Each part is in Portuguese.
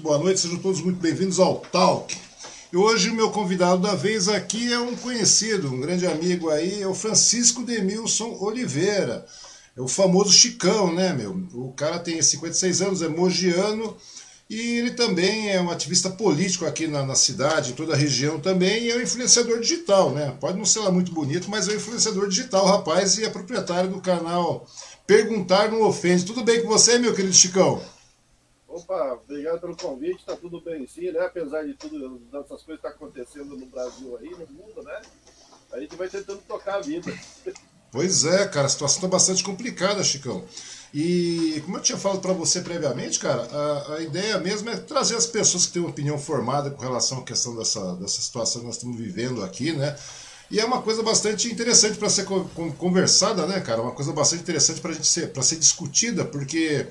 Muito boa noite, sejam todos muito bem-vindos ao Talk. E hoje o meu convidado da vez aqui é um conhecido, um grande amigo aí, é o Francisco Demilson Oliveira. É o famoso Chicão, né, meu? O cara tem 56 anos, é mogiano e ele também é um ativista político aqui na, na cidade, em toda a região também, e é um influenciador digital, né? Pode não ser lá muito bonito, mas é um influenciador digital, rapaz, e é proprietário do canal Perguntar Não Ofende. Tudo bem com você, meu querido Chicão? Opa, obrigado pelo convite, tá tudo bem sim, né? Apesar de tudo, dessas coisas que tá acontecendo no Brasil aí, no mundo, né? A gente vai tentando tocar a vida. Pois é, cara, a situação tá bastante complicada, Chicão. E como eu tinha falado para você previamente, cara, a, a, ideia mesmo é trazer as pessoas que têm uma opinião formada com relação à questão dessa, dessa situação que nós estamos vivendo aqui, né? E é uma coisa bastante interessante para ser conversada, né, cara? Uma coisa bastante interessante para ser, para ser discutida, porque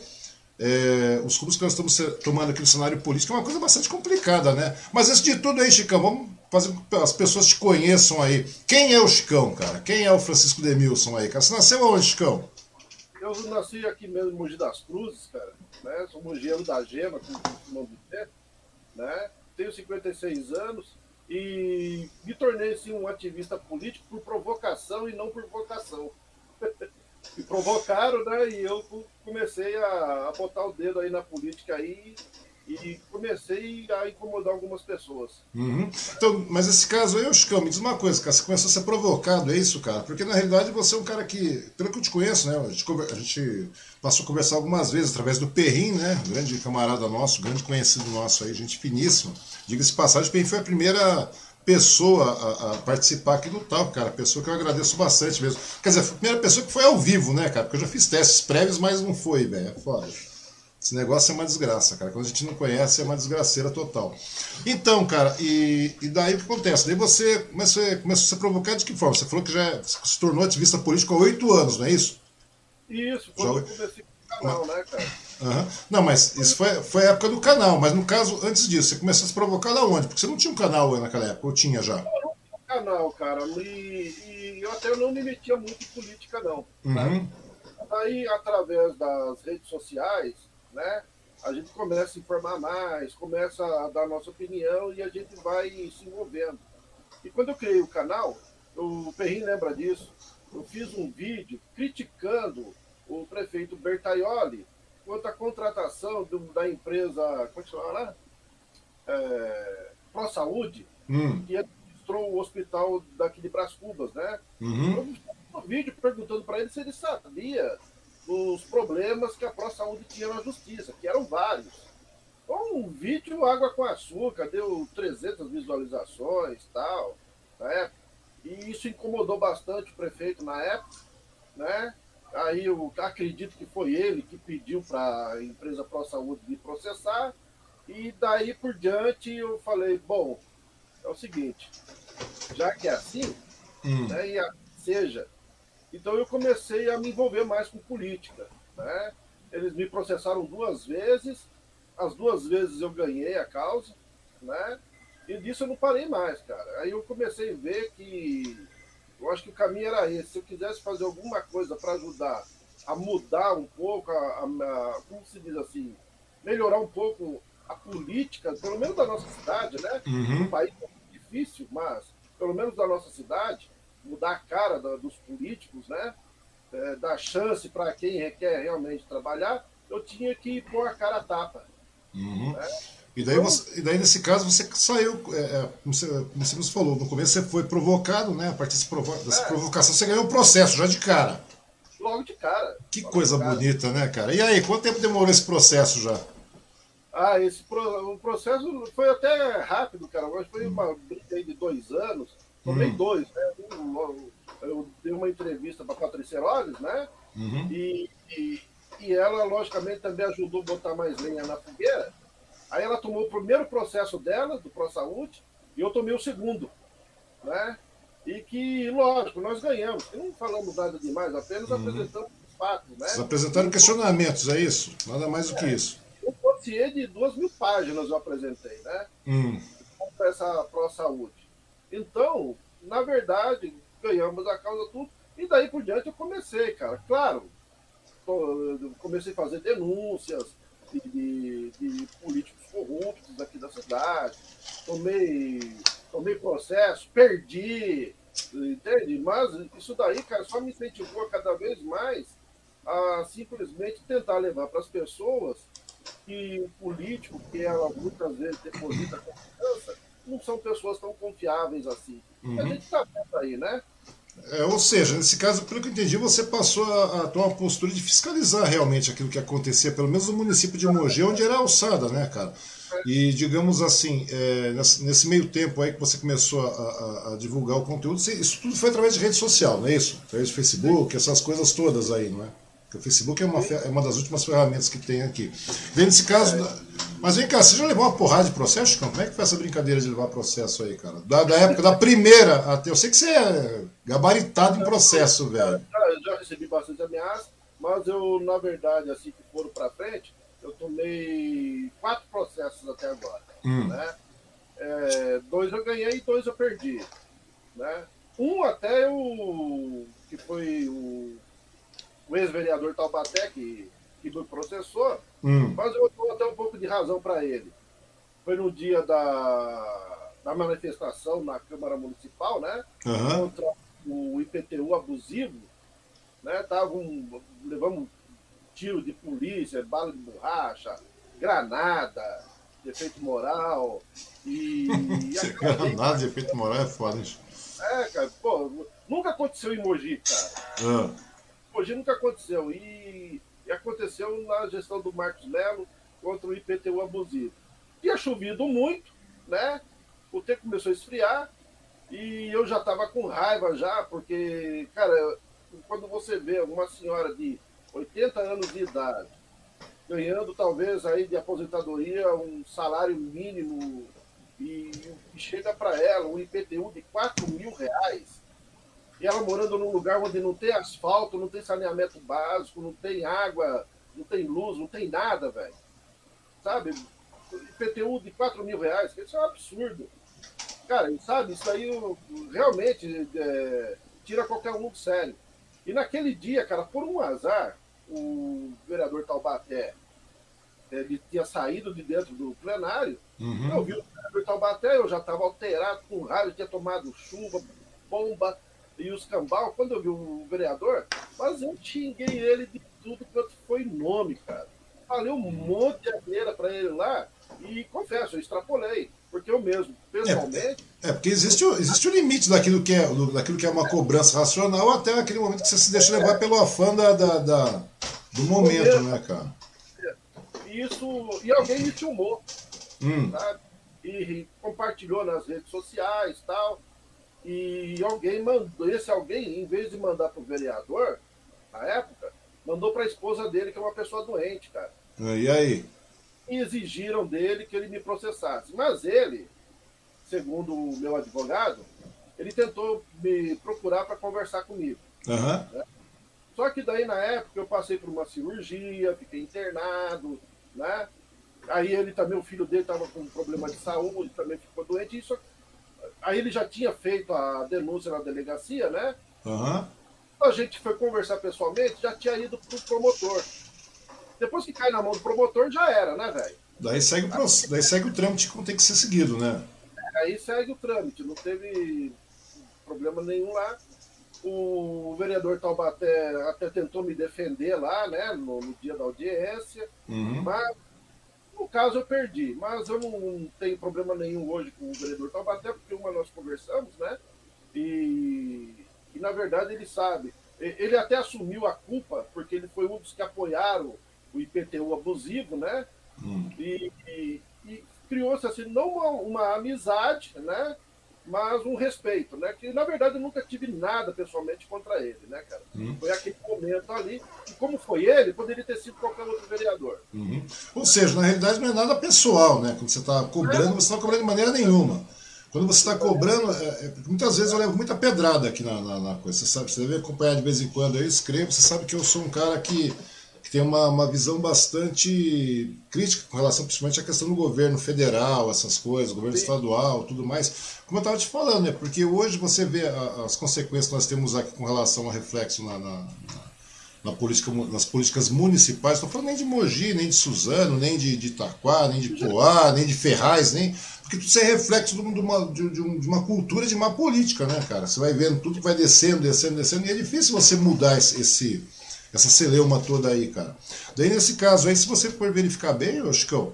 é, os rumos que nós estamos tomando aqui no cenário político é uma coisa bastante complicada, né? Mas antes de tudo aí, Chicão, vamos fazer com que as pessoas te conheçam aí. Quem é o Chicão, cara? Quem é o Francisco Demilson aí, cara? Você nasceu onde, Chicão? Eu nasci aqui mesmo Mogi das Cruzes, cara. Né? Sou mogiano da Gema, como costumamos dizer. Né? Tenho 56 anos e me tornei assim, um ativista político por provocação e não por vocação. me provocaram, né? E eu comecei a, a, botar o dedo aí na política aí e comecei a incomodar algumas pessoas. Uhum. Então, mas esse caso aí, Chicão, me diz uma coisa, cara, você começou a ser provocado, é isso, cara? Porque na realidade você é um cara que, pelo que eu te conheço, né? A gente, a gente passou a conversar algumas vezes através do Perrin, né? grande camarada nosso, grande conhecido nosso aí, gente finíssima. Diga-se passagem, Perrin foi a primeira pessoa a, a, participar aqui do tal, cara. Pessoa que eu agradeço bastante mesmo. Quer dizer, a primeira pessoa que foi ao vivo, né, cara? Porque eu já fiz testes prévios, mas não foi, velho. É foda. Esse negócio é uma desgraça, cara. Quando a gente não conhece, é uma desgraceira total. Então, cara, e, e daí o que acontece? Daí você começou, começou a ser provocado de que forma? Você falou que já se tornou ativista político há oito anos, não é isso? Isso, quando já... eu comecei com o canal, né, cara? Uhum. Não, mas isso foi, foi a época do canal, mas no caso, antes disso, você começou a se provocar da onde? Porque você não tinha um canal naquela época, ou tinha já? Eu não tinha um canal, cara, e, e, eu até não me metia muito em política, não. Uhum. Aí, através das redes sociais, né, a gente começa a informar mais, começa a dar nossa opinião e a gente vai se envolvendo. E quando eu criei o canal, o Perrin lembra disso, eu fiz um vídeo criticando o prefeito Bertaioli, quanto à contratação do, da empresa, como é que chama lá? É, Pro Saúde, hum. que administrou o hospital daqui de Brás Cubas, né? Uhum. Eu um vídeo perguntando para ele se ele sabia os problemas que a Pro Saúde tinha na justiça, que eram vários. Então, um vídeo água com açúcar, deu 300 visualizações tal, né? E isso incomodou bastante o prefeito na época, né? Aí eu acredito que foi ele que pediu para a empresa Pro Saúde me processar. E daí por diante eu falei, bom, é o seguinte, já que é assim, hum. né, e assim seja, então eu comecei a me envolver mais com política. Né? Eles me processaram duas vezes, as duas vezes eu ganhei a causa, né? E disso eu não parei mais, cara. Aí eu comecei a ver que eu acho que o caminho era esse. Se eu quisesse fazer alguma coisa para ajudar a mudar um pouco, a, a, como se diz assim, melhorar um pouco a política, pelo menos da nossa cidade, né? Uhum. Um país é difícil, mas pelo menos da nossa cidade, mudar a cara da, dos políticos, né? É, dar chance para quem quer realmente trabalhar, eu tinha que pôr a cara a tapa. Uhum. Né? E daí, você, e daí, nesse caso, você saiu, é, é como, você, como você falou, no começo você foi provocado, né? A partir dessa, provo dessa é. provocação, você ganhou um processo já de cara. Logo de cara. Que coisa bonita, né, cara? E aí, quanto tempo demorou esse processo já? Ah, esse pro, o processo foi até rápido, cara. Que foi uma briga de dois anos. Tomei hum. dois, né? Eu dei uma entrevista para a Patrícia Olhos, né? Uhum. E, e, e ela, logicamente, também ajudou a botar mais lenha na fogueira. Aí ela tomou o primeiro processo dela, do ProSaúde, e eu tomei o segundo. Né? E que, lógico, nós ganhamos. não falamos nada demais, apenas uhum. apresentamos os fatos. Né? Vocês apresentaram questionamentos, é isso? Nada mais do é, que isso. Um dossiê de duas mil páginas eu apresentei, né? Hum. Essa ProSaúde. Então, na verdade, ganhamos a causa tudo. E daí por diante eu comecei, cara. Claro, comecei a fazer denúncias, de, de, políticos corruptos aqui da cidade, tomei, tomei processo, perdi, entende? Mas isso daí, cara, só me incentivou cada vez mais a simplesmente tentar levar para as pessoas que o político, que ela muitas vezes deposita confiança, não são pessoas tão confiáveis assim. Uhum. A gente está vendo aí, né? É, ou seja, nesse caso, pelo que eu entendi, você passou a, a tomar uma postura de fiscalizar realmente aquilo que acontecia, pelo menos no município de Mogi, onde era alçada, né, cara? E, digamos assim, é, nesse, nesse, meio tempo aí que você começou a, a, a, divulgar o conteúdo, isso tudo foi através de rede social, não é isso? Através do Facebook, essas coisas todas aí, não é? Porque o Facebook é uma, é uma das últimas ferramentas que tem aqui. Vem nesse caso. É. Mas vem cá, você já levou uma porrada de processo, Chicão? Como é que foi essa brincadeira de levar processo aí, cara? Da, da época da primeira até. Eu sei que você é gabaritado em processo, velho. Eu já recebi bastante ameaças, mas eu, na verdade, assim que foram pra frente, eu tomei quatro processos até agora. Hum. Né? É, dois eu ganhei e dois eu perdi. Né? Um até o que foi o, o ex-vereador Taubaté, que, que me processou, hum. mas eu dou até um pouco de razão para ele. Foi no dia da, da manifestação na Câmara Municipal, né? Uhum. Contra o IPTU abusivo, né? Tava um, levamos tiro de polícia, bala de borracha, granada, defeito moral. E. granada de efeito moral é foda, hein? É, cara, pô, nunca aconteceu em Mogi, cara. Ah. Mogi nunca aconteceu. E, e, aconteceu na gestão do Marcos Melo contra o IPTU abusivo. Tinha chovido muito, né? O tempo começou a esfriar e eu já tava com raiva já, porque, cara, quando você vê uma senhora de 80 anos de idade, ganhando talvez aí de aposentadoria um salário mínimo e, e chega para ela um IPTU de 4 mil reais, e ela morando num lugar onde não tem asfalto, não tem saneamento básico, não tem água, não tem luz, não tem nada, velho. Sabe? IPTU de 4 mil reais, isso é um absurdo. Cara, sabe, isso aí realmente é, tira qualquer um do sério. E naquele dia, cara, por um azar, o vereador Taubaté ele tinha saído de dentro do plenário. Uhum. Eu vi o vereador Taubaté, eu já estava alterado com raiva, tinha tomado chuva, bomba e os cambal. Quando eu vi o vereador, mas eu xinguei ele de tudo quanto foi nome, cara. Falei um monte de asneira para ele lá e confesso, eu extrapolei. Porque eu mesmo, pessoalmente. É, é porque existe o, existe o limite daquilo que, é, daquilo que é uma cobrança racional até aquele momento que você se deixa levar pelo afã da, da, da do momento, né, cara? Isso, e alguém me filmou, hum. sabe? E compartilhou nas redes sociais tal. E alguém mandou, esse alguém, em vez de mandar pro vereador, na época, mandou para a esposa dele, que é uma pessoa doente, cara. E aí? e exigiram dele que ele me processasse. Mas ele, segundo o meu advogado, ele tentou me procurar para conversar comigo. Uhum. Né? Só que daí, na época, eu passei por uma cirurgia, fiquei internado, né? Aí ele também, o filho dele estava com um problema de saúde, também ficou doente. Isso, aí ele já tinha feito a denúncia na delegacia, né? Uhum. A gente foi conversar pessoalmente, já tinha ido para o promotor. Depois que cai na mão do promotor, já era, né, velho? Daí segue, o, daí segue o trâmite como tem que ser seguido, né? Aí segue o trâmite, não teve problema nenhum lá. O vereador Taubaté até tentou me defender lá, né, no, no dia da audiência, uhum. mas no caso eu perdi. Mas eu não tenho problema nenhum hoje com o vereador Taubaté, porque uma nós conversamos, né, e, e na verdade ele sabe. Ele até assumiu a culpa, porque ele foi um dos que apoiaram o IPTU abusivo, né? Hum. E, e, e criou-se assim, não uma, uma, amizade, né? Mas um respeito, né? Que na verdade eu nunca tive nada pessoalmente contra ele, né, cara? Hum. Foi aquele momento ali. E como foi ele, poderia ter sido qualquer outro vereador. Uhum. Ou seja, na realidade não é nada pessoal, né? Quando você está cobrando, você não está cobrando de maneira nenhuma. Quando você está cobrando, é, é, muitas vezes eu levo muita pedrada aqui na, na, na, coisa. Você sabe, você deve acompanhar de vez em quando, eu escrevo, você sabe que eu sou um cara que que tem uma, uma visão bastante crítica com relação principalmente à questão do governo federal, essas coisas, governo Sim. estadual, tudo mais. Como eu estava te falando, né? porque hoje você vê a, as consequências que nós temos aqui com relação ao reflexo na, na, na política, nas políticas municipais, estou falando nem de Mogi, nem de Suzano, nem de, de Itaquá, nem de Poá, nem de Ferraz, nem. Porque tudo isso é reflexo de uma, de, de uma cultura de má política, né, cara? Você vai vendo tudo que vai descendo, descendo, descendo, e é difícil você mudar esse, esse essa celeuma toda aí, cara. Daí, nesse caso aí, se você for verificar bem, ô Chicão,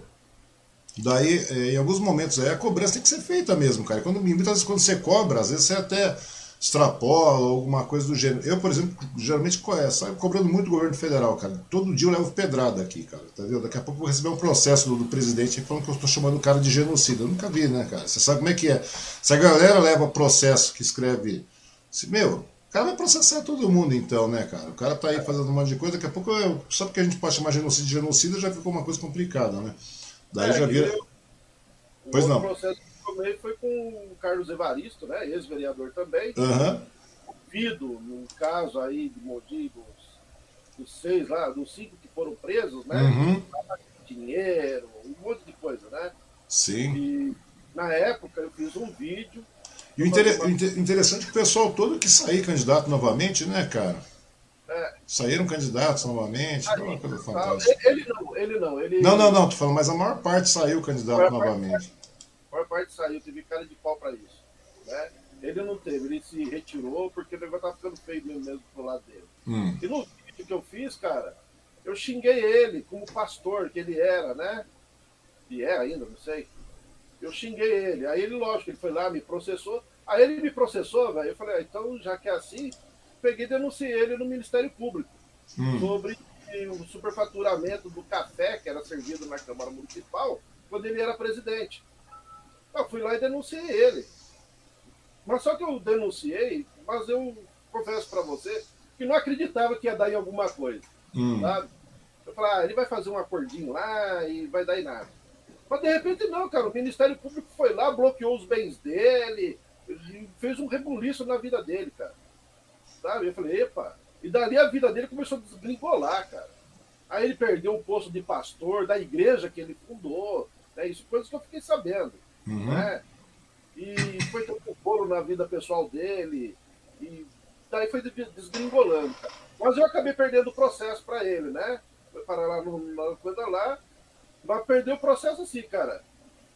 daí, é, em alguns momentos aí, a cobrança tem que ser feita mesmo, cara. Quando, muitas vezes, quando você cobra, às vezes você até extrapola alguma coisa do gênero. Eu, por exemplo, geralmente é, saio cobrando muito do governo federal, cara. Todo dia eu levo pedrada aqui, cara. Tá vendo? Daqui a pouco eu vou receber um processo do, do presidente falando que eu estou chamando o cara de genocida. Eu nunca vi, né, cara? Você sabe como é que é. Se a galera leva processo que escreve. Meu, o cara vai processar todo mundo, então, né, cara? O cara tá aí fazendo um monte de coisa, daqui a pouco, eu, só porque a gente pode chamar genocídio de genocida, já ficou uma coisa complicada, né? Daí é, já vira. Eu... Pois não. Processo também foi com o Carlos Evaristo, né? Ex-vereador também. Uhum. Ouvido num caso aí de Mogi, dos, dos, seis lá, dos cinco que foram presos, né? Uhum. Dinheiro, um monte de coisa, né? Sim. E na época eu fiz um vídeo. E o inter... interessante é que o pessoal todo que sair candidato novamente, né, cara? É. Saíram candidatos novamente, Aí, uma coisa fantástica. Ele não, ele não. Ele... Não, não, não, tô falando, mas a maior parte saiu candidato novamente. Parte maior parte saiu, teve cara de pau para isso. Né? Ele não teve, ele se retirou porque o negócio tava ficando feio mesmo pro lado dele. Hum. E no vídeo que eu fiz, cara, eu xinguei ele como pastor que ele era, né? E é ainda, não sei. Eu xinguei ele. Aí ele, lógico, ele foi lá, me processou. Aí ele me processou, velho. Eu falei, ah, então, já que é assim, peguei e denunciei ele no Ministério Público hum. sobre o superfaturamento do café que era servido na Câmara Municipal quando ele era presidente. Eu fui lá e denunciei ele. Mas só que eu denunciei, mas eu confesso para você que não acreditava que ia dar em alguma coisa. Hum. Sabe? Eu falei, ah, ele vai fazer um acordinho lá e vai dar em nada. Mas de repente não, cara. O Ministério Público foi lá, bloqueou os bens dele, fez um rebuliço na vida dele, cara. Sabe? Eu falei, epa. E dali a vida dele começou a desgringolar, cara. Aí ele perdeu o posto de pastor da igreja que ele fundou. Né? Isso coisas que eu fiquei sabendo. Uhum. Né? E foi um foro na vida pessoal dele. E daí foi desgringolando. Cara. Mas eu acabei perdendo o processo para ele, né? Foi parar lá no, coisa lá. Mas perdeu o processo assim, cara.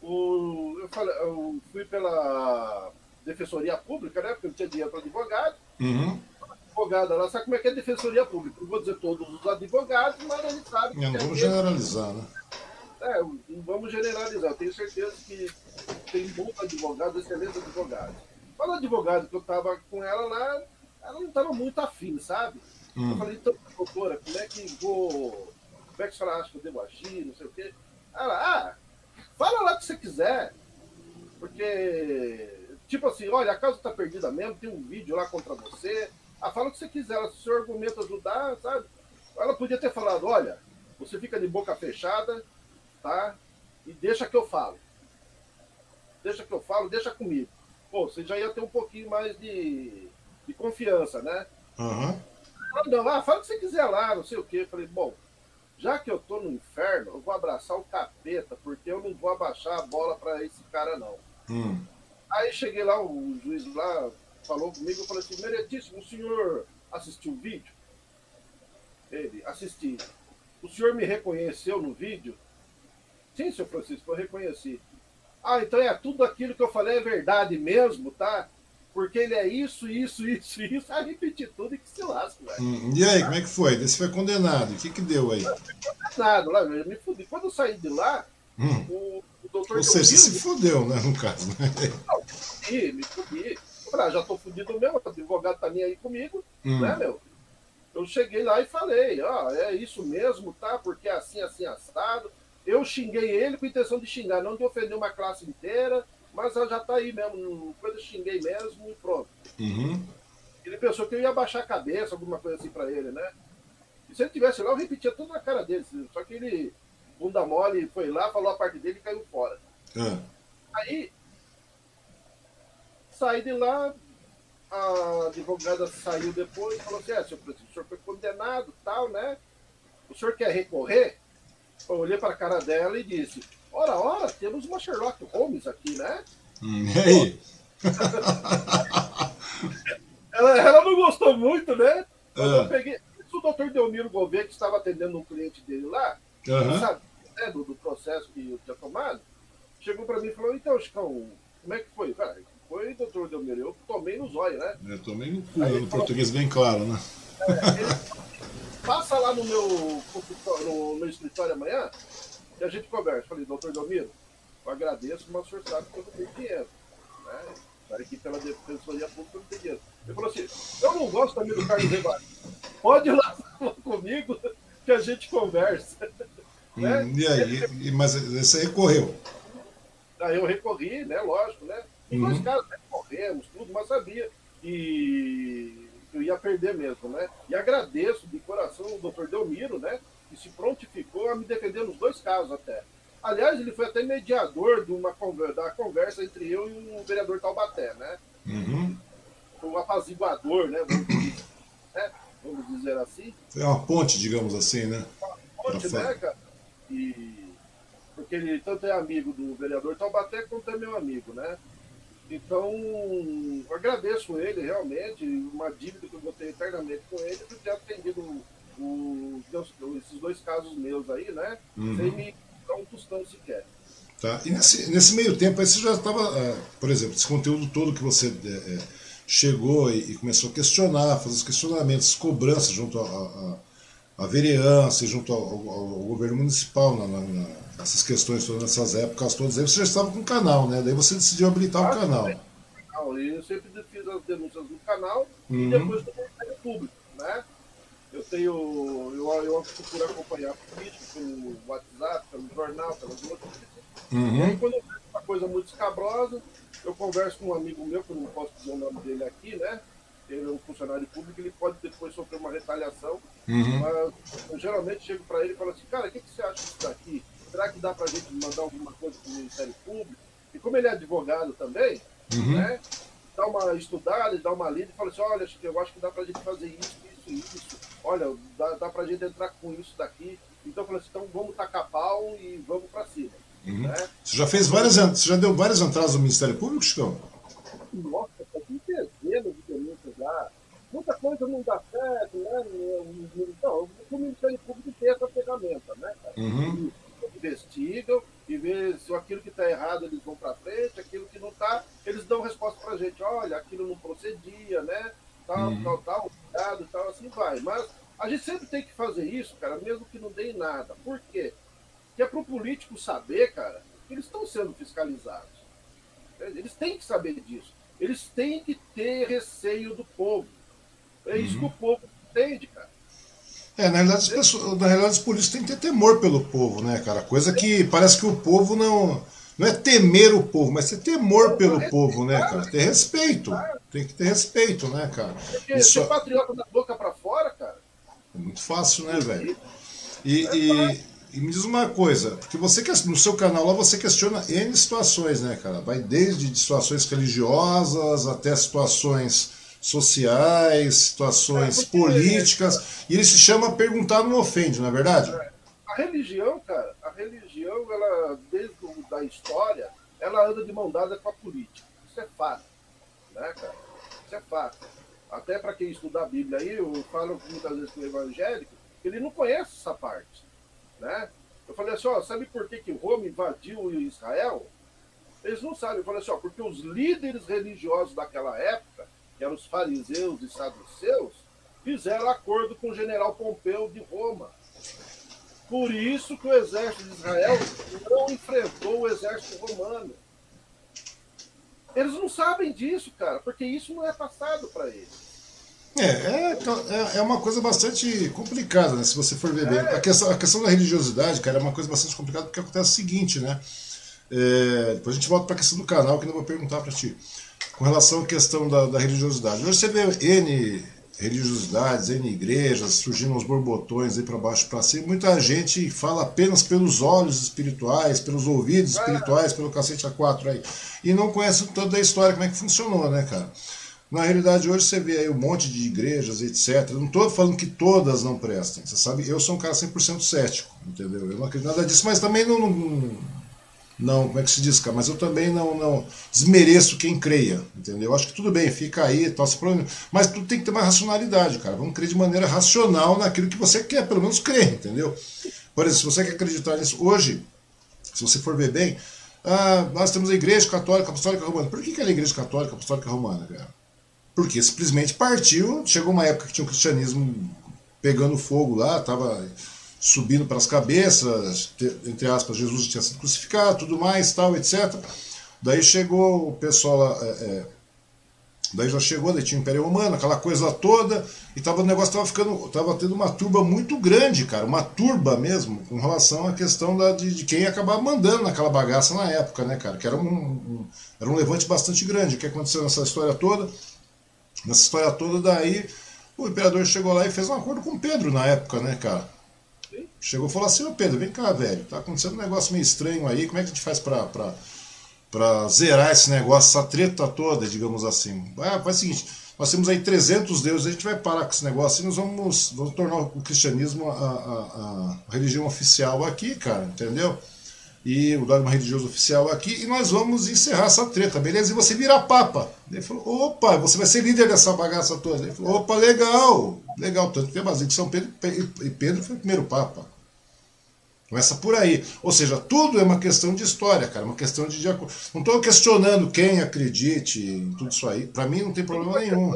O, eu, falei, eu fui pela defensoria pública, né? Porque não tinha dinheiro para advogado. Uhum. Advogada lá, sabe como é que é defensoria pública? Não vou dizer todos os advogados, mas a gente sabe. não vamos generalizar, né? É, vamos generalizar. Eu tenho certeza que tem bons advogados, excelentes advogados. Mas advogado que eu estava com ela lá, ela não estava muito afim, sabe? Hum. Eu falei, então, doutora, como é que vou. Como é que a senhora acha que eu devo agir? Não sei o quê. Ela, ah, fala lá o que você quiser. Porque, tipo assim, olha, a causa está perdida mesmo, tem um vídeo lá contra você. Ah, fala o que você quiser, se o seu argumento ajudar, sabe? Ela podia ter falado, olha, você fica de boca fechada, tá? E deixa que eu falo. Deixa que eu falo, deixa comigo. Pô, você já ia ter um pouquinho mais de, de confiança, né? Uhum. Ah, não, ah, fala o que você quiser lá, não sei o quê. Eu falei, bom, já que eu tô no inferno, eu vou abraçar o capeta, porque eu não vou abaixar a bola para esse cara, não. Hum. Aí cheguei lá, o juiz lá falou comigo, eu falei assim, meritíssimo, o senhor assistiu o vídeo? Ele, assisti. O senhor me reconheceu no vídeo? Sim, senhor Francisco, eu reconheci. Ah, então é tudo aquilo que eu falei é verdade mesmo, tá? Porque ele é isso, isso, isso, isso. Ah, repetir tudo e que se lasca, velho. Hum, e aí, como é que foi? Você foi condenado. O que que deu aí? Eu fui condenado lá, eu me fudi. Quando eu saí de lá, hum. o, o doutor. Ou seja, você se fudeu, né, no caso, né? Não, me fudi, me fudi. Eu falei, ah, já tô fudido mesmo, o advogado tá nem aí comigo, hum. né, meu? Eu cheguei lá e falei, ó, ah, é isso mesmo, tá? Porque é assim, assim, assado eu xinguei ele com a intenção de xingar, não de ofender uma classe inteira, mas já tá aí mesmo, coisa xinguei mesmo e pronto. Uhum. Ele pensou que eu ia baixar a cabeça, alguma coisa assim para ele, né? E se ele tivesse lá, eu repetia tudo na cara dele. Só que ele, bunda mole, foi lá, falou a parte dele e caiu fora. Uhum. Aí, saí de lá, a advogada saiu depois e falou assim: é, senhor presidente, o senhor foi condenado, tal, né? O senhor quer recorrer? Eu olhei para a cara dela e disse: Ora, ora, temos uma Sherlock Holmes aqui, né? Hum, e aí? ela, ela não gostou muito, né? Mas é. eu peguei. Isso o doutor Delmiro Gouveia, que estava atendendo um cliente dele lá, uhum. sabe, né, do, do, processo que eu tinha tomado, chegou para mim e falou, então, Chicão, como é que foi? Cara, foi, doutor Delmiro, eu tomei no zóio, né? Eu tomei no cu, no português bem claro, né? É, ele, passa lá no meu, no meu escritório amanhã e a gente conversa. Falei, doutor Delmiro, eu agradeço, mas o senhor sabe que eu não tenho dinheiro. Né? Aqui pela Defensoria Pública eu não tenho dinheiro. Ele falou assim, eu não gosto também do Carlos Rebate. Pode ir lá falar comigo que a gente conversa. Hum, né? E aí, mas você recorreu? Aí eu recorri, né? Lógico, né? Em uhum. dois casos, né, corremos, tudo, mas sabia que eu ia perder mesmo, né? E agradeço de coração o doutor Delmiro, né? Que se prontificou a me defender nos dois casos até. Aliás, ele foi até mediador de uma conversa, da conversa entre eu e o vereador Taubaté, né? Uhum. Um apaziguador, né? Vamos dizer, né? Vamos dizer assim. É uma ponte, digamos assim, né? Uma ponte, né, cara? E... Porque ele tanto é amigo do vereador Taubaté quanto é meu amigo, né? Então, agradeço ele realmente, uma dívida que eu vou ter eternamente com ele, por ter atendido o, o, esses dois casos meus aí, né? Uhum. Sem me dar um tostão sequer. Tá. E nesse, nesse meio tempo aí você já estava, é, por exemplo, esse conteúdo todo que você é, é, chegou e, e, começou a questionar, fazer os questionamentos, cobranças junto à vereança, junto ao, ao, ao, governo municipal na, na, na essas questões todas nessas épocas todas aí, você já estava com o canal, né? Daí você decidiu habilitar ah, o canal. Eu sempre fiz as denúncias no canal uhum. e depois do Ministério Público, né? Eu tenho. Eu, eu procuro acompanhar político pelo WhatsApp, pelo jornal, pelas notícias. Uhum. E aí quando eu vejo uma coisa muito escabrosa, eu converso com um amigo meu, que eu não posso dizer o nome dele aqui, né? Ele é um funcionário público, ele pode depois sofrer uma retaliação. Uhum. Mas eu geralmente chego para ele e falo assim, cara, o que, que você acha disso daqui? será que dá para a gente mandar alguma coisa para o Ministério Público? E como ele é advogado também, uhum. né? Dá uma estudada, dá uma lida e fala assim, olha, eu acho que dá para a gente fazer isso, isso, isso. Olha, dá, dá para a gente entrar com isso daqui. Então eu falei assim, então vamos tacar pau e vamos para cima. Uhum. Né? Você já fez várias, você já deu várias entradas no Ministério Público, Chicão? Nossa, tem dezenas de denúncias já. Muita coisa não dá certo, né? Não, o Ministério Público tem essa ferramenta, né? Uhum investigam e vê se aquilo que está errado eles vão para frente, aquilo que não está, eles dão resposta para a gente, olha, aquilo não procedia, né? Tal, uhum. tal, tal, cuidado, tal, assim vai. Mas a gente sempre tem que fazer isso, cara, mesmo que não dê em nada. Por quê? Porque é para o político saber, cara, que eles estão sendo fiscalizados. Eles têm que saber disso. Eles têm que ter receio do povo. É isso uhum. que o povo entende, cara. É, na realidade, as pessoas, na realidade, os políticos têm que ter temor pelo povo, né, cara? Coisa que parece que o povo não. Não é temer o povo, mas ter temor pelo povo, né, cara? Ter respeito. Tem que ter respeito, né, cara? Porque Isso... ser patriota da boca pra fora, cara. É muito fácil, né, velho? E, e, e, me diz uma coisa, porque você no seu canal lá você questiona N situações, né, cara? Vai desde situações religiosas até situações sociais, situações é, políticas, e ele se chama Perguntar Não Ofende, não é verdade? É. A religião, cara, a religião, ela, desde a história, ela anda de mão dada com a política. Isso é fato, né, cara? Isso é fato. Até para quem estuda a Bíblia aí, eu falo muitas vezes com o evangélico, ele não conhece essa parte, né? Eu falei assim, ó, sabe por que, que Roma invadiu Israel? Eles não sabem. Eu falei assim, ó, porque os líderes religiosos daquela época que eram os fariseus e saduceus, fizeram acordo com o general Pompeu de Roma. Por isso que o exército de Israel não enfrentou o exército romano. Eles não sabem disso, cara, porque isso não é passado para eles. É, é, é, é uma coisa bastante complicada, né? Se você for ver bem. É. A, questão, a questão da religiosidade, cara, é uma coisa bastante complicada porque acontece o seguinte, né? É, depois a gente volta para a questão do canal, que eu vou perguntar para ti com relação à questão da, da religiosidade. Hoje você vê N religiosidades, N igrejas, surgindo uns borbotões aí para baixo para cima. Muita gente fala apenas pelos olhos espirituais, pelos ouvidos espirituais, pelo cacete A4 aí. E não conhece toda a história, como é que funcionou, né, cara? Na realidade, hoje você vê aí um monte de igrejas, etc. Eu não estou falando que todas não prestem. Você sabe, eu sou um cara 100% cético, entendeu? Eu não acredito nada disso, mas também não, não não, como é que se diz, cara? Mas eu também não, não desmereço quem creia, entendeu? Eu acho que tudo bem, fica aí, tal, mas tudo tem que ter uma racionalidade, cara. Vamos crer de maneira racional naquilo que você quer, pelo menos crer, entendeu? Por exemplo, se você quer acreditar nisso hoje, se você for ver bem, ah, nós temos a Igreja Católica Apostólica Romana. Por que, que é a Igreja Católica Apostólica Romana, cara? Porque simplesmente partiu, chegou uma época que tinha o um cristianismo pegando fogo lá, estava subindo para as cabeças, entre aspas, Jesus tinha sido crucificado, tudo mais, tal, etc. Daí chegou o pessoal lá, é, é, daí já chegou, daí tinha o Império Romano, aquela coisa toda, e tava, o negócio estava ficando, tava tendo uma turba muito grande, cara, uma turba mesmo, com relação à questão da, de, de quem ia acabar mandando naquela bagaça na época, né, cara, que era um, um, era um levante bastante grande. O que aconteceu nessa história toda? Nessa história toda, daí o imperador chegou lá e fez um acordo com Pedro na época, né, cara? Chegou e falou assim, ô Pedro, vem cá, velho, tá acontecendo um negócio meio estranho aí, como é que a gente faz pra, pra, pra zerar esse negócio, essa treta toda, digamos assim? Ah, faz o seguinte, nós temos aí 300 deuses, a gente vai parar com esse negócio e nós vamos, vamos tornar o cristianismo a, a, a religião oficial aqui, cara, entendeu? E o dogma religioso oficial aqui, e nós vamos encerrar essa treta, beleza? E você vira papa. Ele falou, opa, você vai ser líder dessa bagaça toda. Ele falou, opa, legal, legal. Tanto que é Basílica São Pedro e Pedro foi o primeiro papa. Começa por aí. Ou seja, tudo é uma questão de história, cara, uma questão de. Não estou questionando quem acredite em tudo isso aí. Para mim não tem problema nenhum.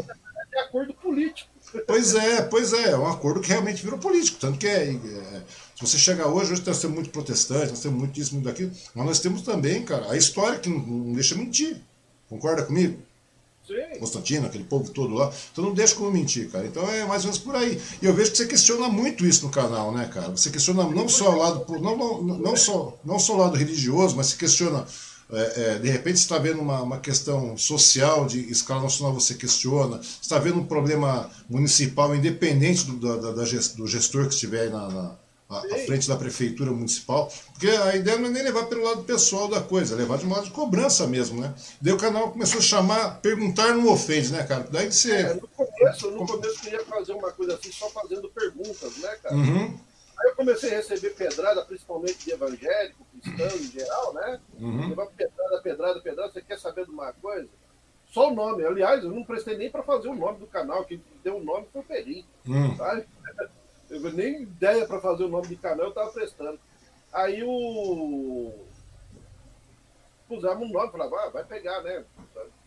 É acordo político. Pois é, pois é, é um acordo que realmente virou político. Tanto que é, é se você chegar hoje, hoje nós temos muito protestante, nós temos muito disso, muito daquilo, mas nós temos também, cara, a história que não, não deixa mentir. Concorda comigo? Sim. Constantino, aquele povo todo lá. Então não deixa como mentir, cara. Então é mais ou menos por aí. E eu vejo que você questiona muito isso no canal, né, cara? Você questiona não só o lado, não, não, não, só, não só o lado religioso, mas você questiona é, é, de repente está vendo uma, uma, questão social de escala nacional, você questiona, está vendo um problema municipal, independente do, da, da, do gestor que estiver na, na, à, frente da prefeitura municipal, porque a ideia não é nem levar pelo lado pessoal da coisa, é levar de modo de cobrança mesmo, né? Daí o canal começou a chamar, perguntar não ofende, né, cara? Daí você. É, no começo, no começo eu ia fazer uma coisa assim, só fazendo perguntas, né, cara? Uhum. Aí eu comecei a receber pedrada, principalmente de evangélico, cristão em geral, né? Uhum. Levar pedrada, pedrada, pedrada, você quer saber de uma coisa? Só o nome. Aliás, eu não prestei nem para fazer o nome do canal, quem deu o nome foi o uhum. sabe? Eu nem ideia para fazer o nome de canal, eu tava prestando. Aí o. Pusemos um nome, falava, ah, vai pegar, né?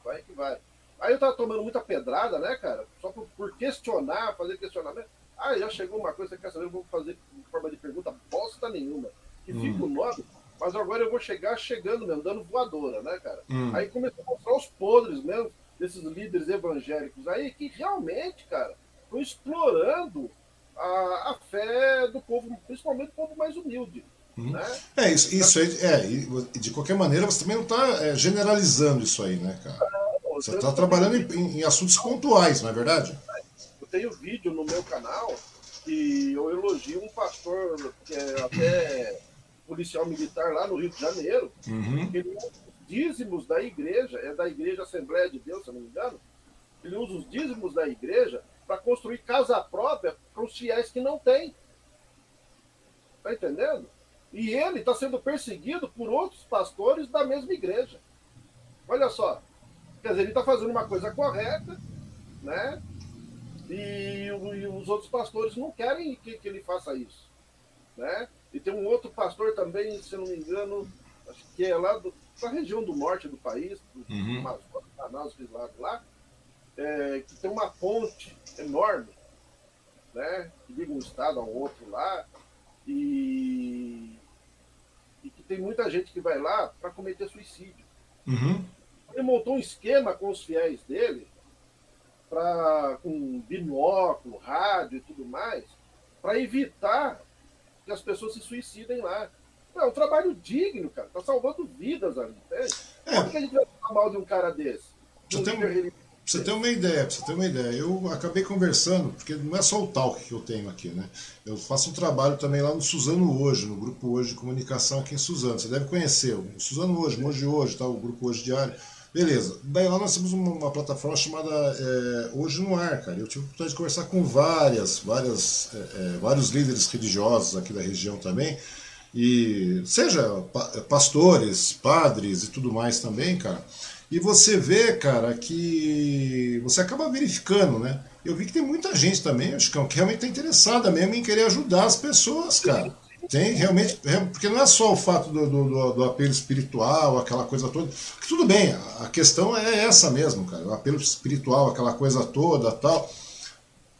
Vai que vai. Aí eu tava tomando muita pedrada, né, cara? Só por, por questionar, fazer questionamento. Ah, já chegou uma coisa, você quer saber? Eu vou fazer em forma de pergunta bosta nenhuma. Que hum. fica o nome, mas agora eu vou chegar chegando mesmo, dando voadora, né, cara? Hum. Aí comecei a mostrar os podres mesmo desses líderes evangélicos aí que realmente, cara, estão explorando a, a fé do povo, principalmente do povo mais humilde. Uhum. Né? É, isso, isso aí, é, de qualquer maneira, você também não está é, generalizando isso aí, né, cara? Não, você está trabalhando em, em, assuntos pontuais, não é verdade? Eu tenho vídeo no meu canal que eu elogio um pastor que é até policial militar lá no Rio de Janeiro, uhum. que ele usa os dízimos da igreja, é da igreja Assembleia de Deus, se não me engano, ele usa os dízimos da igreja para construir casa própria para os fiéis que não têm. Está entendendo? E ele está sendo perseguido por outros pastores da mesma igreja. Olha só. Quer dizer, ele está fazendo uma coisa correta, né? E, e, os outros pastores não querem que, que ele faça isso. Né? E tem um outro pastor também, se não me engano, acho que é lá do, da região do norte do país, do uhum. Manaus, lá, lá é, que tem uma ponte enorme, né, que liga um estado ao outro lá, e, e que tem muita gente que vai lá para cometer suicídio. Uhum. Ele montou um esquema com os fiéis dele, pra, com binóculo, rádio e tudo mais, para evitar que as pessoas se suicidem lá. É um trabalho digno, cara. Tá salvando vidas ali, entende? É. Por que a gente vai falar mal de um cara desse? De um tem... Pra você ter uma ideia, pra você ter uma ideia, eu acabei conversando, porque não é só o talk que eu tenho aqui, né? Eu faço um trabalho também lá no Suzano Hoje, no grupo Hoje de Comunicação aqui em Suzano. Você deve conhecer o Suzano Hoje, Moji Hoje, tá? o grupo Hoje Diário. Beleza. Daí lá nós temos uma, uma plataforma chamada é, Hoje no Ar, cara. Eu tive a oportunidade de conversar com várias, várias, é, é, vários líderes religiosos aqui da região também. E seja pastores, padres e tudo mais também, cara. E você vê, cara, que você acaba verificando, né? Eu vi que tem muita gente também, acho que realmente está interessada mesmo em querer ajudar as pessoas, cara. Tem realmente, porque não é só o fato do, do, do, apelo espiritual, aquela coisa toda. Tudo bem, a questão é essa mesmo, cara. O apelo espiritual, aquela coisa toda tal.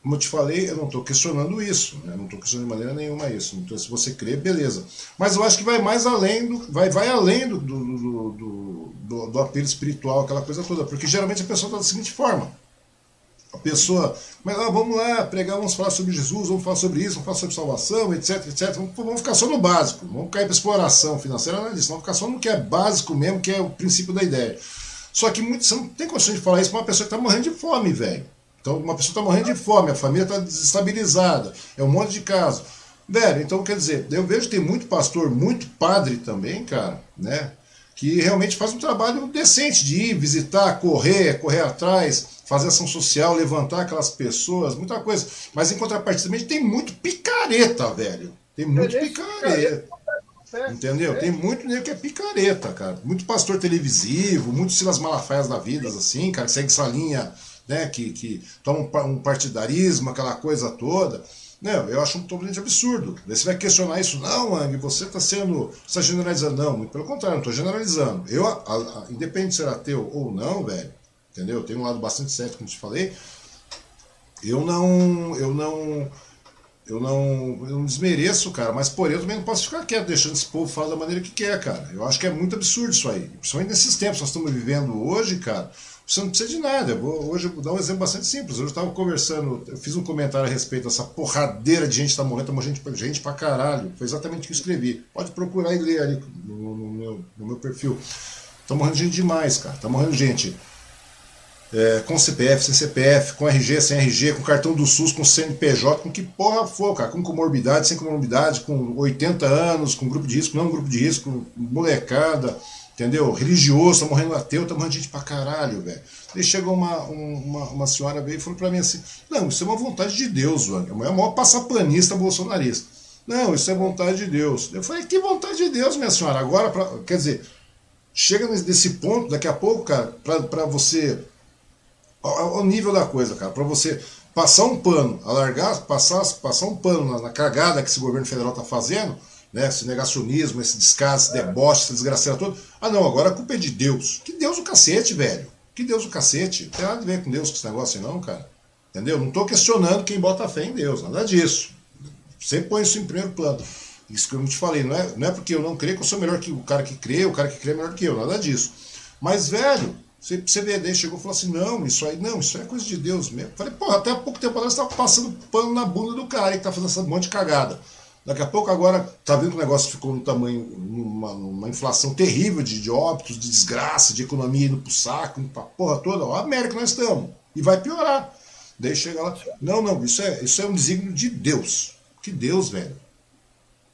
Como eu te falei, eu não estou questionando isso, né? não estou questionando de maneira nenhuma isso. Então, se você crê, beleza. Mas eu acho que vai mais além do. Vai, vai além do, do, do, do, do apelo espiritual, aquela coisa toda. Porque geralmente a pessoa está da seguinte forma a pessoa, mas ah, vamos lá pregar, vamos falar sobre Jesus, vamos falar sobre isso, vamos falar sobre salvação, etc, etc. Vamos, vamos ficar só no básico, vamos cair para exploração financeira, é disso, vamos ficar só no que é básico mesmo, que é o princípio da ideia. Só que muito, você não tem condição de falar isso para uma pessoa que está morrendo de fome, velho. Então, uma pessoa está morrendo de fome, a família está desestabilizada, é um monte de caso. Velho, então quer dizer, eu vejo que tem muito pastor, muito padre também, cara, né? Que realmente faz um trabalho decente de ir visitar, correr, correr atrás, fazer ação social, levantar aquelas pessoas, muita coisa. Mas em contrapartida tem muito picareta, velho. Tem muito picareta. Entendeu? Tem muito nego que é picareta, cara. Muito pastor televisivo, muitos Silas Malafaias da vida, assim, cara, que segue essa linha, né, que, que toma um partidarismo, aquela coisa toda. Não, eu acho um totalmente absurdo. Você vai questionar isso, não, Ang, você está sendo. Está generalizando. Não, muito pelo contrário, não estou generalizando. Eu, a, a, independente de ser ateu ou não, velho, entendeu? Tem um lado bastante certo, como te falei. Eu não, eu não, eu não, eu não desmereço, cara, mas porém eu também não posso ficar quieto deixando esse povo falar da maneira que quer, cara. Eu acho que é muito absurdo isso aí. Principalmente nesses tempos que nós estamos vivendo hoje, cara. Você não precisa de nada. Eu vou, hoje eu vou dar um exemplo bastante simples. Hoje eu estava conversando, eu fiz um comentário a respeito dessa porradeira de gente que está morrendo, tá morrendo gente, gente pra caralho. Foi exatamente o que eu escrevi. Pode procurar e ler ali no, no, meu, no meu perfil. Tá morrendo gente demais, cara. Tá morrendo gente é, com CPF, sem CPF, com RG, sem RG, com cartão do SUS, com CNPJ, com que porra for, cara, com comorbidade, sem comorbidade, com 80 anos, com grupo de risco, não grupo de risco, molecada, entendeu? Religioso, tá morrendo ateu, tá morrendo gente pra caralho, velho. Daí chegou uma, uma, uma senhora veio e falou pra mim assim: Não, isso é uma vontade de Deus, mano. É o maior passaplanista bolsonarista. Não, isso é vontade de Deus. Eu falei: Que vontade de Deus, minha senhora? Agora, pra, quer dizer, chega nesse ponto, daqui a pouco, cara, pra, pra você ao, nível da coisa, cara, para você passar um pano, alargar, passar, passar um pano na, na cagada que esse governo federal está fazendo, né, esse negacionismo, esse descaso, esse deboche, essa desgraceira toda. Ah, não, agora a culpa é de Deus. Que Deus o cacete, velho. Que Deus o cacete. Não tem nada a ver com Deus com esse negócio não, cara. Entendeu? Não estou questionando quem bota fé em Deus, nada disso. Sempre põe isso em primeiro plano. Isso que eu te falei, não é, não é porque eu não creio que eu sou melhor que o cara que crê, o cara que crê é melhor que eu, nada disso. Mas, velho, você, vê, daí chegou e falou assim: não, isso aí, não, isso aí é coisa de Deus mesmo. Falei, porra, até há pouco tempo atrás você estava passando pano na bunda do cara que tá fazendo essa monte de cagada. Daqui a pouco agora tá vendo que o negócio ficou no tamanho, numa, numa inflação terrível de, de, óbitos, de desgraça, de economia indo pro saco, indo pra porra toda. Ó, a América nós estamos. E vai piorar. Daí chega lá, não, não, isso é, isso é um desígnio de Deus. Que Deus, velho.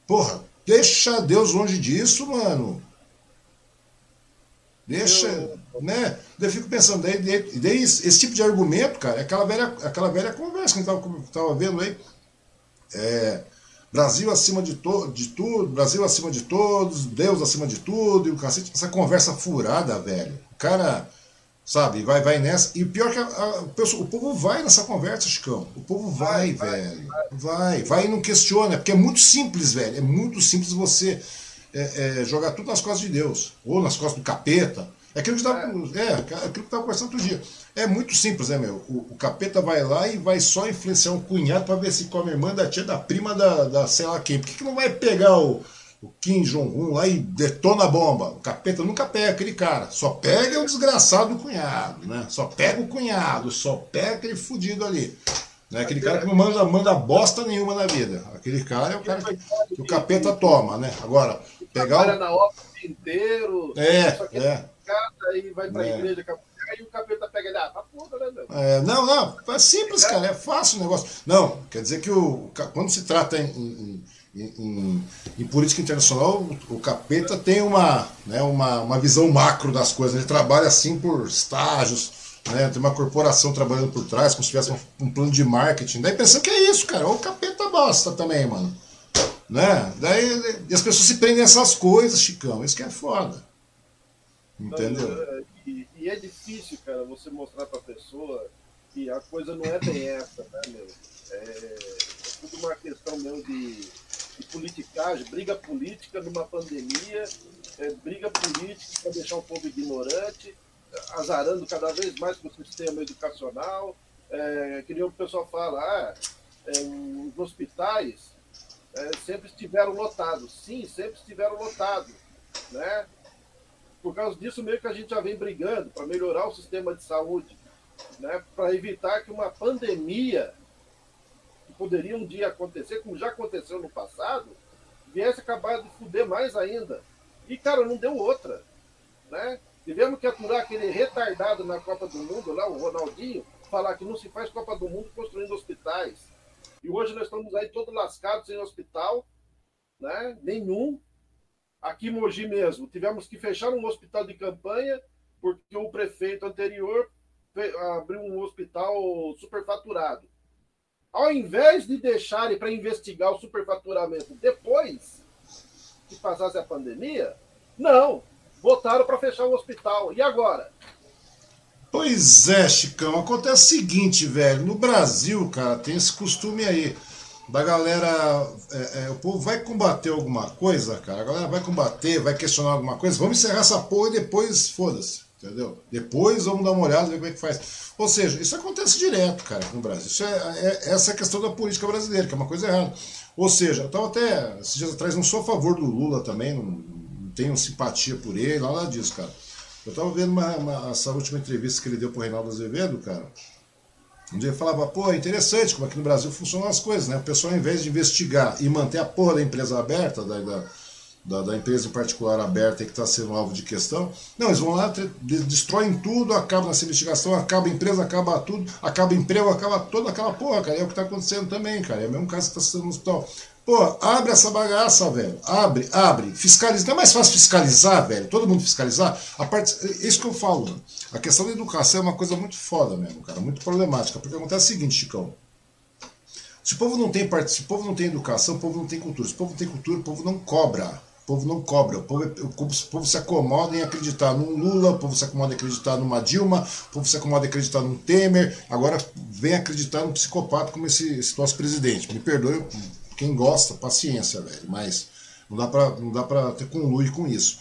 Porra, deixa Deus longe disso, mano. Deixa, eu... né? Eu fico pensando, daí, daí, esse, esse, tipo de argumento, cara, é aquela velha, aquela velha conversa que a gente estava vendo aí. É, Brasil acima de, to, de tudo, Brasil acima de todos, Deus acima de tudo, e o cacete, essa conversa furada, velho. O cara, sabe, vai, vai nessa. E o pior é que a, a, o povo vai nessa conversa, Chicão. O povo vai, vai velho. Vai, vai, vai e não questiona, porque é muito simples, velho. É muito simples você é, é, jogar tudo nas costas de Deus, ou nas costas do capeta. É aquilo que estava é. é, aquilo que estava conversando outro dia. É muito simples, né, meu? O, o, capeta vai lá e vai só influenciar um cunhado para ver se come a irmã da tia da prima da, da sei lá quem. Por que, que não vai pegar o, o Kim Jong-un lá e detona a bomba? O capeta nunca pega aquele cara. Só pega o desgraçado do cunhado, né? Só pega o cunhado, só pega aquele fudido ali. Né? Aquele cara que não manda, manda bosta nenhuma na vida. Aquele cara é o cara que, que o capeta toma, né? Agora, pegar. Trabalha na obra o inteiro. É, é. Casa, e vai pra é. igreja e o capeta pega ele, ah, tá puta, né, meu? É, não, não, é simples, cara, é fácil o negócio. Não, quer dizer que o, quando se trata em, em, em, em política internacional, o, o, capeta tem uma, né, uma, uma visão macro das coisas, ele trabalha assim por estágios né? Tem uma corporação trabalhando por trás, como se tivesse um, um plano de marketing. Daí pensando que é isso, cara. O capeta bosta também, mano. Né? Daí e as pessoas se prendem a essas coisas, Chicão. Isso que é foda. Entendeu? É, e, e, é difícil, cara, você mostrar pra pessoa que a coisa não é bem essa, né, meu? É, é tudo uma questão mesmo de, de politicagem, briga política numa pandemia, é, briga política para deixar o povo ignorante, azarando cada vez mais com o sistema educacional. É, que nem o pessoal fala, ah, é, os hospitais é, sempre estiveram lotados. Sim, sempre estiveram lotados. Né? Por causa disso, meio que a gente já vem brigando para melhorar o sistema de saúde, né? para evitar que uma pandemia, que poderia um dia acontecer, como já aconteceu no passado, viesse acabar de fuder mais ainda. E, cara, não deu outra. Né? Tivemos que aturar aquele retardado na Copa do Mundo, lá, o Ronaldinho, falar que não se faz Copa do Mundo construindo hospitais. E hoje nós estamos aí todos lascados sem hospital, né? nenhum. Aqui em Mogi mesmo, tivemos que fechar um hospital de campanha, porque o prefeito anterior abriu um hospital superfaturado. Ao invés de deixarem para investigar o superfaturamento depois que passasse a pandemia, não, votaram para fechar o hospital. E agora? Pois é, Chicão. Acontece o seguinte, velho. No Brasil, cara, tem esse costume aí da galera. É, é, o povo vai combater alguma coisa, cara. A galera vai combater, vai questionar alguma coisa. Vamos encerrar essa porra e depois foda-se. Entendeu? Depois vamos dar uma olhada, ver como é que faz. Ou seja, isso acontece direto, cara, no Brasil. Isso é, é essa é a questão da política brasileira, que é uma coisa errada. Ou seja, eu estava até, esses dias atrás, não sou a favor do Lula também, não, não tenho simpatia por ele, nada disso, cara. Eu estava vendo uma, uma, essa última entrevista que ele deu para o Reinaldo Azevedo, cara. Onde ele falava, pô, é interessante como aqui no Brasil funcionam as coisas, né? O pessoal, ao invés de investigar e manter a porra da empresa aberta, da, da, da, empresa em particular aberta que está sendo alvo de questão, não, eles vão lá, destroem tudo, acabam nessa investigação, acaba a empresa, acaba tudo, acaba emprego, acaba toda aquela porra, cara. É o que está acontecendo também, cara. É o mesmo caso que está sendo no hospital. Pô, abre essa bagaça, velho. Abre, abre. Fiscaliza. Não é mais fácil fiscalizar, velho? Todo mundo fiscalizar? A parte, é isso que eu falo. A questão da educação é uma coisa muito foda mesmo, cara. Muito problemática. Porque acontece o seguinte, Chicão. Se o povo não tem parte, se o povo não tem educação, o povo não tem cultura. Se o povo não tem cultura, o povo não cobra. O povo não cobra. O povo, o povo, o povo se acomoda em acreditar num Lula, o povo se acomoda em acreditar numa Dilma, o povo se acomoda em acreditar num Temer. Agora vem acreditar num psicopata como esse, esse nosso presidente. Me perdoe quem gosta, paciência, velho. Mas não dá pra, não dá pra ter conluir com isso.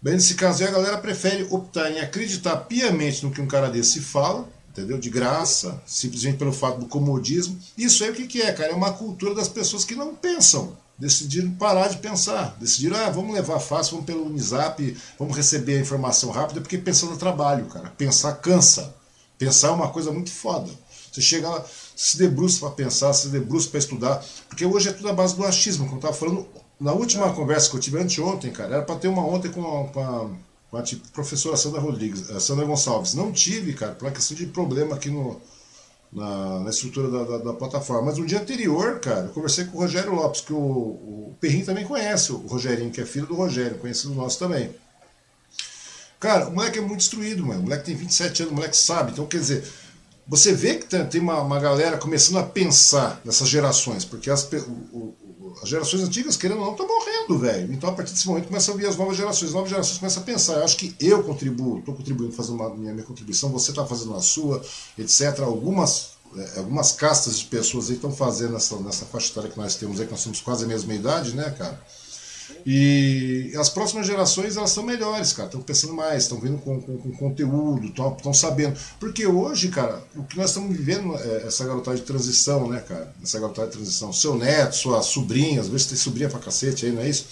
Bem, nesse caso aí, a galera prefere optar em acreditar piamente no que um cara desse fala, entendeu? De graça, simplesmente pelo fato do comodismo. Isso aí o que, que é, cara? É uma cultura das pessoas que não pensam. Decidiram parar de pensar. Decidiram, ah, vamos levar fácil, vamos pelo Unizap, vamos receber a informação rápida, porque pensando no trabalho, cara. Pensar cansa. Pensar é uma coisa muito foda. Você chega lá, se debruça para pensar, se debruça para estudar, porque hoje é tudo a base do achismo, como eu estava falando na última conversa que eu tive anteontem, cara, era para ter uma ontem com a, com a, com a tipo, professora Sandra Rodrigues, a Sandra Gonçalves. Não tive, cara, por uma questão de problema aqui no, na, na estrutura da, da, da, plataforma. Mas no dia anterior, cara, eu conversei com o Rogério Lopes, que o, o Perrin também conhece, o Rogerinho, que é filho do Rogério, conhecido nosso também. Cara, o moleque é muito instruído, mano. O moleque tem 27 anos, o moleque sabe. Então, quer dizer, você vê que tem uma, uma galera começando a pensar nessas gerações, porque as, o, o, as gerações antigas, querendo ou não, estão morrendo, velho. Então, a partir desse momento, começa a vir as novas gerações. As novas gerações começam a pensar. Eu acho que eu contribuo, estou contribuindo, fazendo uma, minha, minha contribuição, você está fazendo a sua, etc. Algumas, é, algumas castas de pessoas aí estão fazendo nessa, nessa faixa etária que nós temos aí, que nós temos quase a mesma idade, né, cara? E as próximas gerações elas são melhores, cara. Estão pensando mais, estão vindo com, com, com conteúdo, estão sabendo. Porque hoje, cara, o que nós estamos vivendo é essa garotada de transição, né, cara? Essa garotada de transição. Seu neto, sua sobrinha, às vezes tem sobrinha pra cacete aí, não é isso?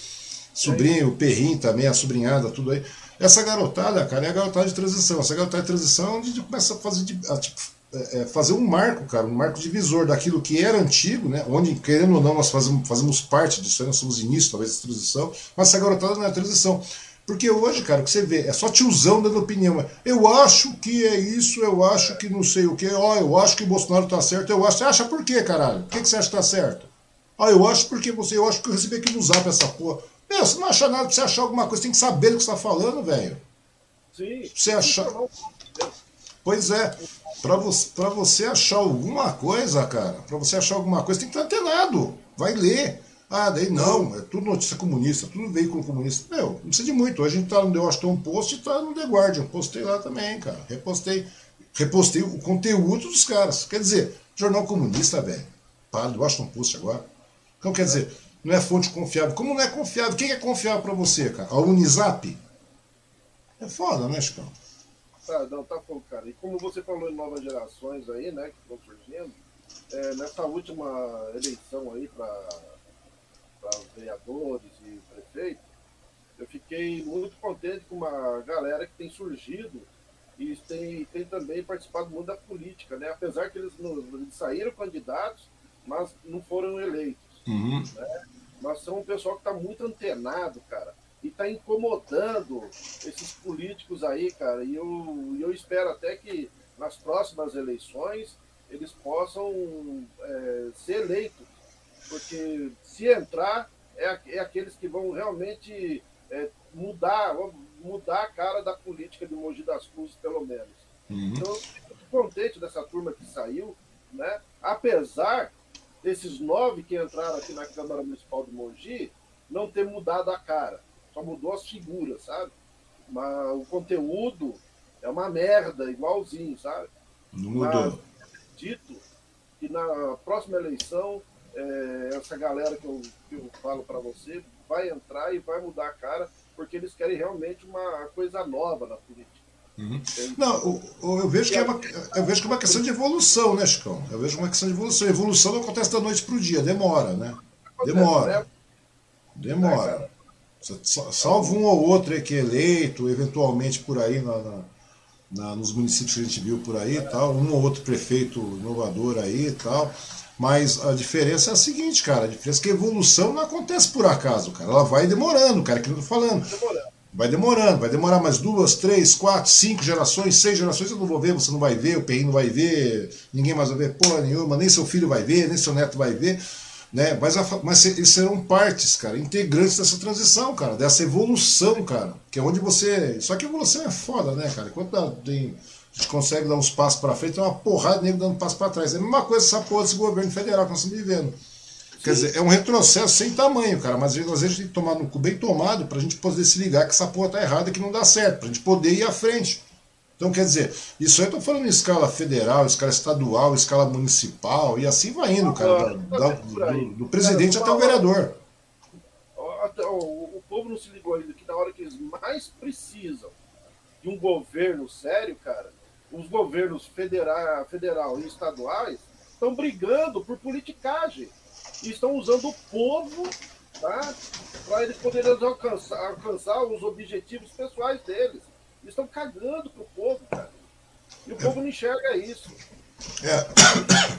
Sobrinho, o perrinho também, a sobrinhada, tudo aí. Essa garotada, cara, é a garotada de transição. Essa garotada de transição é onde a gente começa a fazer de, a, tipo, é, é, fazer um marco, cara, um marco divisor daquilo que era antigo, né? Onde, querendo ou não, nós fazemos, fazemos parte disso, nós somos início, talvez, da transição, mas essa garotada não é a transição. Porque hoje, cara, o que você vê é só tiozão dando opinião. Eu acho que é isso, eu acho que não sei o que, ó, eu acho que o Bolsonaro tá certo, eu acho. Você acha por quê, caralho? Por que, que você acha que tá certo? Ah, eu acho porque você, eu acho que eu recebi aqui no zap essa porra. Meu, você não acha nada, pra você achar alguma coisa, você tem que saber do que você tá falando, velho. Sim. Você achar. Pois é. Para você, você achar alguma coisa, cara, para você achar alguma coisa, tem que estar antenado. Vai ler. Ah, daí não, é tudo notícia comunista, tudo veículo comunista. Meu, não precisa de muito. Hoje a gente tá no The Washington Post e tá no The Guardian. Postei lá também, cara. Repostei. Repostei o conteúdo dos caras. Quer dizer, jornal comunista, velho. Para do Washington Post agora. Então, quer dizer, não é fonte confiável. Como não é confiável? Quem é confiável para você, cara? A Unisap? É foda, né, Chicão? Tá, não, tá bom, cara. E como você falou em novas gerações aí, né, que estão surgindo, é, nessa última eleição aí para vereadores e prefeitos, eu fiquei muito contente com uma galera que tem surgido e tem, tem também participado muito da política, né? Apesar que eles, não, eles saíram candidatos, mas não foram eleitos. Uhum. Né? Mas são um pessoal que está muito antenado, cara, e está incomodando esses políticos aí, cara. E eu, eu espero até que nas próximas eleições eles possam é, ser eleitos, porque se entrar é, é aqueles que vão realmente é, mudar, mudar a cara da política de Mogi das Cruzes, pelo menos. Uhum. Então, eu fico contente dessa turma que saiu, né? apesar desses nove que entraram aqui na Câmara Municipal de Mogi não ter mudado a cara, só mudou as figuras, sabe? Mas o conteúdo é uma merda, igualzinho, sabe? Não mudou. Dito que na próxima eleição é, essa galera que eu, que eu falo para você vai entrar e vai mudar a cara, porque eles querem realmente uma coisa nova na política. Uhum. Não, eu, eu, vejo que é uma, eu vejo que é uma questão de evolução, né, Chicão? Eu vejo uma questão de evolução. A evolução não acontece da noite para o dia, demora, né? Demora. Né? Demora. Salvo um ou outro que é eleito, eventualmente por aí na, na, na, nos municípios que a gente viu por aí tal, um ou outro prefeito inovador aí e tal. Mas a diferença é a seguinte, cara. A diferença é que a evolução não acontece por acaso, cara. Ela vai demorando, cara, que eu tô falando. Vai demorando, vai demorar mais duas, três, quatro, cinco gerações, seis gerações, eu não vou ver, você não vai ver, o PI não vai ver, ninguém mais vai ver porra nenhuma, nem seu filho vai ver, nem seu neto vai ver. Né? Mas, a, mas eles serão partes, cara, integrantes dessa transição, cara, dessa evolução, cara. Que é onde você. Só que evolução é foda, né, cara? Enquanto tem a gente consegue dar uns passos para frente, tem uma porrada de nego dando passo para trás. É a mesma coisa essa porra desse governo federal que nós estamos vivendo. Quer dizer, é um retrocesso sem tamanho, cara, mas às vezes a gente tem que tomar no cu bem tomado para a gente poder se ligar que essa porra tá errada, que não dá certo, para a gente poder ir à frente. Então, quer dizer, isso aí eu tô falando em escala federal, escala estadual, escala municipal, e assim vai indo, cara, da, da, do, do, presidente até o vereador. O povo não se ligou ainda que na hora que eles mais precisam de um governo sério, cara, os governos federal, federal e estaduais estão brigando por politicagem e estão usando o povo tá, para eles poderem alcançar, alcançar os objetivos pessoais deles. Eles estão cagando pro povo, cara. E o povo não enxerga isso. É.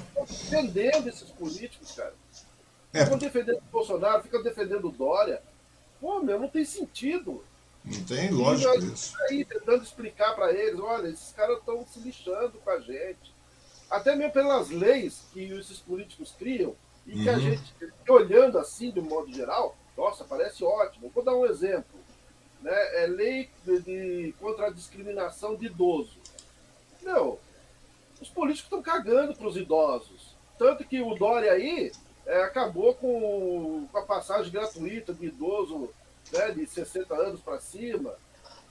Estão defendendo esses políticos, cara. É. Ficam defendendo o Bolsonaro, ficam defendendo o Dória. Pô, meu, não tem sentido. Não tem lógico e isso. aí tentando explicar para eles, olha, esses caras estão se lixando com a gente. Até mesmo pelas leis que esses políticos criam, e uhum. que a uhum. gente, olhando assim, de um modo geral, nossa, parece ótimo. Vou dar um exemplo. Né? É lei de, de contra a discriminação de idoso. Meu, os políticos estão cagando para os idosos. Tanto que o Dória aí é, acabou com, com a passagem gratuita do idoso né, de 60 anos para cima,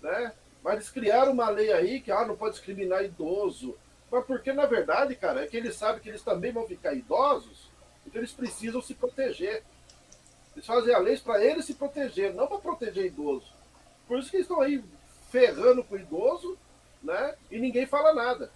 né? Mas eles criaram uma lei aí que ah, não pode discriminar idoso. Mas porque, na verdade, cara, é que eles sabem que eles também vão ficar idosos, então eles precisam se proteger. Eles fazem a lei para eles se proteger, não para proteger idoso. Por isso que eles estão aí ferrando com o idoso, né? E ninguém fala nada.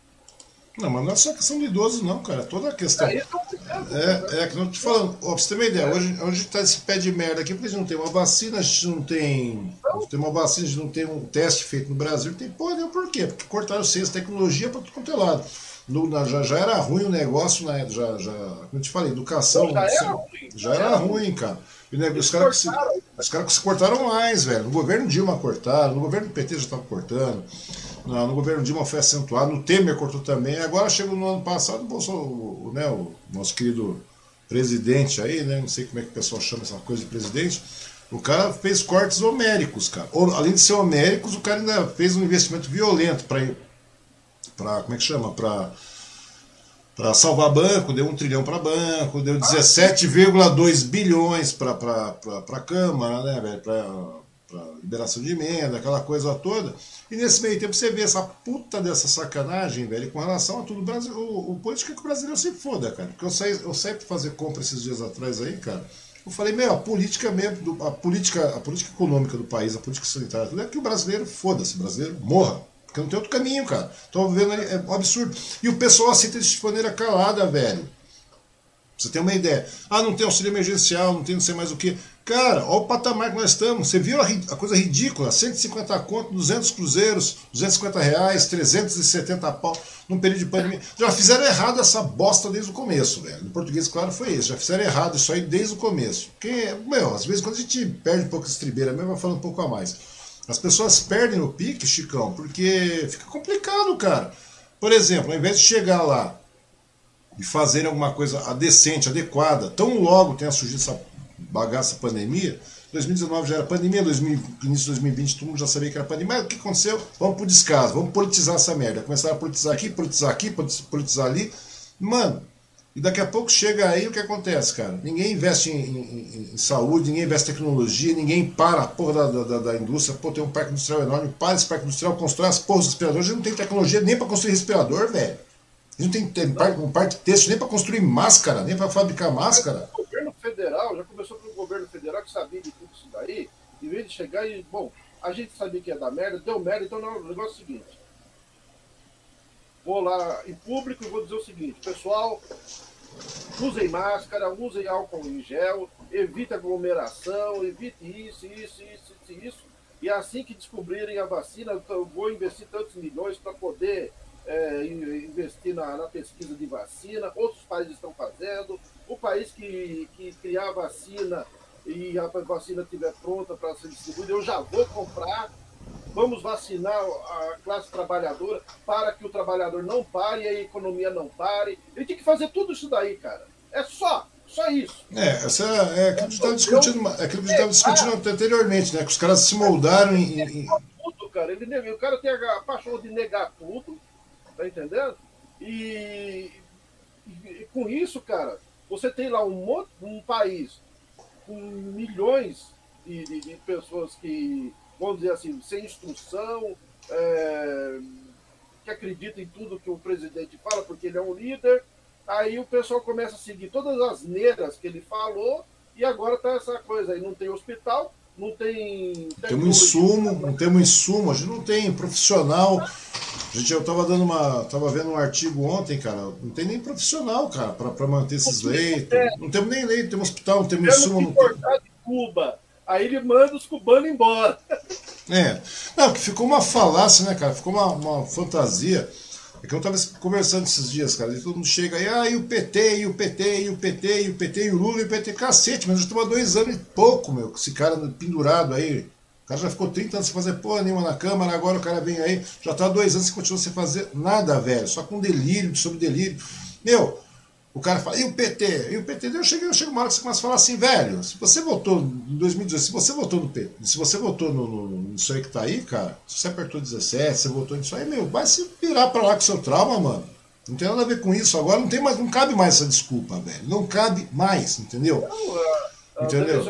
Não, mas não é só questão de idosos, não, cara. Toda a questão. É, é, é que não te falando. Ó, pra você ter uma ideia, hoje, hoje tá esse pé de merda aqui, porque a gente não tem uma vacina, a gente não tem. Gente tem uma vacina, a gente não tem um teste feito no Brasil. Tem porra nenhuma por quê? Porque cortaram ciência tecnologia para tudo quanto é lado. No, na, já, já era ruim o negócio, né? Já, já, como eu te falei, educação. Já era ruim. Já era ruim, cara. Né, os caras que, se, cara que se cortaram mais, velho. No governo Dilma cortaram, no governo PT já estavam cortando. No, no governo Dilma foi acentuado, no Temer cortou também. Agora chegou no ano passado, o, Bolsonaro, né, o nosso querido presidente aí, né? Não sei como é que o pessoal chama essa coisa de presidente. O cara fez cortes homéricos, cara. Ou, além de ser homéricos, o cara ainda fez um investimento violento para como é que chama? Para para salvar banco, deu um trilhão para banco, deu 17,2 bilhões para a Câmara, né, velho? Para liberação de emenda, aquela coisa toda. E nesse meio tempo você vê essa puta dessa sacanagem, velho, com relação a tudo. O, Brasil, o, o político é que o brasileiro se foda, cara. Porque eu saí, eu saí para fazer compra esses dias atrás aí, cara. Eu falei, meu, a política mesmo, a política, a política econômica do país, a política sanitária, tudo é que o brasileiro, foda-se, brasileiro morra. Porque não tem outro caminho, cara. Tô vendo ali, é um absurdo. E o pessoal aceita isso de maneira calada, velho. Você tem uma ideia. Ah, não tem auxílio emergencial, não tem não sei mais o que. Cara, olha o patamar que nós estamos. Você viu a, a, coisa ridícula? 150 conto, 200 cruzeiros, 250 reais, 370 pau num período de pandemia. Já fizeram errado essa bosta desde o começo, velho. No português, claro, foi isso. Já fizeram errado isso aí desde o começo. Porque, meu, às vezes quando a gente perde um pouco de estribeira mesmo, vai falando um pouco a mais. As pessoas perdem o pique, Chicão, porque fica complicado, cara. Por exemplo, ao invés de chegar lá e fazer alguma coisa decente, adequada, tão logo tenha surgido essa bagaça pandemia, 2019 já era pandemia, 2000, início de 2020 todo mundo já sabia que era pandemia, mas o que aconteceu? Vamos pro descaso, vamos politizar essa merda. Começaram a politizar aqui, politizar aqui, politizar ali. Mano, e daqui a pouco chega aí o que acontece, cara? Ninguém investe em, em, em saúde, ninguém investe em tecnologia, ninguém para a porra da, da, da, indústria. Pô, tem um parque industrial enorme, para esse parque industrial, constrói as porras dos respiradores. A gente não tem tecnologia nem para construir respirador, velho. A gente não tem, tem parque, um parque de texto nem para construir máscara, nem para fabricar máscara. O governo federal, já começou pelo governo federal que sabia de tudo isso daí, em vez de chegar e, bom, a gente sabia que ia dar merda, deu merda, então não, o negócio é o seguinte. Vou lá em público e vou dizer o seguinte, pessoal, Usem máscara, usem álcool em gel, evite aglomeração, evite isso, isso, isso, isso, isso. E assim que descobrirem a vacina, eu vou investir tantos milhões para poder é, investir na, na, pesquisa de vacina. Outros países estão fazendo. O país que, que criar a vacina e a vacina estiver pronta para ser distribuída, eu já vou comprar vamos vacinar a classe trabalhadora para que o trabalhador não pare e a economia não pare. Ele tem que fazer tudo isso daí, cara. É só, só isso. É, essa é, é aquilo que a gente estava discutindo, é aquilo que a gente discutindo anteriormente, né? Que os caras se moldaram em. em... Tudo, cara. Ele, o cara tem a paixão de negar tudo, tá entendendo? E, e, e com isso, cara, você tem lá um, um país com milhões de, de, de pessoas que vamos dizer assim, sem instrução, é, que acredita em tudo que o presidente fala, porque ele é um líder. Aí o pessoal começa a seguir todas as neiras que ele falou, e agora tá essa coisa aí, não tem hospital, não tem. Tem um insumo, não tem um insumo, a gente não tem profissional. A gente, eu tava dando uma. tava vendo um artigo ontem, cara. Não tem nem profissional, cara, para manter esses leitos. É. Não temos nem leito, tem um hospital, não temos insumo. Não tem... de Cuba Aí ele manda os cubanos embora. É. Não, que ficou uma falácia, né, cara? Ficou uma, uma fantasia. É que eu tava conversando esses dias, cara, e todo mundo chega aí, ah, e o PT, e o PT, e o PT, e o PT, e o Lula, e o PT, cacete, mas já há dois anos e pouco, meu, com esse cara pendurado aí. O cara já ficou 30 anos sem fazer porra nenhuma na Câmara, agora o cara vem aí, já há dois anos e continua sem fazer nada, velho, só com delírio, sobre delírio. Meu, o cara fala, e o PT? E o PT, eu chego, eu chego uma hora que você começa a falar assim, velho, se você votou em 2018, se você votou no PT, se você votou no, no, nisso aí que tá aí, cara, se você apertou 17, você votou nisso aí, meu, vai se virar pra lá com seu trauma, mano. Não tem nada a ver com isso. Agora não tem mais, não cabe mais essa desculpa, velho. Não cabe mais, entendeu? Não, a, entendeu?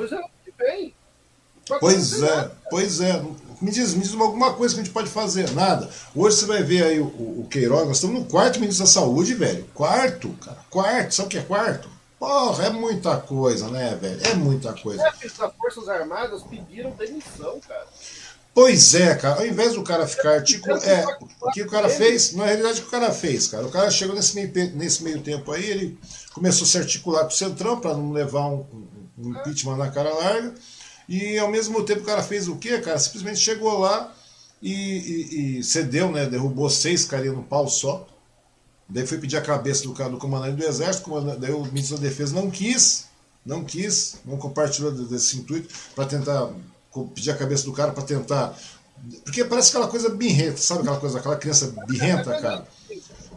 Pois é, pois é. Me diz, me diz alguma coisa que a gente pode fazer. Nada. Hoje você vai ver aí o, o Queiroz, nós estamos no quarto ministro da Saúde, velho. Quarto, cara. Quarto. Sabe o que é quarto? Porra, é muita coisa, né, velho? É muita coisa. Chefes das Forças Armadas pediram demissão, cara. Pois é, cara. Ao invés do cara ficar articulando. É, o que o cara fez, na realidade, o que o cara fez, cara? O cara chegou nesse meio, nesse meio tempo aí, ele começou a se articular com o Centrão para não levar um, um impeachment na cara larga. E ao mesmo tempo o cara fez o quê, cara? Simplesmente chegou lá e, e, e cedeu, né? Derrubou seis carinhas no pau só. Daí foi pedir a cabeça do, do comandante do exército, daí o ministro da defesa não quis, não quis, não compartilhou desse intuito para tentar pedir a cabeça do cara para tentar. Porque parece aquela coisa birrenta, sabe aquela coisa, aquela criança birrenta, cara?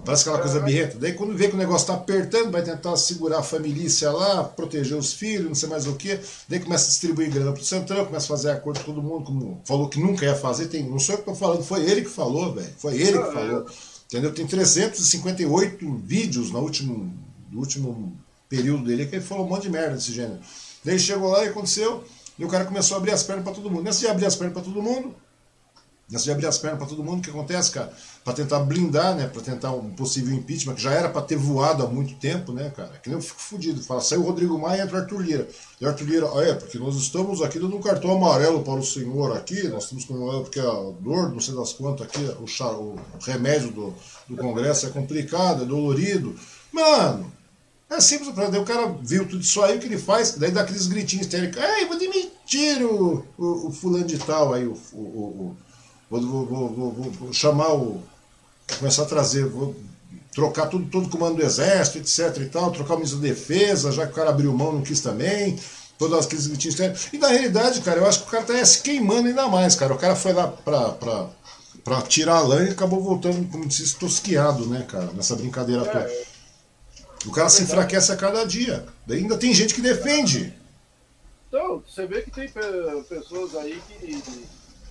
Parece aquela coisa birrenta. Daí quando vê que o negócio está apertando, vai tentar segurar a família lá, proteger os filhos, não sei mais o que. Daí começa a distribuir grana para o Centrão, começa a fazer acordo com todo mundo, como falou que nunca ia fazer. Tem, não sou eu que estou falando, foi ele que falou, velho. Foi ele que falou. Entendeu? Tem 358 vídeos no último, no último período dele que ele falou um monte de merda desse gênero. Daí chegou lá e aconteceu, e o cara começou a abrir as pernas para todo mundo. Nessa de abrir as pernas para todo mundo, nessa de abrir as pernas para todo mundo, o que acontece, cara? Para tentar blindar, né? Para tentar um possível impeachment, que já era para ter voado há muito tempo, né, cara? Que nem eu fico fudido. Fala, saiu o Rodrigo Maia e entra o Arthur Lira. E Arthur Lira, ah, é, porque nós estamos aqui dando um cartão amarelo para o senhor aqui, nós estamos com porque a dor, não sei das quantas aqui, o, chá, o remédio do, do Congresso é complicado, é dolorido. Mano, é simples, daí o cara viu tudo isso aí, o que ele faz, daí dá aqueles gritinhos histéricos, ei, vou demitir o, o, o fulano de tal aí, o, o, o vou, vou, vou, vou, chamar o. começar a trazer, vou trocar tudo, todo o comando do exército, etc e tal, trocar o ministro da defesa, já que o cara abriu mão, não quis também, todas aqueles gritinhos histéricos. E na realidade, cara, eu acho que o cara tá se queimando ainda mais, cara. O cara foi lá pra. pra para tirar a lã e acabou voltando, como disse, tosquiado, né, cara, nessa brincadeira é, toda. O cara é se enfraquece a cada dia. Daí ainda tem gente que defende. Então, você vê que tem pessoas aí que,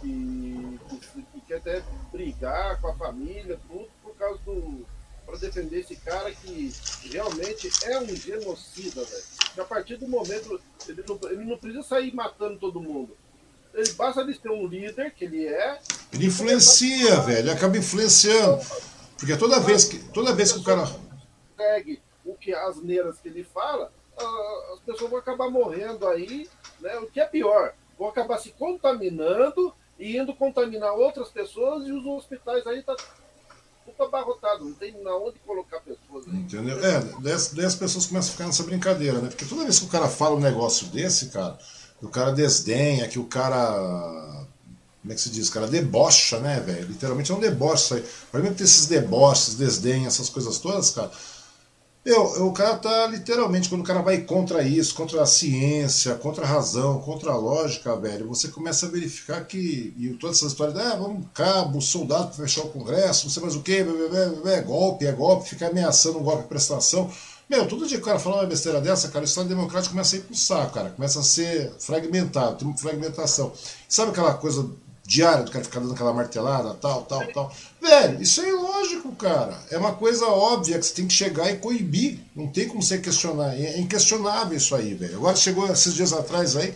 que, que, que quer até brigar com a família, tudo, por causa do. para defender esse cara que realmente é um genocida, velho. Que a partir do momento. Ele não, ele não precisa sair matando todo mundo. Ele basta ele ter um líder, que ele é. Ele influencia, velho. Ele acaba influenciando. Porque toda vez que, toda vez que o cara. Consegue o que as neiras que ele fala, as pessoas vão acabar morrendo aí, né? O que é pior, vão acabar se contaminando e indo contaminar outras pessoas e os hospitais aí tá tudo abarrotado, não tem na onde colocar pessoas. Aí. Entendeu? É, daí as pessoas começam a ficar nessa brincadeira, né? Porque toda vez que o cara fala um negócio desse, cara, o cara desdenha, que o cara como é que se diz, cara, debocha, né, velho? Literalmente é um deboche isso aí. Para mim ter esses deboches, desdém, essas coisas todas, cara, eu, o cara tá literalmente, quando o cara vai contra isso, contra a ciência, contra a razão, contra a lógica, velho, você começa a verificar que. E toda essa história de, ah, vamos cabo, soldado para fechar o Congresso, sei mais o quê, é golpe, é golpe, ficar ameaçando um golpe de prestação. Meu, todo dia que o cara fala uma besteira dessa, cara, o Estado Democrático começa a ir pro saco, cara. Começa a ser fragmentado, tem uma fragmentação. Sabe aquela coisa diária do cara ficar dando aquela martelada, tal, tal, tal. Velho, isso é ilógico, cara. É uma coisa óbvia que você tem que chegar e coibir. Não tem como você questionar. É inquestionável isso aí, velho. Agora chegou esses dias atrás aí,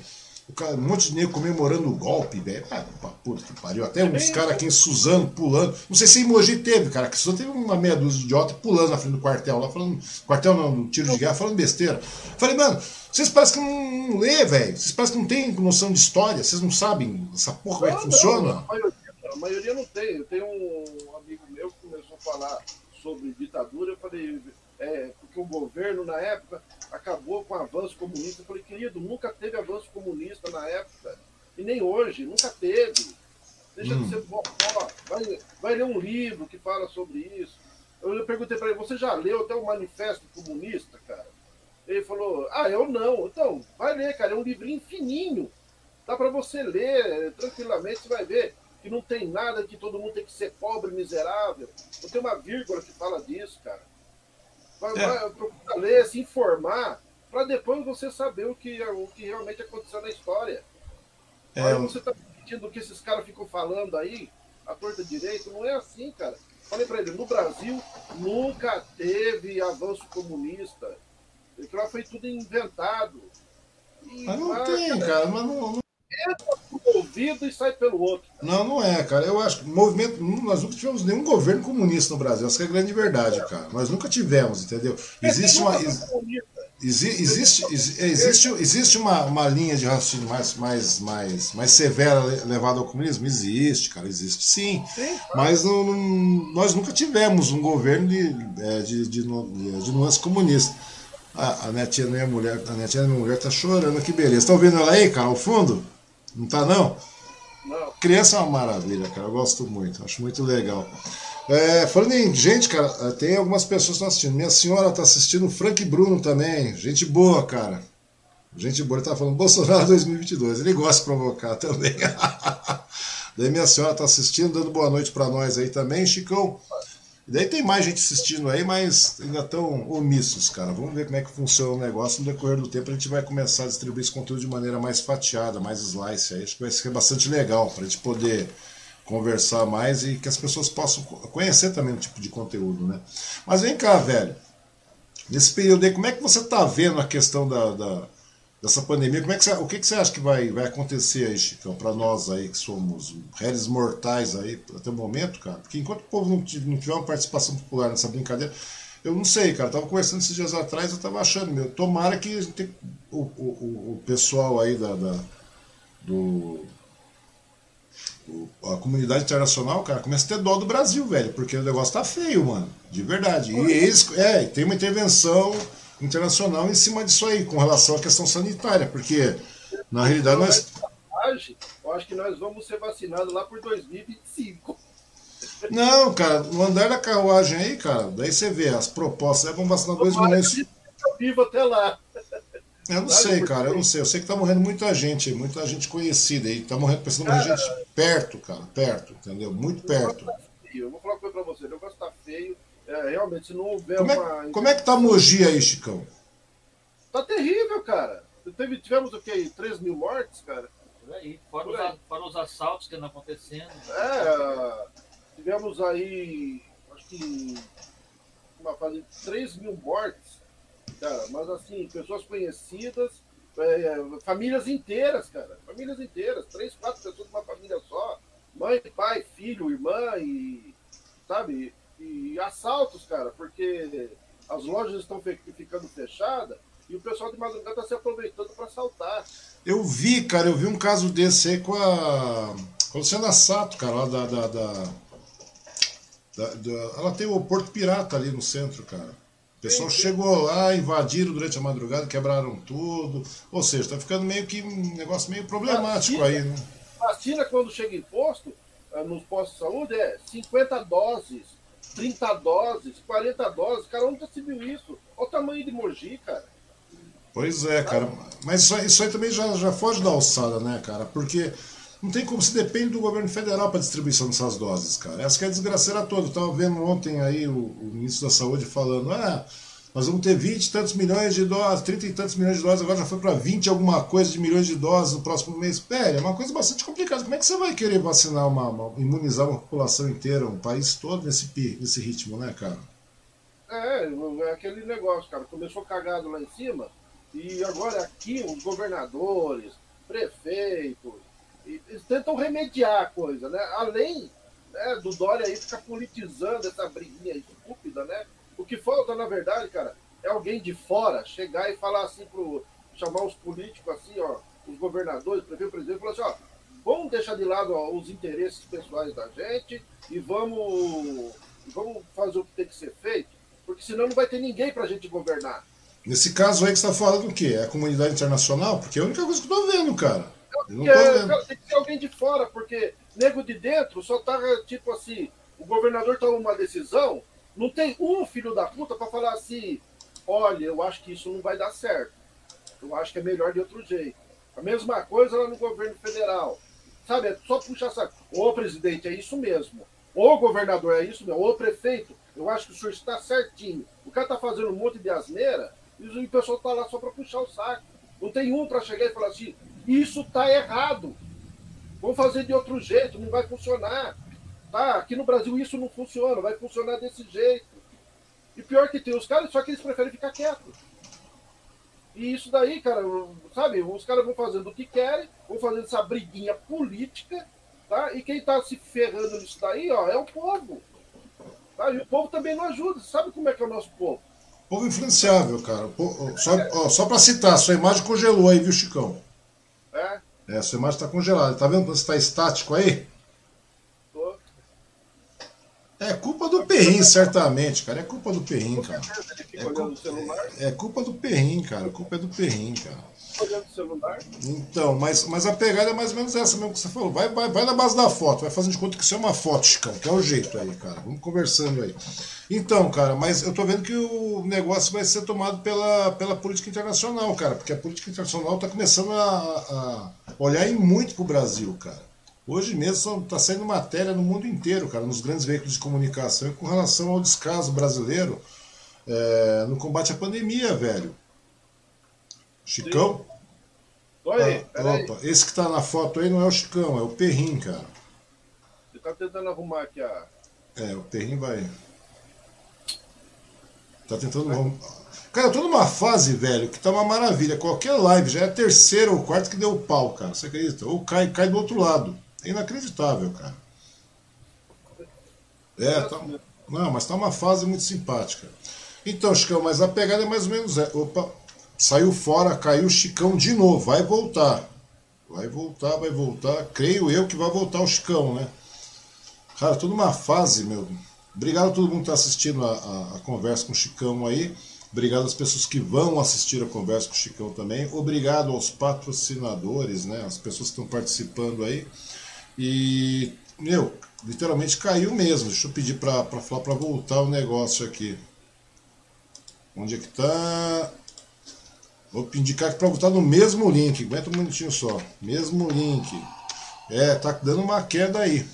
um monte de negro comemorando o golpe, velho. Ah, puta que pariu. Até uns caras aqui em Suzano pulando. Não sei se em Mogi teve, cara, que só teve uma meia dúzia de idiota pulando na frente do quartel lá, falando. Quartel não, no tiro de guerra, falando besteira. Falei, mano, vocês parecem que não, não lê, velho. Vocês parecem que não tem noção de história. Vocês não sabem essa porra como é que funciona. a, maioria, a maioria não tem. Eu tenho um amigo meu que começou a falar sobre ditadura. Eu falei, é, porque o governo na época acabou com o avanço comunista. Eu falei, querido, nunca teve avanço comunista na época. E nem hoje, nunca teve. Deixa hum. de ser bom. Vai, vai ler um livro que fala sobre isso. Eu perguntei para ele, você já leu até o Manifesto Comunista, cara? Ele falou, ah, eu não. Então, vai ler, cara, é um livrinho fininho. Dá para você ler tranquilamente, você vai ver que não tem nada que todo mundo tem que ser pobre, miserável. Não tem uma vírgula que fala disso, cara. Vai, é. vai procurar ler, se informar, para depois você saber o que, o que realmente aconteceu na história. É. Aí você tá pedindo o que esses caras ficam falando aí, a torta direito, não é assim, cara. Falei para ele, no Brasil nunca teve avanço comunista. Aquilo foi tudo inventado. E mas não tem, cara, mas não, não... Entra por ouvido e sai pelo outro. Não, não é, cara. Eu acho que movimento. Nós nunca tivemos nenhum governo comunista no Brasil. Essa é a grande verdade, é. cara. Nós nunca tivemos, entendeu? É, existe uma. Existe, existe, existe, existe uma, uma linha de raciocínio mais, mais, mais, mais severa levada ao comunismo? Existe, cara, existe sim. sim mas não, não, nós nunca tivemos um governo de, é, de, de, de, de nuance comunista. A, a netinha da minha mulher, a netinha minha mulher tá chorando, que beleza. Tá ouvindo ela aí, cara, ao fundo? Não tá não? Não. Criança é uma maravilha, cara. Eu gosto muito, acho muito legal. É, falando em gente, cara, tem algumas pessoas que estão assistindo. Minha senhora está assistindo, o Frank Bruno também. Gente boa, cara. Gente boa. Ele tá falando Bolsonaro 2022. Ele gosta de provocar também. Daí minha senhora está assistindo, dando boa noite para nós aí também. Chicão, e daí tem mais gente assistindo aí, mas ainda estão omissos, cara. Vamos ver como é que funciona o negócio. No decorrer do tempo a gente vai começar a distribuir esse conteúdo de maneira mais fatiada, mais slice aí. Acho que vai ser bastante legal para a gente poder conversar mais e que as pessoas possam conhecer também o tipo de conteúdo, né? Mas vem cá, velho. Nesse período aí, como é que você está vendo a questão da, da, dessa pandemia? Como é que você, o que, que você acha que vai, vai acontecer aí, Chicão, para nós aí que somos réis mortais aí até o momento, cara? Porque enquanto o povo não, não tiver uma participação popular nessa brincadeira, eu não sei, cara. Eu tava conversando esses dias atrás, eu tava achando, meu, tomara que o, o, o, pessoal aí da, da do a comunidade internacional, cara, começa a ter dó do Brasil, velho, porque o negócio tá feio, mano, de verdade. E eles, é, tem uma intervenção internacional em cima disso aí, com relação à questão sanitária, porque na realidade nós. Eu acho que nós vamos ser vacinados lá por 2025. Não, cara, no andar da carruagem aí, cara, daí você vê as propostas, é, vão vacinar 2 milhões. vivo até lá. Eu não sei, cara, eu não sei. Eu sei que tá morrendo muita gente, muita gente conhecida aí. Tá morrendo, pensando morrer gente perto, cara, perto, entendeu? Muito perto. Eu vou falar uma coisa pra você, o negócio tá feio. É, realmente, se não houver como uma. É, como é que tá Mogi aí, Chicão? Tá terrível, cara. Teve, tivemos o quê? 3 mil mortes, cara? Por aí. Fora, Por aí. Os, fora os assaltos que andam acontecendo. É, tivemos aí, acho que uma fase 3 mil mortes cara. Mas assim, pessoas conhecidas, é, famílias inteiras, cara. Famílias inteiras, três, quatro pessoas de uma família só. Mãe, pai, filho, irmã e. Sabe? E assaltos, cara, porque as lojas estão ficando fechadas e o pessoal de madrugada está se aproveitando para assaltar. Eu vi, cara, eu vi um caso desse aí com a. Com a Luciana Sato, cara, lá da, da, da, da, Ela tem o Porto Pirata ali no centro, cara. O pessoal chegou lá, invadiram durante a madrugada, quebraram tudo. Ou seja, está ficando meio que um negócio meio problemático vacina, aí, né? Vacina, quando chega em posto, eh, nos postos de saúde, é 50 doses, 30 doses, 40 doses. Cara, onde se viu isso? Olha o tamanho de Mogi, cara. Pois é, cara. Mas isso, isso aí também já, já foge da alçada, né, cara? Porque não tem como se depende do governo federal para distribuição dessas doses, cara. Essa que é a desgraceira toda. Eu estava vendo ontem aí o, o, ministro da Saúde falando, ah, nós vamos ter 20 e tantos milhões de doses, 30 e tantos milhões de doses, agora já foi para 20 alguma coisa de milhões de doses no próximo mês. Pera, é uma coisa bastante complicada. Como é que você vai querer vacinar uma, uma imunizar uma população inteira, um país todo nesse, nesse ritmo, né, cara? É, é aquele negócio, cara. Começou cagado lá em cima e agora aqui os governadores, prefeitos, eles tentam remediar a coisa, né? Além né, do Dória aí ficar politizando essa briguinha estúpida, né? O que falta, na verdade, cara, é alguém de fora chegar e falar assim pro. chamar os políticos assim, ó, os governadores, o prefeito, o presidente, falar assim, ó, vamos deixar de lado ó, os interesses pessoais da gente e vamos, vamos fazer o que tem que ser feito, porque senão não vai ter ninguém pra gente governar. Nesse caso aí que você está falando o quê? É a comunidade internacional? Porque é a única coisa que eu tô vendo, cara. Porque, cara, tem que ser alguém de fora, porque nego de dentro só tá tipo assim, o governador toma uma decisão, não tem um filho da puta para falar assim, olha, eu acho que isso não vai dar certo. Eu acho que é melhor de outro jeito. A mesma coisa lá no governo federal. Sabe, é só puxar saco. Ô presidente, é isso mesmo. Ô governador, é isso mesmo. Ô prefeito, eu acho que o senhor está certinho. O cara tá fazendo um monte de asneira e o pessoal tá lá só para puxar o saco. Não tem um para chegar e falar assim, isso está errado. Vamos fazer de outro jeito, não vai funcionar. Tá? Aqui no Brasil isso não funciona, vai funcionar desse jeito. E pior que tem os caras, só que eles preferem ficar quietos. E isso daí, cara, sabe, os caras vão fazendo o que querem, vão fazendo essa briguinha política, tá? E quem está se ferrando nisso daí, ó, é o povo. Tá? E o povo também não ajuda. Sabe como é que é o nosso povo? Povo influenciável, cara. Só, só para citar, sua imagem congelou aí, viu, Chicão? É? É, sua imagem está congelada. Tá vendo quando você está estático aí? É culpa do Perrin, certamente, cara. É culpa do Perrin, cara. É culpa, é, é culpa do Perrin, cara. A culpa é do Perrin, cara. Então, mas, mas a pegada é mais ou menos essa mesmo que você falou. Vai, vai, vai na base da foto, vai fazendo de conta que isso é uma foto, Chicão, que é o jeito aí, cara. Vamos conversando aí. Então, cara, mas eu tô vendo que o negócio vai ser tomado pela, pela política internacional, cara, porque a política internacional tá começando a, a olhar muito pro Brasil, cara. Hoje mesmo está saindo matéria no mundo inteiro, cara, nos grandes veículos de comunicação com relação ao descaso brasileiro é, no combate à pandemia, velho. Chicão? Oi, ah, opa, esse que tá na foto aí não é o Chicão, é o Perrim, cara. Você tá tentando arrumar aqui a. É, o Perrin vai. Tá tentando arrumar. Cara, eu tô numa fase, velho, que tá uma maravilha. Qualquer live já é a terceira ou quarta que deu pau, cara. Você acredita? Ou cai, cai do outro lado. É inacreditável, cara. É, tá. Não, mas tá uma fase muito simpática. Então, Chicão, mas a pegada é mais ou menos. É. Opa, saiu fora, caiu o Chicão de novo. Vai voltar. Vai voltar, vai voltar. Creio eu que vai voltar o Chicão, né? Cara, tudo uma fase, meu. Obrigado a todo mundo que está assistindo a, a, a, conversa com o Chicão aí. Obrigado às pessoas que vão assistir a conversa com o Chicão também. Obrigado aos patrocinadores, né? As pessoas que estão participando aí. E, meu, literalmente caiu mesmo. Deixa eu pedir para falar para voltar o negócio aqui. Onde é que tá? Vou indicar para voltar no mesmo link. Aguenta um minutinho só. Mesmo link. É, tá dando uma queda aí.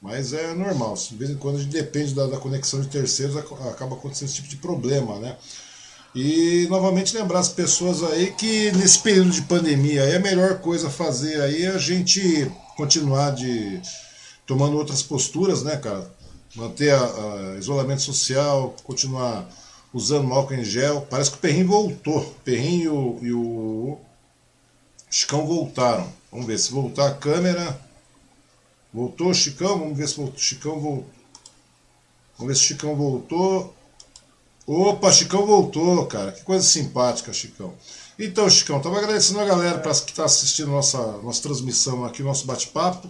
Mas é normal. De vez em quando a gente depende da, da conexão de terceiros, acaba acontecendo esse tipo de problema, né? E novamente lembrar as pessoas aí que nesse período de pandemia aí a melhor coisa a fazer aí é a gente continuar de tomando outras posturas, né, cara? Manter a, a isolamento social, continuar usando álcool em gel. Parece que o Perrinho voltou. O Perrinho e o, e o Chicão voltaram. Vamos ver se voltar a câmera. Voltou o Chicão? Vamos ver se o Chicão voltou. Vamos ver se o Chicão voltou. Opa, Chicão voltou, cara. Que coisa simpática, Chicão. Então, Chicão, estava agradecendo a galera que está assistindo nossa, nossa transmissão aqui, nosso bate-papo.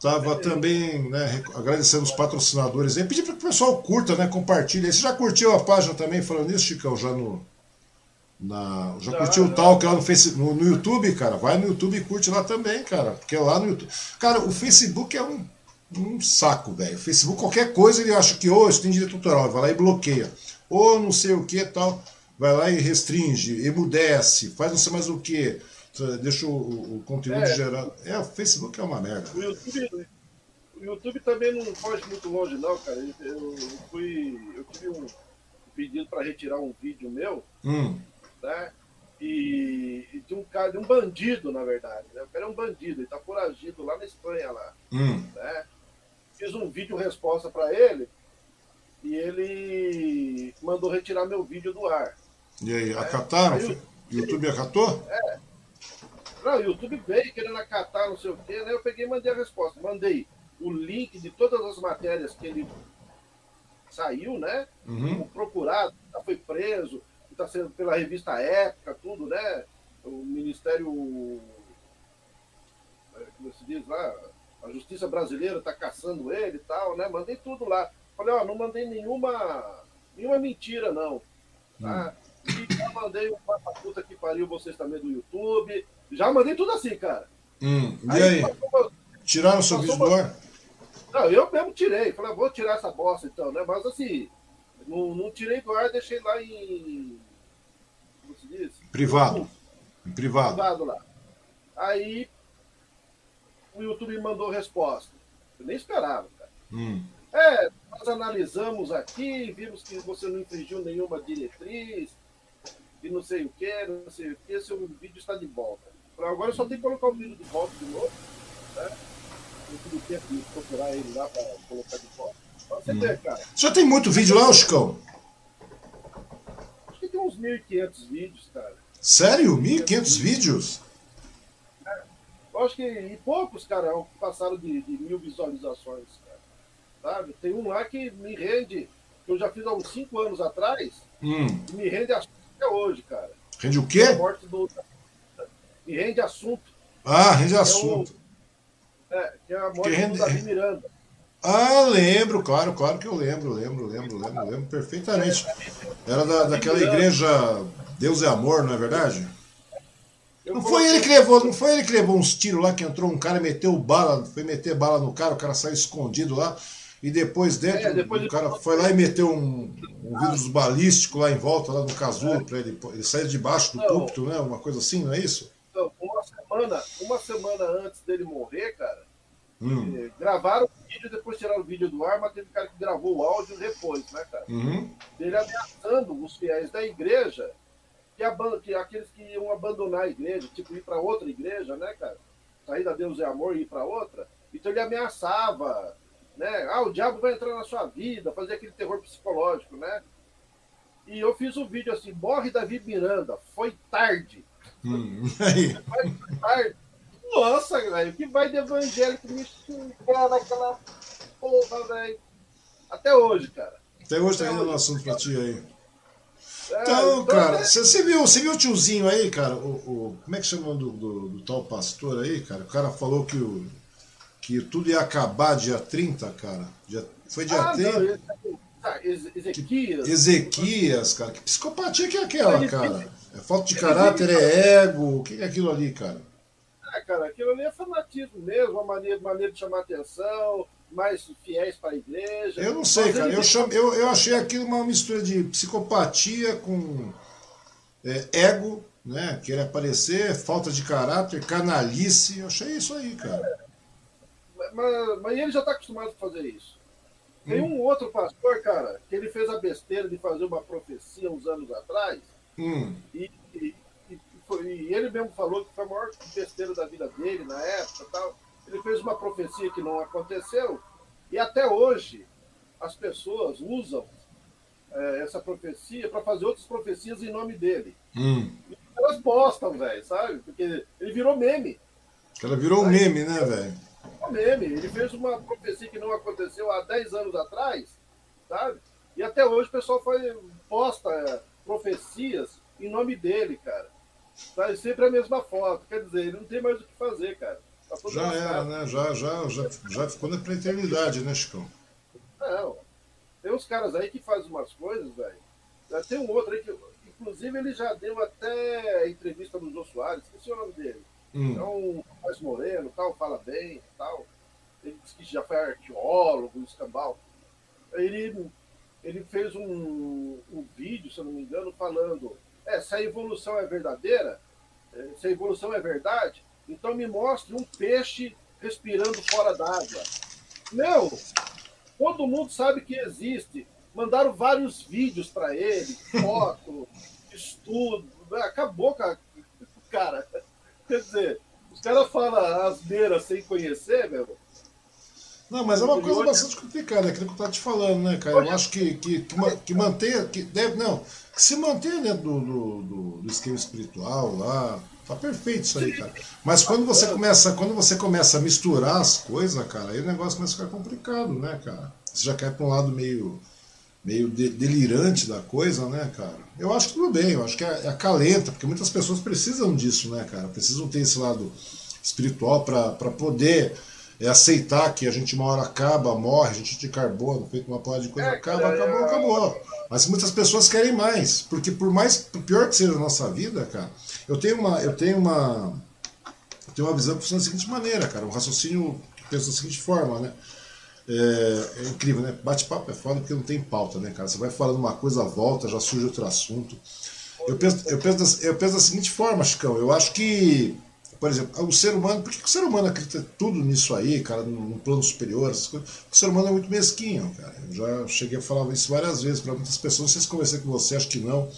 Tava também né, agradecendo os patrocinadores aí. Pedi para que o pessoal curta, né? Compartilha. Você já curtiu a página também falando isso, Chicão? Já no. Na, já não, curtiu o Talk lá no, face, no, no, YouTube, cara? Vai no YouTube e curte lá também, cara. Porque lá no YouTube. Cara, o Facebook é um, um saco, velho. O Facebook, qualquer coisa, ele acha que, ô, oh, isso tem direito autoral, vai lá e bloqueia. Ou não sei o que tal, vai lá e restringe, emudece, faz não sei mais o que deixa o, o conteúdo é, gerado. É, o Facebook é uma merda. O YouTube, o YouTube também não foge muito longe, não, cara. Eu, fui. Eu tive um pedido para retirar um vídeo meu, hum. né? E, e, de um cara, de um bandido, na verdade. Né? O cara é um bandido, ele tá foragido lá na Espanha lá. Hum. Né? Fiz um vídeo resposta para ele e ele mandou retirar meu vídeo do ar. E aí, acataram? Aí, YouTube acatou? É. Não, o YouTube veio querendo acatar, não sei o quê, né? Eu peguei e mandei a resposta. Mandei o link de todas as matérias que ele saiu, né? Uhum. procurado, já foi preso, está sendo pela revista Época, tudo, né? O Ministério. É, como se diz lá? A Justiça Brasileira está caçando ele e tal, né? Mandei tudo lá. Falei, ó, não mandei nenhuma, nenhuma mentira, não. Tá? Uhum. E já mandei uma puta que pariu vocês também do YouTube. Já mandei tudo assim, cara. Hum, e aí? aí? Tiraram o seu vídeo do ar? Não, eu mesmo tirei. Falei, vou tirar essa bosta então, né? Mas assim, não, não tirei do ar, deixei lá em. Como se diz? Privado. Em privado. Privado lá. Aí o YouTube mandou resposta. Eu nem esperava, cara. Hum. É, nós analisamos aqui, vimos que você não infringiu nenhuma diretriz, e não sei o que, não sei o que, seu vídeo está de volta. Agora eu só tenho que colocar o vídeo de volta de novo, né? Eu tive tempo de procurar ele lá para colocar de volta. Você hum. ver, cara. Já tem muito vídeo lá, Chicão? Acho que tem uns 1.500 vídeos, cara. Sério? 1.500 vídeos? É, eu acho que e poucos, cara, passaram de, de mil visualizações. Sabe? Tem um lá que me rende, que eu já fiz há uns 5 anos atrás, hum. me rende até hoje, cara. Rende o quê? Do, e rende assunto. Ah, rende é assunto. O, é, que é a morte rende... do Davi Miranda. Ah, lembro, claro, claro que eu lembro, lembro, lembro, lembro, lembro perfeitamente. Era da, daquela igreja Deus é Amor, não é verdade? Não foi ele que levou, não foi ele que levou uns tiros lá que entrou um cara, meteu bala, foi meter bala no cara, o cara saiu escondido lá. E depois dentro, é, depois o cara foi lá e meteu um, um vírus balístico lá em volta, lá no casulo, é. para ele, ele sair debaixo do púlpito, né? Uma coisa assim, não é isso? Uma semana, uma semana antes dele morrer, cara, hum. Eh, gravaram o vídeo, depois tiraram o vídeo do ar, mas teve cara que gravou o áudio depois, né, cara? Uhum. Ele ameaçando os fiéis da igreja, que, que aqueles que iam abandonar a igreja, tipo, ir para outra igreja, né, cara? Sair da Deus é amor e ir para outra. Então ele ameaçava né? Ah, o diabo vai entrar na sua vida, fazer aquele terror psicológico, né? E eu fiz um vídeo assim, morre Davi Miranda, foi tarde. Hum. Foi tarde. Nossa, velho, que vai de evangélico me xingar naquela porra, velho. Até hoje, cara. Até hoje tá indo no assunto pra ti aí. É, então, cara, você viu, você viu o tiozinho aí, cara? O, o, como é que chama do, do, do, tal pastor aí, cara? O cara falou que, o, que tudo ia acabar dia 30, cara. Dia, foi dia ah, 30? Não, ah, Ezequias. Ezequias, cara. Que psicopatia que é aquela, cara? É falta de caráter, é ego. O que é aquilo ali, cara? Ah, cara, aquilo ali é fanatismo mesmo, uma maneira, maneira de chamar atenção, mais fiéis para a igreja. Eu não sei, cara. Eu, chamo, eu, eu achei aquilo uma mistura de psicopatia com é, ego, né? Querer aparecer, falta de caráter, canalice. Eu achei isso aí, cara. É, mas, mas ele já está acostumado a fazer isso. Tem hum. um outro pastor, cara, que ele fez a besteira de fazer uma profecia uns anos atrás. Hum. E, e, e, e, ele mesmo falou que foi a maior besteira da vida dele na época tal ele fez uma profecia que não aconteceu, e até hoje as pessoas usam é, essa profecia para fazer outras profecias em nome dele. Hum. Elas postam, velho, sabe? Porque ele virou meme. Ela virou um meme, né, velho? Meme. Ele fez uma profecia que não aconteceu há 10 anos atrás, sabe? E até hoje o pessoal foi, posta é, profecias em nome dele, cara. Tá? E sempre a mesma foto. Quer dizer, ele não tem mais o que fazer, cara. Tá já era, né? Já, já, já, já ficou na eternidade, né, Chicão? Não. Tem uns caras aí que fazem umas coisas, velho. Tem um outro aí que, inclusive, ele já deu até entrevista no Jô Soares, esqueci o nome dele. Hum. É um mais moreno, tal, fala bem tal. Ele disse que já foi arqueólogo, escambau. Ele, ele fez um, um vídeo, se eu não me engano, falando: é, se a evolução é verdadeira, é, se a evolução é verdade, então me mostre um peixe respirando fora d'água. Meu, todo mundo sabe que existe. Mandaram vários vídeos para ele, foto, estudo. Acabou, cara. Quer dizer, os caras falam asneira sem conhecer, meu. Não, mas é uma coisa bastante complicada, é aquilo que eu estava te falando, né, cara? Eu acho que, que, que, que manter, que deve, não, que se manter dentro do, do, do, esquema espiritual lá, Tá perfeito isso aí, cara. Mas quando você começa, quando você começa a misturar as coisas, cara, aí o negócio começa a ficar complicado, né, cara? Você já quer para um lado meio meio de, delirante da coisa, né, cara? Eu acho que tudo bem, eu acho que é, é acalenta, porque muitas pessoas precisam disso, né, cara? Precisam ter esse lado espiritual para poder é, aceitar que a gente uma hora acaba, morre, a gente de carbono, feito uma porra de coisa, acaba, acabou, acabou. Mas muitas pessoas querem mais, porque por mais pior que seja a nossa vida, cara, eu tenho uma, eu tenho uma, eu tenho uma visão que funciona da seguinte maneira, cara, um raciocínio pensa da seguinte forma, né? É, é incrível, né? Bate-papo é foda porque não tem pauta, né, cara? Você vai falando uma coisa, volta, já surge outro assunto. Eu penso, eu penso, da, eu penso da seguinte forma, Chicão, eu acho que por exemplo, o ser humano, por que o ser humano acredita tudo nisso aí, cara, no plano superior, essas coisas? O ser humano é muito mesquinho, cara. Eu já cheguei a falar isso várias vezes para muitas pessoas, se conversei com você, acho que não,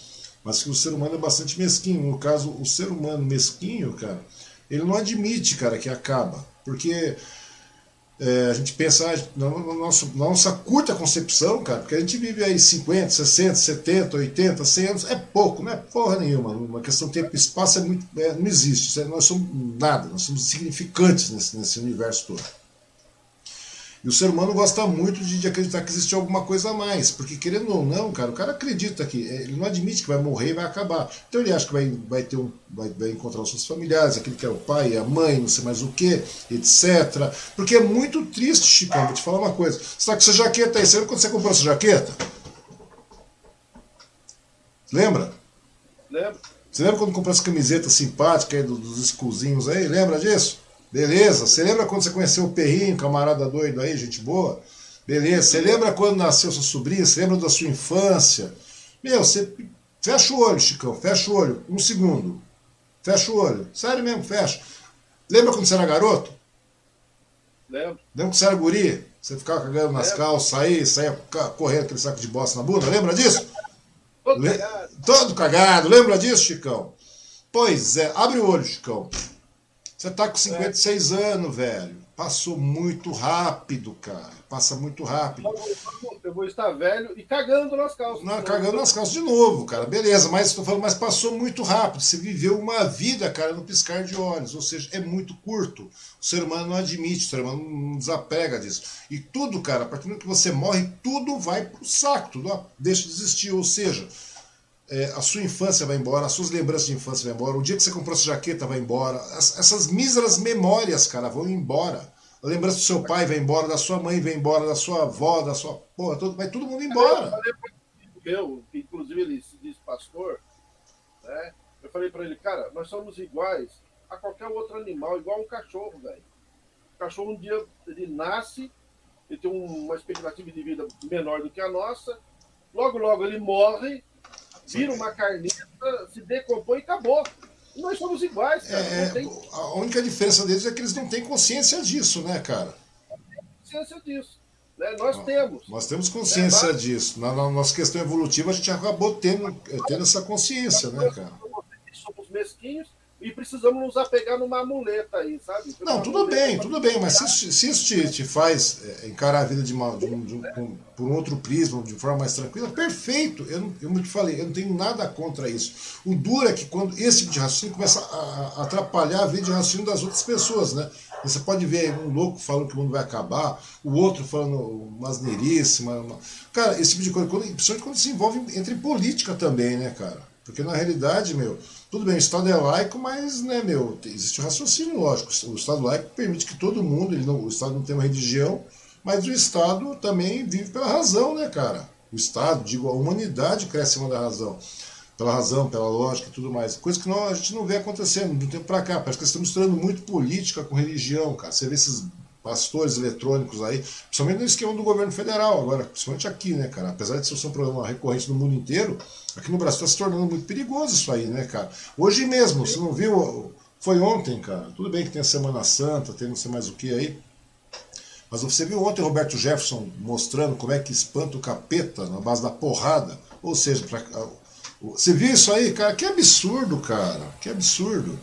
mas que o ser humano é bastante mesquinho. No caso, o ser humano mesquinho, cara, ele não admite, cara, que acaba. Porque é, a gente pensa ah, na, nossa, nossa curta concepção, cara, porque a gente vive aí 50, 60, 70, 80, 100 anos, é pouco, não é porra nenhuma. Uma questão de tempo e espaço é muito, é, não existe. É, nós somos nada, nós somos significantes nesse, nesse universo todo. E o ser humano gosta muito de, de, acreditar que existe alguma coisa a mais, porque querendo ou não, cara, o cara acredita que é, ele não admite que vai morrer e vai acabar. Então ele acha que vai, vai ter um, vai, vai encontrar os seus familiares, aquele que é o pai, a mãe, não sei mais o que, etc. Porque é muito triste, Chicão, vou te falar uma coisa. Você tá com essa jaqueta aí, você lembra quando você comprou essa jaqueta? Lembra? Lembro. Você lembra quando comprou essa camiseta simpática aí dos, dos escusinhos aí? Lembra disso? Beleza? Você lembra quando você conheceu o Perrinho, camarada doido aí, gente boa? Beleza. Você lembra quando nasceu sua sobrinha? Você lembra da sua infância? Meu, você fecha o olho, Chicão, fecha o olho. Um segundo. Fecha o olho. Sério mesmo, fecha. Lembra quando você era garoto? Lembro. Lembra quando você era guri? Você ficava cagando nas Lembro. calças, saía, saía correndo aquele saco de bosta na bunda? Lembra disso? Todo Le... cagado. Todo cagado. Lembra disso, Chicão? Pois é. Abre o olho, Chicão. Você tá com 56 é. anos, velho. Passou muito rápido, cara. Passa muito rápido. Eu vou estar velho e cagando nas calças. Não, cagando nas calças de novo, cara. Beleza, mas estou falando, mas passou muito rápido. Você viveu uma vida, cara, no piscar de olhos. Ou seja, é muito curto. O ser humano não admite, o ser humano não desapega disso. E tudo, cara, a partir do momento que você morre, tudo vai pro saco, tudo deixa de existir. Ou seja, é, a sua infância vai embora, as suas lembranças de infância vão embora, o dia que você comprou essa jaqueta vai embora, as, essas míseras memórias, cara, vão embora. A lembrança do seu pai vai embora, da sua mãe vai embora, da sua avó, da sua. Porra, todo, vai todo mundo embora. Eu, inclusive ele se diz pastor, né? Eu falei para ele, cara, nós somos iguais a qualquer outro animal, igual um cachorro, velho. O cachorro um dia ele nasce, ele tem uma expectativa de vida menor do que a nossa, logo, logo ele morre vira uma carneta, se decompõe e acabou. E nós somos iguais, cara. É, tem... A única diferença deles é que eles não têm consciência disso, né, cara? Consciência disso. Né? Nós não, temos. Nós temos consciência é, disso. Na, na, nossa questão evolutiva, a gente acabou tendo, tendo essa consciência, né, cara? Somos mesquinhos e precisamos nos apegar numa muleta aí, sabe? Não, tudo bem, tudo bem, mas se, se isso te, te faz é, encarar a vida de, uma, de, um, de um, por um outro prisma, de forma mais tranquila, perfeito. Eu, não, eu te falei, eu não tenho nada contra isso. O duro é que quando esse tipo de raciocínio começa a, a atrapalhar a vida de raciocínio das outras pessoas, né? Você pode ver um louco falando que o mundo vai acabar, o outro falando umas neirices, uma... cara, esse tipo de coisa, quando, principalmente quando se envolve entre política também, né, cara? Porque na realidade, meu, tudo bem, o Estado é laico, mas, né, meu, existe um raciocínio lógico. O Estado laico permite que todo mundo, ele não, o Estado não tem uma religião, mas o Estado também vive pela razão, né, cara? O Estado, digo, a humanidade cresce em cima da razão. Pela razão, pela lógica e tudo mais. Coisa que não, a gente não vê acontecendo do tempo para cá. Parece que estamos misturando muito política com religião, cara. Você vê esses pastores eletrônicos aí, principalmente no esquema do governo federal, agora, principalmente aqui, né, cara? Apesar de ser um problema recorrente no mundo inteiro, aqui no Brasil está se tornando muito perigoso isso aí, né, cara? Hoje mesmo, você não viu? Foi ontem, cara. Tudo bem que tem a Semana Santa, tem não sei mais o que aí. Mas você viu ontem o Roberto Jefferson mostrando como é que espanta o capeta na base da porrada? Ou seja, pra, você viu isso aí, cara? Que absurdo, cara. Que absurdo.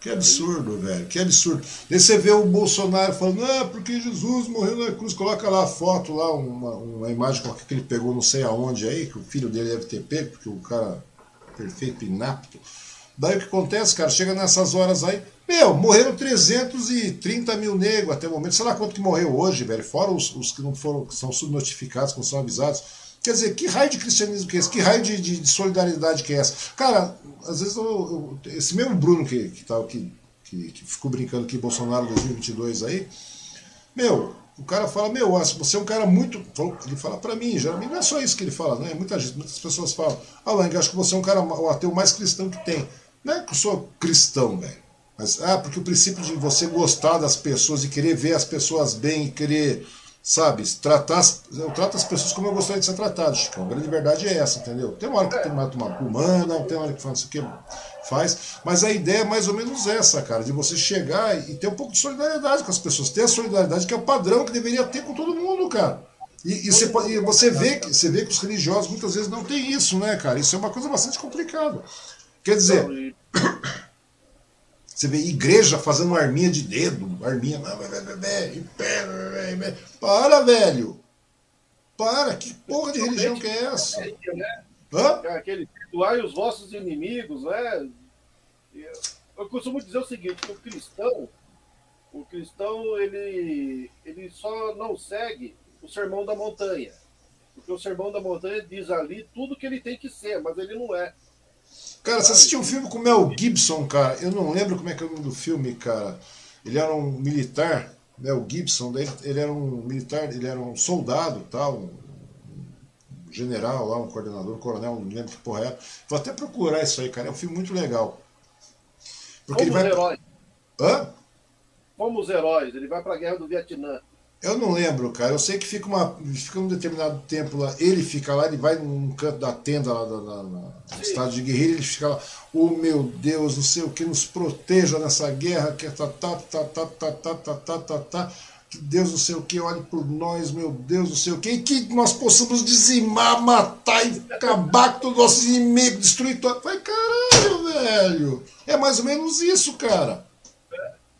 Que absurdo, velho, que absurdo. Daí você vê o Bolsonaro falando, ah, porque Jesus morreu na cruz, coloca lá a foto, lá, uma, uma imagem que ele pegou não sei aonde aí, que o filho dele deve ter pego, porque o cara perfeito, inapto. Daí o que acontece, cara, chega nessas horas aí, meu, morreram 330 mil negros até o momento, sei lá quanto que morreu hoje, velho, fora os, os que não foram, que são subnotificados, que não são avisados. Quer dizer, que raio de cristianismo que é esse? Que raio de, de, de solidariedade que é essa? Cara, às vezes eu, eu, esse mesmo Bruno que, que, tá, que, que, que ficou brincando que Bolsonaro 2022 aí, meu, o cara fala, meu, você é um cara muito. Ele fala para mim, geralmente não é só isso que ele fala, né? Muita gente, muitas pessoas falam, Alan, acho que você é um cara, o ateu mais cristão que tem. Não é que eu sou cristão, velho. Mas, ah, porque o princípio de você gostar das pessoas e querer ver as pessoas bem e querer sabe, tratar, eu trato as pessoas como eu gostaria de ser tratado, Chico. A grande verdade é essa, entendeu? Tem uma hora que tem uma tomar humana, tem uma hora que faz isso faz, mas a ideia é mais ou menos essa, cara, de você chegar e ter um pouco de solidariedade com as pessoas, ter a solidariedade que é o padrão que deveria ter com todo mundo, cara. E, e, você, e você, vê que, você vê que os religiosos muitas vezes não têm isso, né, cara? Isso é uma coisa bastante complicada. Quer dizer, Você vê igreja fazendo arminha de dedo, arminha. Para, velho! Para, que porra de religião que é essa? Hã? É aquele perdoai os vossos inimigos, né? Eu costumo dizer o seguinte, que o cristão, o cristão, ele, ele só não segue o sermão da montanha. Porque o sermão da montanha diz ali tudo que ele tem que ser, mas ele não é. Cara, você assistiu um filme com o Mel Gibson, cara? Eu não lembro como é que é o nome do filme, cara. Ele era um militar, Mel Gibson, ele, ele era um militar, ele era um soldado, tal, um, um general lá, um coordenador, um coronel, não lembro que porra era. Vou até procurar isso aí, cara. É um filme muito legal. Porque Como ele vai. Heróis. Hã? Como os heróis, ele vai para a guerra do Vietnã. Eu não lembro, cara. Eu sei que fica, uma, fica um determinado tempo lá. Ele fica lá, ele vai num canto da tenda lá no estado de guerrilha, ele fica lá. Oh meu Deus, não sei o que, nos proteja nessa guerra, que é tá, tá, tá, tá, tá, tá, tá, tá, tá, tá. Que Deus não sei o que, olhe por nós, meu Deus não sei o que, e que nós possamos dizimar, matar e acabar com todos os nossos inimigos, destruir tudo. Vai caralho, velho. É mais ou menos isso, cara.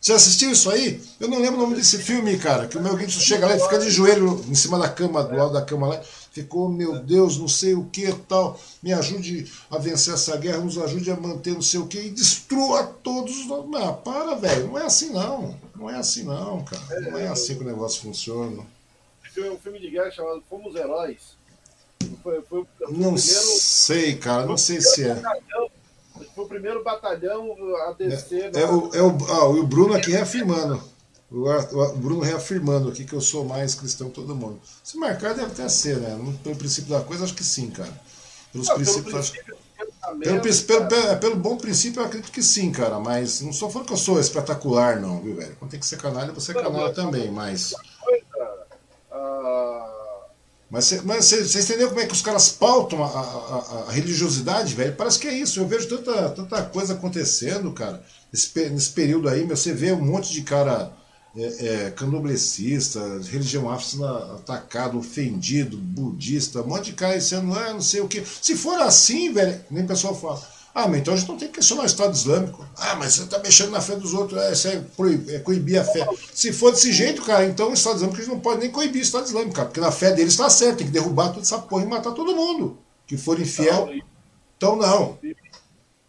Você assistiu isso aí? Eu não lembro o nome desse filme, cara. Que o meu Gibson chega lá e fica de joelho em cima da cama, do lado da cama lá. Ficou, meu Deus, não sei o que tal. Me ajude a vencer essa guerra, nos ajude a manter não sei o que e destrua todos os. Ah, para, velho. Não é assim não. Não é assim não, cara. Não é assim que o negócio funciona. Esse é um filme de guerra chamado Fomos Heróis. Foi, foi, foi não primeiro... sei, cara. Não sei se é. Foi o primeiro batalhão a descer. É, é, o, é o, ah, o Bruno aqui reafirmando. O, o, Bruno reafirmando aqui que eu sou mais cristão que todo mundo. Se marcar, deve até ser, né? Pelo princípio da coisa, acho que sim, cara. Pelos não, princípios. Pelo, princípio, pelo, pelo, pelo, pelo, bom princípio, eu acredito que sim, cara. Mas não sou falando que eu sou espetacular, não, viu, velho? Quando tem que ser canalha, você é canalha também, mas. Mas você entendeu como é que os caras pautam a, a, a, religiosidade, velho? Parece que é isso. Eu vejo tanta, tanta coisa acontecendo, cara, nesse, nesse período aí, meu, você vê um monte de cara é, é, candomblessista, religião afro atacado, ofendido, budista, um monte de cara sendo, ah, não sei o que. Se for assim, velho, nem o pessoal fala. Ah, mas então a gente não tem que questionar o Estado Islâmico. Ah, mas você está mexendo na fé dos outros, é, isso é, proibir, é coibir a fé. Se for desse jeito, cara, então o Estado Islâmico a gente não pode nem coibir o Estado Islâmico, cara, porque na fé deles está certo, tem que derrubar toda essa porra e matar todo mundo que for infiel. Não, então não. E,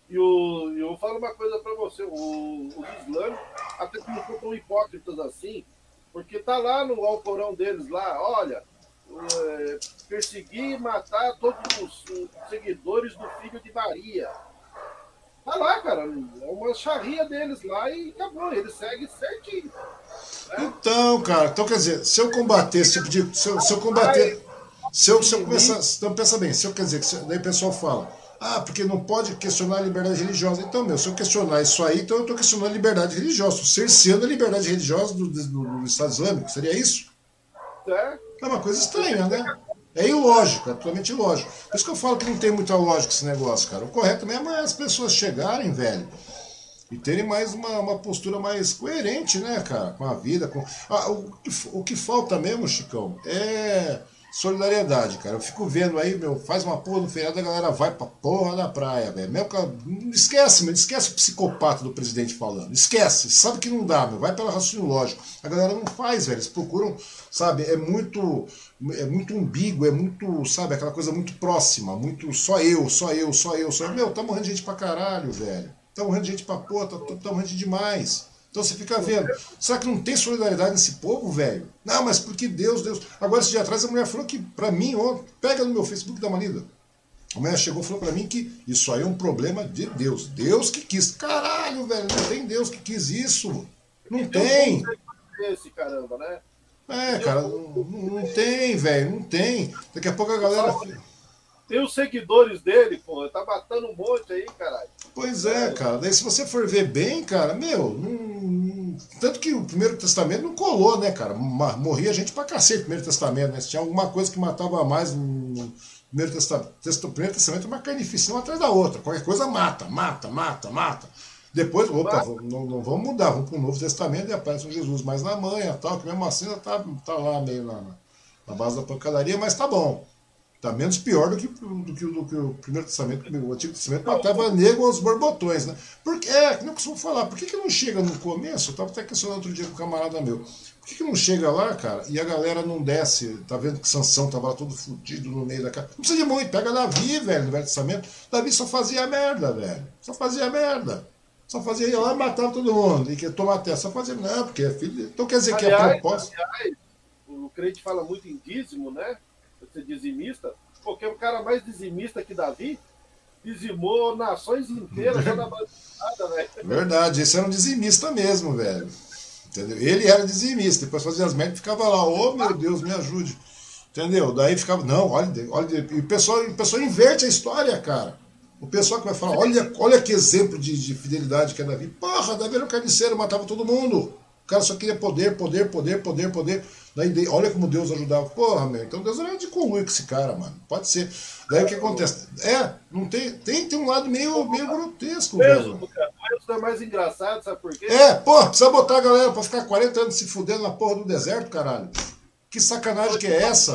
e o, eu falo uma coisa para você, o, os islâmicos até que não são tão hipócritas assim, porque tá lá no Alcorão deles lá, olha, é, perseguir e matar todos os seguidores do filho de Maria. Tá lá, cara. É uma charria deles lá e acabou. Eles seguem certinho. Né? Então, cara, então quer dizer, se eu combater esse tipo de. Se eu, se eu combater. Se eu, se eu começar. Então pensa bem, se eu quer dizer, que daí o pessoal fala, ah, porque não pode questionar a liberdade religiosa. Então, meu, se eu questionar isso aí, então eu estou questionando a liberdade religiosa, estou cerceando a liberdade religiosa do, do, do, Estado Islâmico. Seria isso? É. É uma coisa estranha, né? É ilógico, é totalmente ilógico. Por isso que eu falo que não tem muita lógica esse negócio, cara. O correto mesmo é as pessoas chegarem, velho, e terem mais uma, uma postura mais coerente, né, cara, com a vida. Com... Ah, o, o que falta mesmo, Chicão, é solidariedade, cara. Eu fico vendo aí, meu, faz uma porra no feriado, a galera vai pra porra da praia, velho. Meu, esquece, meu, esquece o psicopata do presidente falando. Esquece, sabe que não dá, meu. Vai pelo raciocínio lógico. A galera não faz, velho. Eles procuram, sabe, é muito é muito umbigo, é muito, sabe, aquela coisa muito próxima, muito só eu, só eu, só eu, só eu. Meu, tá morrendo gente pra caralho, velho. Tá morrendo gente pra porra, tá, tá, tá morrendo gente demais. Então você fica vendo. Será que não tem solidariedade nesse povo, velho? Não, mas porque Deus, Deus. Agora, esse dia atrás, a mulher falou que, pra mim, ó, pega no meu Facebook da Manida. A mulher chegou e falou pra mim que isso aí é um problema de Deus. Deus que quis. Caralho, velho, não tem Deus que quis isso. Não tem. Esse caramba, né? É, cara, não, não tem, velho, não tem. Daqui a pouco a galera. Tem os seguidores dele, pô, tá matando um monte aí, caralho. Pois é, cara. Daí se você for ver bem, cara, meu, não... tanto que o Primeiro Testamento não colou, né, cara? Morria gente pra cacete no Primeiro Testamento, né? Se tinha alguma coisa que matava mais no Primeiro Testamento, Primeiro Testamento é uma carnificina atrás da outra. Qualquer coisa mata, mata, mata, mata. Depois, opa, não, não vamos mudar, vamos para o Novo Testamento e aparece um Jesus mais na manha, tal, que mesmo assim tá, tá lá meio na, na base da pancadaria, mas tá bom. Tá menos pior do que, do que, do que o Primeiro Testamento, o Antigo Testamento matava negro aos borbotões, né? Porque, é, que eu costumo falar, por que, que não chega no começo? Eu estava até questionando outro dia com um camarada meu. Por que, que não chega lá, cara, e a galera não desce? Tá vendo que Sansão tava lá todo fudido no meio da casa. Não precisa de muito, pega Davi, velho, no Velho Testamento. Davi só fazia merda, velho. Só fazia merda. Só fazia ir lá e matava todo mundo. E que tomar até. Só fazia. Não, porque é filho. Então quer dizer aliás, que a proposta. Aliás, o crente fala muito em dízimo, né? ser dizimista, porque o cara mais dizimista que Davi dizimou nações inteiras já na velho. Verdade, esse era um dizimista mesmo, velho. Entendeu? Ele era dizimista, depois fazia as merdas e ficava lá, oh meu Deus, me ajude. Entendeu? Daí ficava, não, olha, olha, e o pessoal, o pessoal inverte a história, cara. O pessoal que vai falar, olha, olha que exemplo de, de fidelidade que é Davi. Porra, Davi era um carniceiro, matava todo mundo. O cara só queria poder, poder, poder, poder, poder. Daí, olha como Deus ajudava. Porra, meu, então Deus era de conluio com esse cara, mano. Pode ser. Daí o que acontece? É, não tem, tem, tem um lado meio, meio grotesco, mesmo, velho. É mais engraçado, sabe por quê? É, porra, precisa botar a galera pra ficar 40 anos se fudendo na porra do deserto, caralho. Que sacanagem que é essa?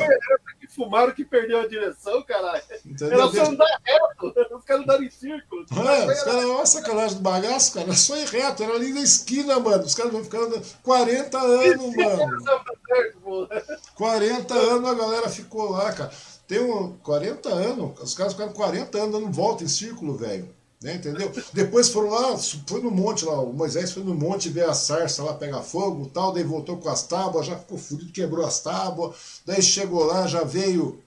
Fumaram que perdeu a direção, caralho. Elas são andar reto. caras andaram em círculo. É, os caras, olha a sacanagem do bagaço, cara. Só ir reto, era ali na esquina, mano. Os caras vão ficando 40 anos, mano. 40 anos a galera ficou lá, cara. Tem um 40 anos, os caras ficaram 40 anos dando volta em círculo, velho. Né, entendeu? Depois foram lá, foi no monte lá, o Moisés foi no monte ver a sarça lá pegar fogo tal, daí voltou com as tábuas, já ficou fudido, quebrou as tábuas, daí chegou lá, já veio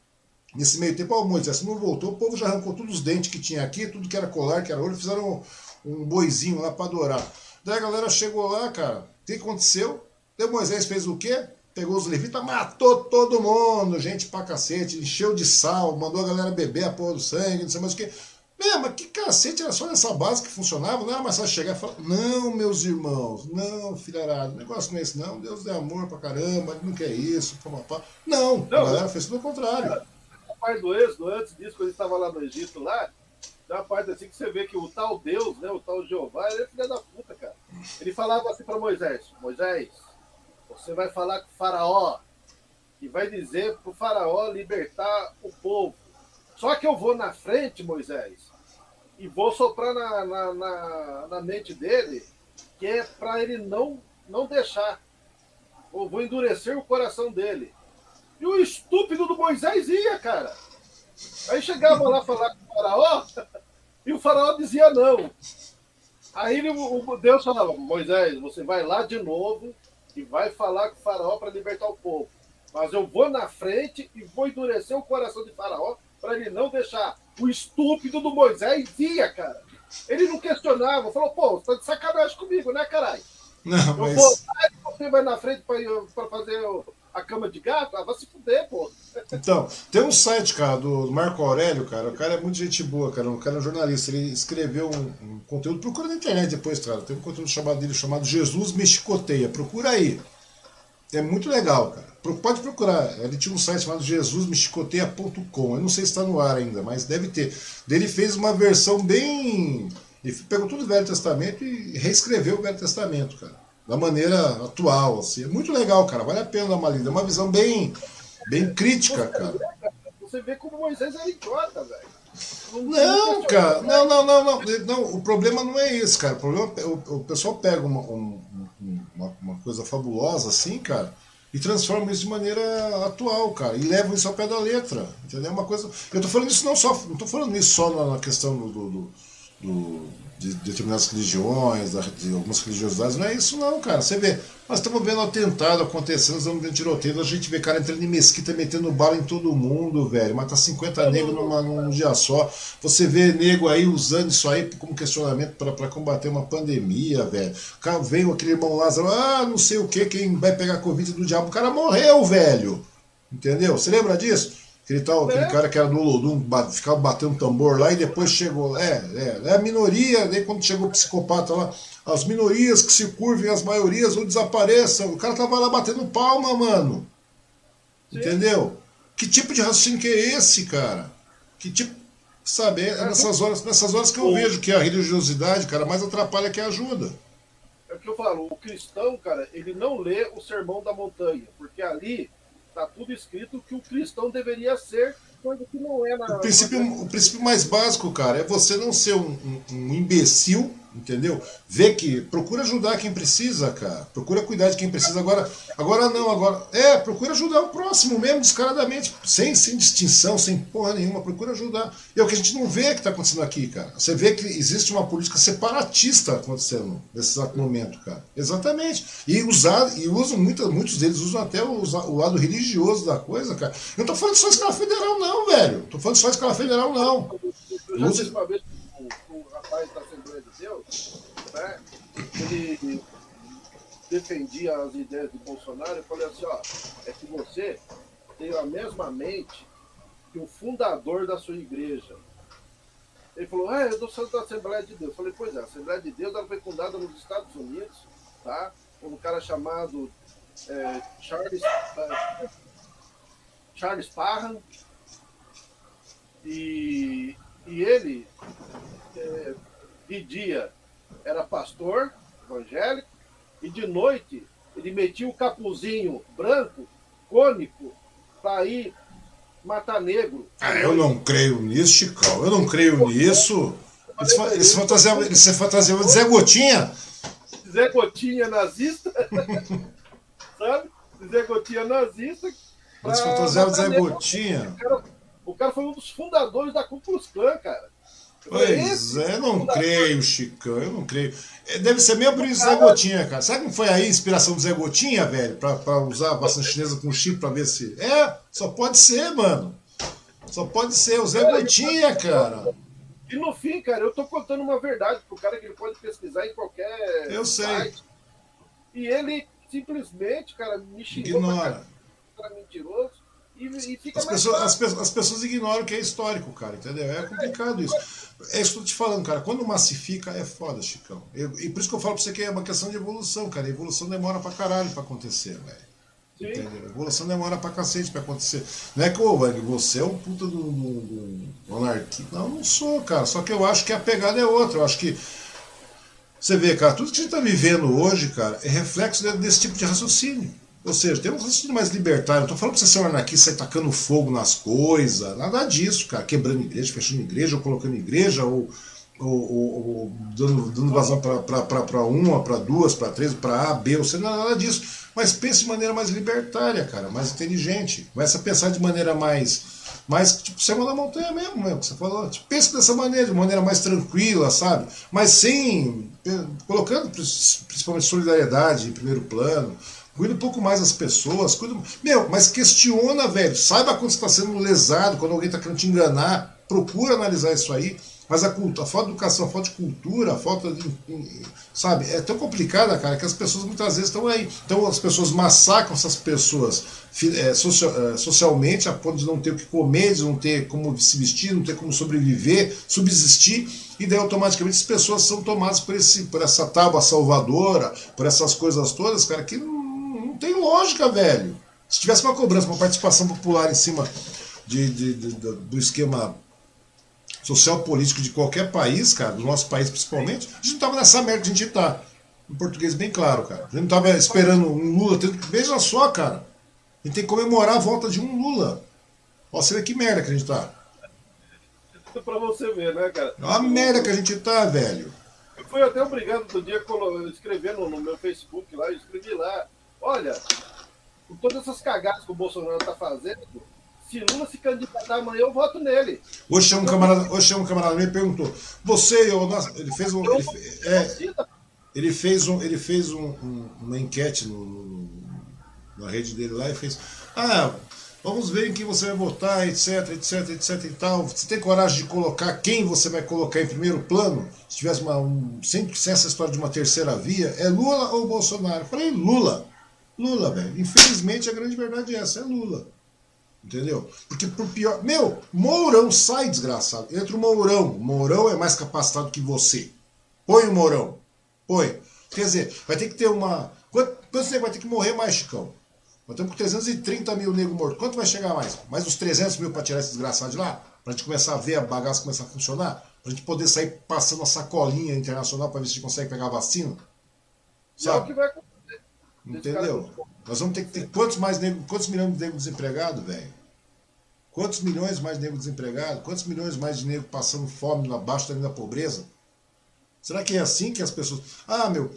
Nesse meio tempo, ó, Moisés não voltou, o povo já arrancou todos os dentes que tinha aqui, tudo que era colar, que era ouro, fizeram um, um boizinho lá para adorar. Daí a galera chegou lá, cara, o que aconteceu? Daí Moisés fez o quê? Pegou os levitas, matou todo mundo, gente pra cacete, encheu de sal, mandou a galera beber a porra do sangue, não sei mais o que. Meu, mas que cacete, era só nessa base que funcionava, não era mais só chegar e falar, não, meus irmãos, não, filharado, o negócio não é esse não, Deus é amor pra caramba, ele não quer isso, papapá. Não, não, a galera fez tudo o contrário parte do Êxodo, antes disso, quando ele estava lá no Egito, lá, tem uma parte assim que você vê que o tal Deus, né, o tal Jeová, ele é filho da puta, cara. Ele falava assim para Moisés: Moisés, você vai falar com o Faraó e vai dizer para o Faraó libertar o povo. Só que eu vou na frente, Moisés, e vou soprar na, na, na, na mente dele que é para ele não, não deixar. Ou vou endurecer o coração dele. E o estúpido do Moisés ia, cara. Aí chegava lá falar com o faraó, e o faraó dizia não. Aí o Deus falava, Moisés, você vai lá de novo e vai falar com o faraó para libertar o povo. Mas eu vou na frente e vou endurecer o coração de faraó para ele não deixar. O estúpido do Moisés ia, cara. Ele não questionava, falou, pô, você tá de sacanagem comigo, né, caralho? Não, mas... Eu vou lá e você vai na frente para fazer a cama de gato, ah, vai se fuder, pô. Então, tem um site, cara, do Marco Aurélio, cara. O cara é muito gente boa, cara. O cara é um jornalista. Ele escreveu um, um conteúdo. Procura na internet depois, cara. Tem um conteúdo chamado dele chamado Jesus Me Chicoteia. Procura aí. É muito legal, cara. Pode procurar. Ele tinha um site chamado jesusmechicoteia.com. Eu não sei se está no ar ainda, mas deve ter. Ele fez uma versão bem. Ele pegou tudo do Velho Testamento e reescreveu o Velho Testamento, cara da maneira atual. Assim. É muito legal, cara. Vale a pena dar uma lida. É uma visão bem, bem crítica, cara. Você vê como Moisés era idiota, velho. Não, cara, não, não, não, não. O problema não é esse, cara. O problema é o, o pessoal pega uma, coisa fabulosa assim, cara, e transforma isso de maneira atual, cara, e leva isso ao pé da letra. Entendeu? É uma coisa. Eu tô falando isso não só. Não tô falando isso só na, questão do, do, do de determinadas religiões, de algumas religiosidades. Não é isso não, cara. Você vê, nós estamos vendo atentado acontecendo, estamos vendo tiroteio, a gente vê cara entrando em mesquita, metendo bala em todo mundo, velho. Mata 50 negros numa, num dia só. Você vê nego aí usando isso aí como questionamento para combater uma pandemia, velho. O cara veio aquele irmão Lázaro, ah, não sei o que, quem vai pegar Covid do diabo. O cara morreu, velho. Entendeu? Você lembra disso? Aquele, tal, aquele é. cara que era do Olodum, ficava batendo tambor lá e depois chegou. É, é, é a minoria, daí quando chegou o psicopata lá, as minorias que se curvem, as maiorias ou desapareçam. O cara tava lá batendo palma, mano. Sim. Entendeu? Que tipo de raciocínio que é esse, cara? Que tipo. Sabe, é, é nessas horas, nessas horas que eu vejo que a religiosidade, cara, mais atrapalha que ajuda. É o que eu falo, o cristão, cara, ele não lê o sermão da montanha, porque ali Está tudo escrito que o cristão deveria ser, coisa que não é na. O princípio, o princípio mais básico, cara, é você não ser um, um, um imbecil entendeu? Vê que procura ajudar quem precisa, cara. Procura cuidar de quem precisa. Agora, agora não, agora é, procura ajudar o próximo mesmo, descaradamente, sem, sem distinção, sem porra nenhuma. Procura ajudar. E é o que a gente não vê que está acontecendo aqui, cara. Você vê que existe uma política separatista acontecendo nesse exato momento, cara. Exatamente. E usar e usam muitos, muitos deles usam até o, o lado religioso da coisa, cara. Eu não tô falando só escala federal, não, velho. Tô falando só escala federal, não. Eu já uma vez o, o rapaz da Deus, né? Ele defendia as ideias de Bolsonaro e falei assim, ó, é que você tem a mesma mente que o fundador da sua igreja. Ele falou, ah, eu sou da Assembleia de Deus. Eu falei, pois é, a Assembleia de Deus ela foi fundada nos Estados Unidos, tá? Por um cara chamado é, Charles, é, Charles Parham. E, e ele é, de dia era pastor evangélico e de noite ele metia o capuzinho branco, cônico, para ir matar negro. Ah, eu não creio nisso, Chicão. Eu não creio nisso. Ele se fantasiava, fantasiava de Zé Gotinha. Zé Gotinha nazista. Sabe? Zé Gotinha nazista. Ele se fantasiava de Zé Gotinha. O cara, o cara foi um dos fundadores da Ku Klux Klan, cara. Pois é, eu não creio, Chicão, eu não creio. É, deve ser meio por isso Zé Gotinha, cara. Sabe como foi aí a inspiração do Zé Gotinha, velho? Pra, pra usar a vacina chinesa com chip pra ver se. É, só pode ser, mano. Só pode ser o Zé Gotinha, cara. E no fim, cara, eu tô contando uma verdade pro cara que ele pode pesquisar em qualquer. Eu sei. Site. E ele simplesmente, cara, me xingou. Ignora. Cara, mentiroso. E, e fica as, pessoas, as, as, pessoas, ignoram que é histórico, cara, entendeu? É complicado isso. É isso que eu tô te falando, cara. Quando massifica, é foda, Chicão. Eu, e por isso que eu falo pra você que é uma questão de evolução, cara. A evolução demora pra caralho pra acontecer, velho. Entendeu? A evolução demora pra cacete pra acontecer. Não é que, ô, velho, você é um puta do, do, do anarquista. Não, não sou, cara. Só que eu acho que a pegada é outra. Eu acho que. Você vê, cara, tudo que a gente tá vivendo hoje, cara, é reflexo desse tipo de raciocínio. Ou seja, tem um raciocínio mais libertário. Não tô falando pra você ser um anarquista, sair tacando fogo nas coisas. Nada disso, cara. Quebrando igreja, fechando igreja, ou colocando igreja, ou, ou, ou, ou dando, dando vazão para uma, para duas, para três, para A, B, ou C. Não, nada disso. Mas pense de maneira mais libertária, cara, mais inteligente. Começa a pensar de maneira mais. mais tipo, cima da montanha mesmo, mesmo, que você falou. Tipo, pensa dessa maneira, de maneira mais tranquila, sabe? Mas sem. colocando principalmente solidariedade em primeiro plano Cuida um pouco mais das pessoas. Cuida... Meu, mas questiona, velho. Saiba quando você está sendo lesado, quando alguém está querendo te enganar. Procura analisar isso aí. Mas a, a falta de educação, a falta de cultura, a falta de. Sabe? É tão complicada, cara, que as pessoas muitas vezes estão aí. Então as pessoas massacram essas pessoas é, social, é, socialmente, a ponto de não ter o que comer, de não ter como se vestir, não ter como sobreviver, subsistir. E daí automaticamente as pessoas são tomadas por, esse, por essa tábua salvadora, por essas coisas todas, cara, que não tem lógica, velho. Se tivesse uma cobrança, uma participação popular em cima de, de, de, do esquema social político de qualquer país, cara, do nosso país principalmente, a gente não tava nessa merda que a gente tá. Em português bem claro, cara. A gente não tava esperando um Lula. Veja só, cara. A gente tem que comemorar a volta de um Lula. Olha, você vê que merda que a gente tá. pra você ver, né, cara? Olha a merda que a gente tá, velho. Eu fui até obrigado do dia escrevendo no meu Facebook lá, eu escrevi lá Olha, com todas essas cagadas que o Bolsonaro está fazendo, se Lula se candidatar amanhã, eu voto nele. Hoje um camarada, hoje um camarada me perguntou, você, eu, ele fez um, ele, é, ele fez um, ele fez um, um, uma enquete no, no, na rede dele lá e fez, ah, vamos ver em quem você vai votar, etc, etc, etc e tal. Você tem coragem de colocar quem você vai colocar em primeiro plano? Se tivesse uma, um, sem, sem essa história de uma terceira via, é Lula ou Bolsonaro? Eu falei, Lula. Lula, velho. Infelizmente a grande verdade é essa, é Lula. Entendeu? Porque por pior. Meu, Mourão sai desgraçado. Entra o Mourão. Mourão é mais capacitado que você. Põe o Mourão. Põe. Quer dizer, vai ter que ter uma. Quanto, quantos negros vai ter que morrer mais, Chicão? Nós estamos com 330 mil negros mortos. Quanto vai chegar mais? Mais uns 300 mil para tirar esse desgraçado de lá? Para a gente começar a ver a bagaça começar a funcionar? Para a gente poder sair passando a sacolinha internacional para ver se a gente consegue pegar a vacina? Sabe? É o que vai acontecer Entendeu? Nós vamos ter que ter quantos mais negros, quantos milhões de negros desempregados, velho? Quantos milhões mais de negros desempregados? Quantos milhões mais de negros passando fome abaixo da linha da pobreza? Será que é assim que as pessoas. Ah, meu,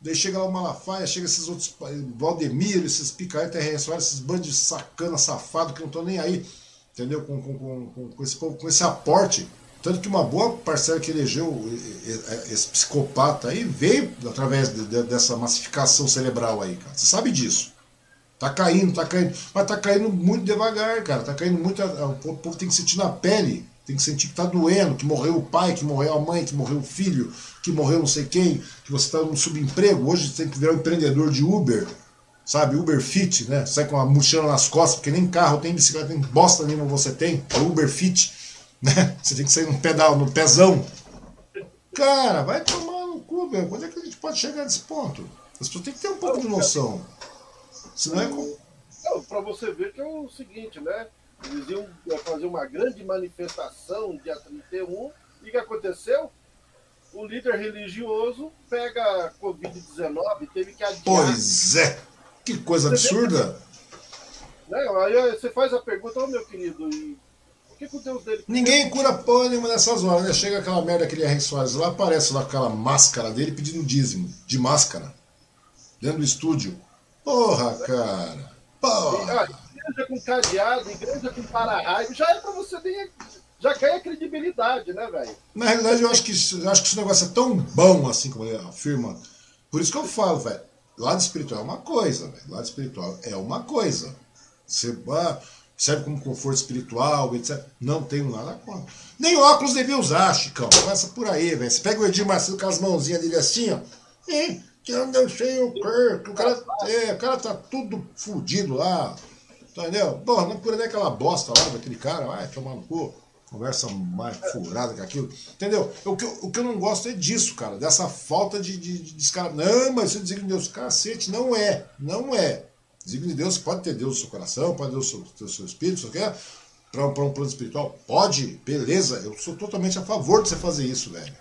daí chega lá o Malafaia, chega esses outros. Valdemiro, esses terrestres, esses bandos de sacana safado que não estão nem aí, entendeu? Com, com, com, com, esse, com esse aporte tanto que uma boa parcela que elegeu esse psicopata aí veio através de, de, dessa massificação cerebral aí, cara. Você sabe disso. Tá caindo, tá caindo. Mas tá caindo muito devagar, cara. Tá caindo muito. O povo tem que sentir na pele. Tem que sentir que tá doendo, que morreu o pai, que morreu a mãe, que morreu o filho, que morreu não sei quem, que você tá no subemprego. Hoje você tem que virar um empreendedor de Uber, sabe? Uber Fit, né? Sai com a mochila nas costas, porque nem carro tem, bicicleta tem, bosta nenhuma você tem. É Uber Fit né? Você tem que sair no pedal, no pezão. Cara, vai tomar no cu, velho. Quando é que a gente pode chegar nesse ponto? As pessoas têm que ter um pouco de noção. Senão é. Não, pra você ver que é o seguinte, né? Eles iam fazer uma grande manifestação dia 31. E o que aconteceu? O líder religioso pega a Covid-19 teve que adiar. Pois é! Que coisa absurda! Né? Aí você faz a pergunta, ô oh, meu querido, e que, que o Deus dele. Ninguém cura porra nenhuma nessas horas, né? Chega aquela merda, aquele R. Soares lá, aparece lá com aquela máscara dele pedindo dízimo, de máscara, dentro do estúdio. Porra, cara. Porra. Ah, igreja com cadeado, igreja com para-raio, já é pra você nem. Já cai a credibilidade, né, velho? Na realidade, eu acho, que, eu acho que esse negócio é tão bom, assim como ele afirma. Por isso que eu falo, velho. Lado espiritual é uma coisa, velho. Lado espiritual é uma coisa. Você ah, serve como conforto espiritual, etc. Não tenho nada contra. Nem óculos devia usar, Chicão. Começa por aí, velho. Você pega o Edir Macedo com as mãozinhas dele assim, ó. E, que eu não sei o que. O cara, é, o cara tá tudo fudido lá. Entendeu? Porra, não cura nem aquela bosta lá daquele cara. Vai tomar no cu. Conversa mais furada que aquilo. Entendeu? O que, o que eu não gosto é disso, cara. Dessa falta de, de, de descara. Não, mas é desígnio de Deus. Cacete, não é. Não é. Desígnio de Deus pode ter Deus no seu coração, pode ter o seu, ter o seu espírito, você quer? Para um, um plano espiritual? Pode, beleza. Eu sou totalmente a favor de você fazer isso, velho.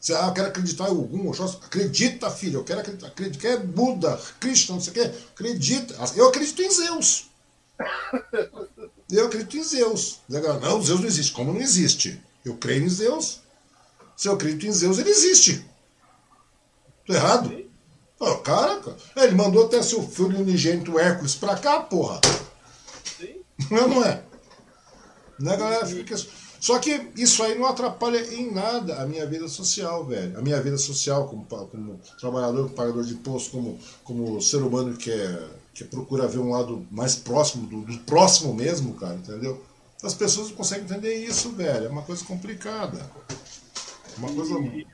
Você, ah, eu quero acreditar em algum, acredita, filho, eu quero acreditar, acredita, quer Buda, Cristo, não sei o quê, acredita. Eu acredito em Zeus. Eu acredito em Zeus. Não, Zeus não existe. Como não existe? Eu creio em Zeus. Se eu acredito em Zeus, ele existe. Tô errado? Oh, cara, ele mandou até seu filho unigênito Hércules pra cá, porra. Sim. Não, é, não é? Né, galera? Fica... Só que isso aí não atrapalha em nada a minha vida social, velho. A minha vida social como, como trabalhador, como pagador de imposto, como, como ser humano que é que procura ver um lado mais próximo, do, do, próximo mesmo, cara, entendeu? As pessoas não conseguem entender isso, velho. É uma coisa complicada. Uma coisa. E,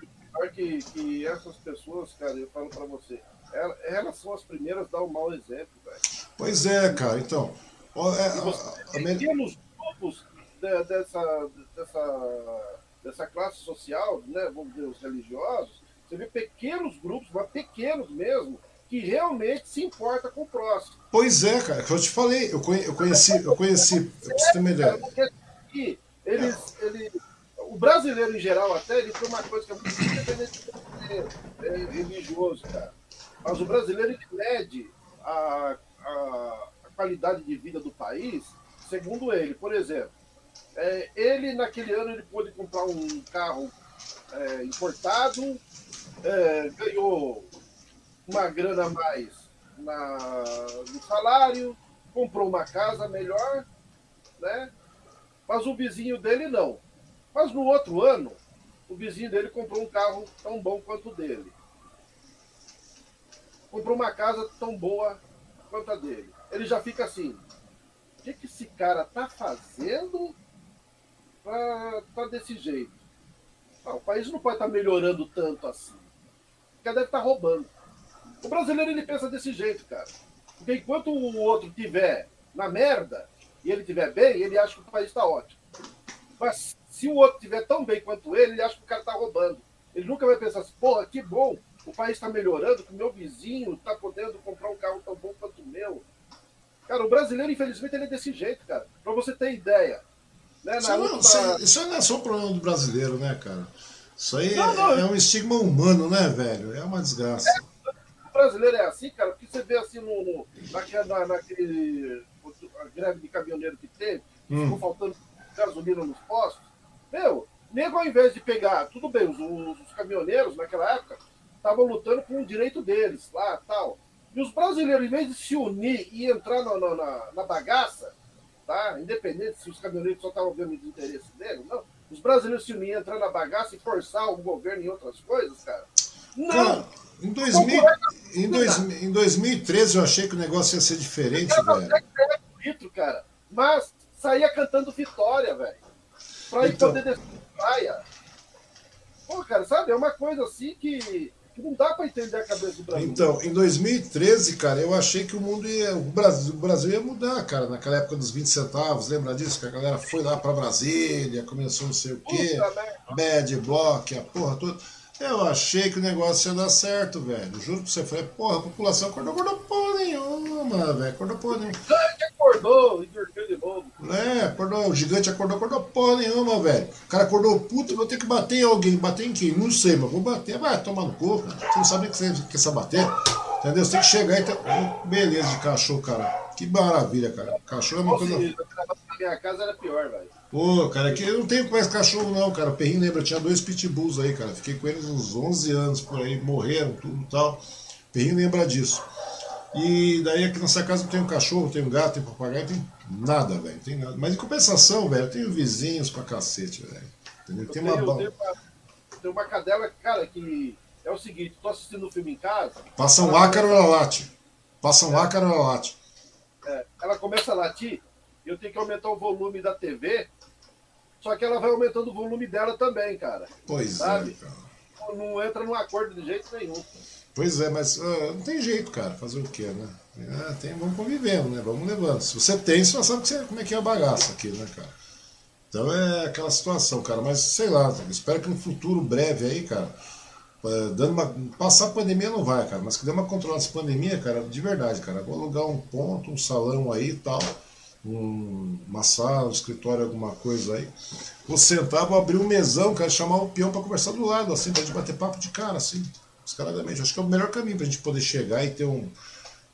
que, que essas pessoas, cara, eu falo pra você, elas, elas são as primeiras a dar um mau exemplo, velho. Pois é, cara, então. É, você, pequenos grupos de, dessa, dessa, dessa classe social, né, vamos dizer, os religiosos, você vê pequenos grupos, mas pequenos mesmo, que realmente se importa com o próximo. Pois é, cara, que eu te falei, eu conheci, eu conheci, eu conheci pra você ter uma ideia. Porque eles, ele, o brasileiro em geral até, ele tem uma coisa que é muito independente é, religioso, cara. Mas o brasileiro ele mede a, a, a, qualidade de vida do país segundo ele. Por exemplo, é, ele naquele ano ele pôde comprar um carro é, importado, é, ganhou uma grana a mais na, no salário, comprou uma casa melhor, né? Mas o vizinho dele não. Mas no outro ano, o vizinho dele comprou um carro tão bom quanto o dele. Comprou uma casa tão boa quanto a dele. Ele já fica assim: o que, que esse cara tá fazendo para tá desse jeito? Não, o país não pode estar tá melhorando tanto assim. Porque deve estar tá roubando. O brasileiro ele pensa desse jeito, cara. Porque enquanto o outro tiver na merda e ele tiver bem, ele acha que o país está ótimo. Mas se o outro tiver tão bem quanto ele, ele acha que o cara está roubando. Ele nunca vai pensar assim, porra, que bom, o país está melhorando, que o meu vizinho está podendo comprar um carro tão bom quanto o meu. Cara, o brasileiro, infelizmente, ele é desse jeito, cara. Para você ter ideia. Né, isso, não, da... isso não é só um problema do brasileiro, né, cara? Isso aí não, não, é, um estigma humano, né, velho? É uma desgraça. É brasileiro é assim, cara, porque você vê assim no, no naquela, naquele greve de caminhoneiro que teve, hum. ficou faltando gasolina nos postos. Meu, nego ao invés de pegar, tudo bem, os, os caminhoneiros naquela época estavam lutando por um direito deles lá tal. E os brasileiros, em vez de se unir e entrar na, na, na bagaça, tá? Independente se os caminhoneiros só estavam vendo o interesse deles, não. Os brasileiros se unirem, entrar na bagaça e forçar o governo em outras coisas, cara. Não! Cara, em, 2000, em, dois, em 2013 eu achei que o negócio ia ser diferente, velho. Litro, cara. Mas saía cantando vitória, velho. Pra então... poder descer praia. Pô, cara, sabe? É uma coisa assim que, que não dá pra entender a cabeça do Brasil. Então, em 2013, cara, eu achei que o mundo ia. O Brasil, o Brasil ia mudar, cara. Naquela época dos 20 centavos, lembra disso? Que a galera foi lá pra Brasília, começou não sei o quê. Bad Block, a porra toda. Eu achei que o negócio ia dar certo, velho. Juro pra você. Falei, porra, a população acordou, acordou porra nenhuma, velho. Acordou porra nenhuma. O gigante acordou e dormiu de novo. É, acordou, o gigante acordou, acordou porra nenhuma, velho. O cara acordou puto, vou ter que bater em alguém. Bater em quem? Não sei, mas vou bater. Vai tomar no cu, cara. Você não sabe nem que você quer bater. Entendeu? Você tem que chegar e ter. Beleza de cachorro, cara. Que maravilha, cara. Cachorro é uma coisa. Na minha casa era pior, velho. Pô, cara, aqui eu não tenho mais cachorro não, cara. O Perrinho lembra, tinha dois pitbulls aí, cara. Fiquei com eles uns 11 anos por aí, morreram, tudo e tal. O Perrinho lembra disso. E daí aqui nessa casa tem um cachorro, tem um gato, tem um papagaio, tem nada, velho. Tem nada. Mas em compensação, velho, eu tenho vizinhos pra cacete, velho. Entendeu? Tem uma, eu tenho, uma, tem uma cadela, cara, que é o seguinte, tô assistindo um filme em casa. Passa um ácaro, ela late. Passa um é. ácaro, ela late. É, ela começa a latir, eu tenho que aumentar o volume da TV, só que ela vai aumentando o volume dela também, cara. Pois é, sabe? é, cara. Não entra num acordo de jeito nenhum. Pois é, mas uh, não tem jeito, cara. Fazer o quê, né? É, tem, vamos convivendo, né? Vamos levando. Se você tem, você já sabe você, como é que é a bagaça aqui, né, cara? Então é aquela situação, cara. Mas sei lá, espero que no futuro breve aí, cara, é, dando uma. Passar a pandemia não vai, cara, mas que dê uma controlada essa pandemia, cara, de verdade, cara. Vou alugar um ponto, um salão aí e tal, um, uma sala, um escritório, alguma coisa aí. Vou sentar, vou abrir um mesão, cara, chamar o peão para conversar do lado, assim, pra gente bater papo de cara, assim descaradamente. Acho que é o melhor caminho para a gente poder chegar e ter um,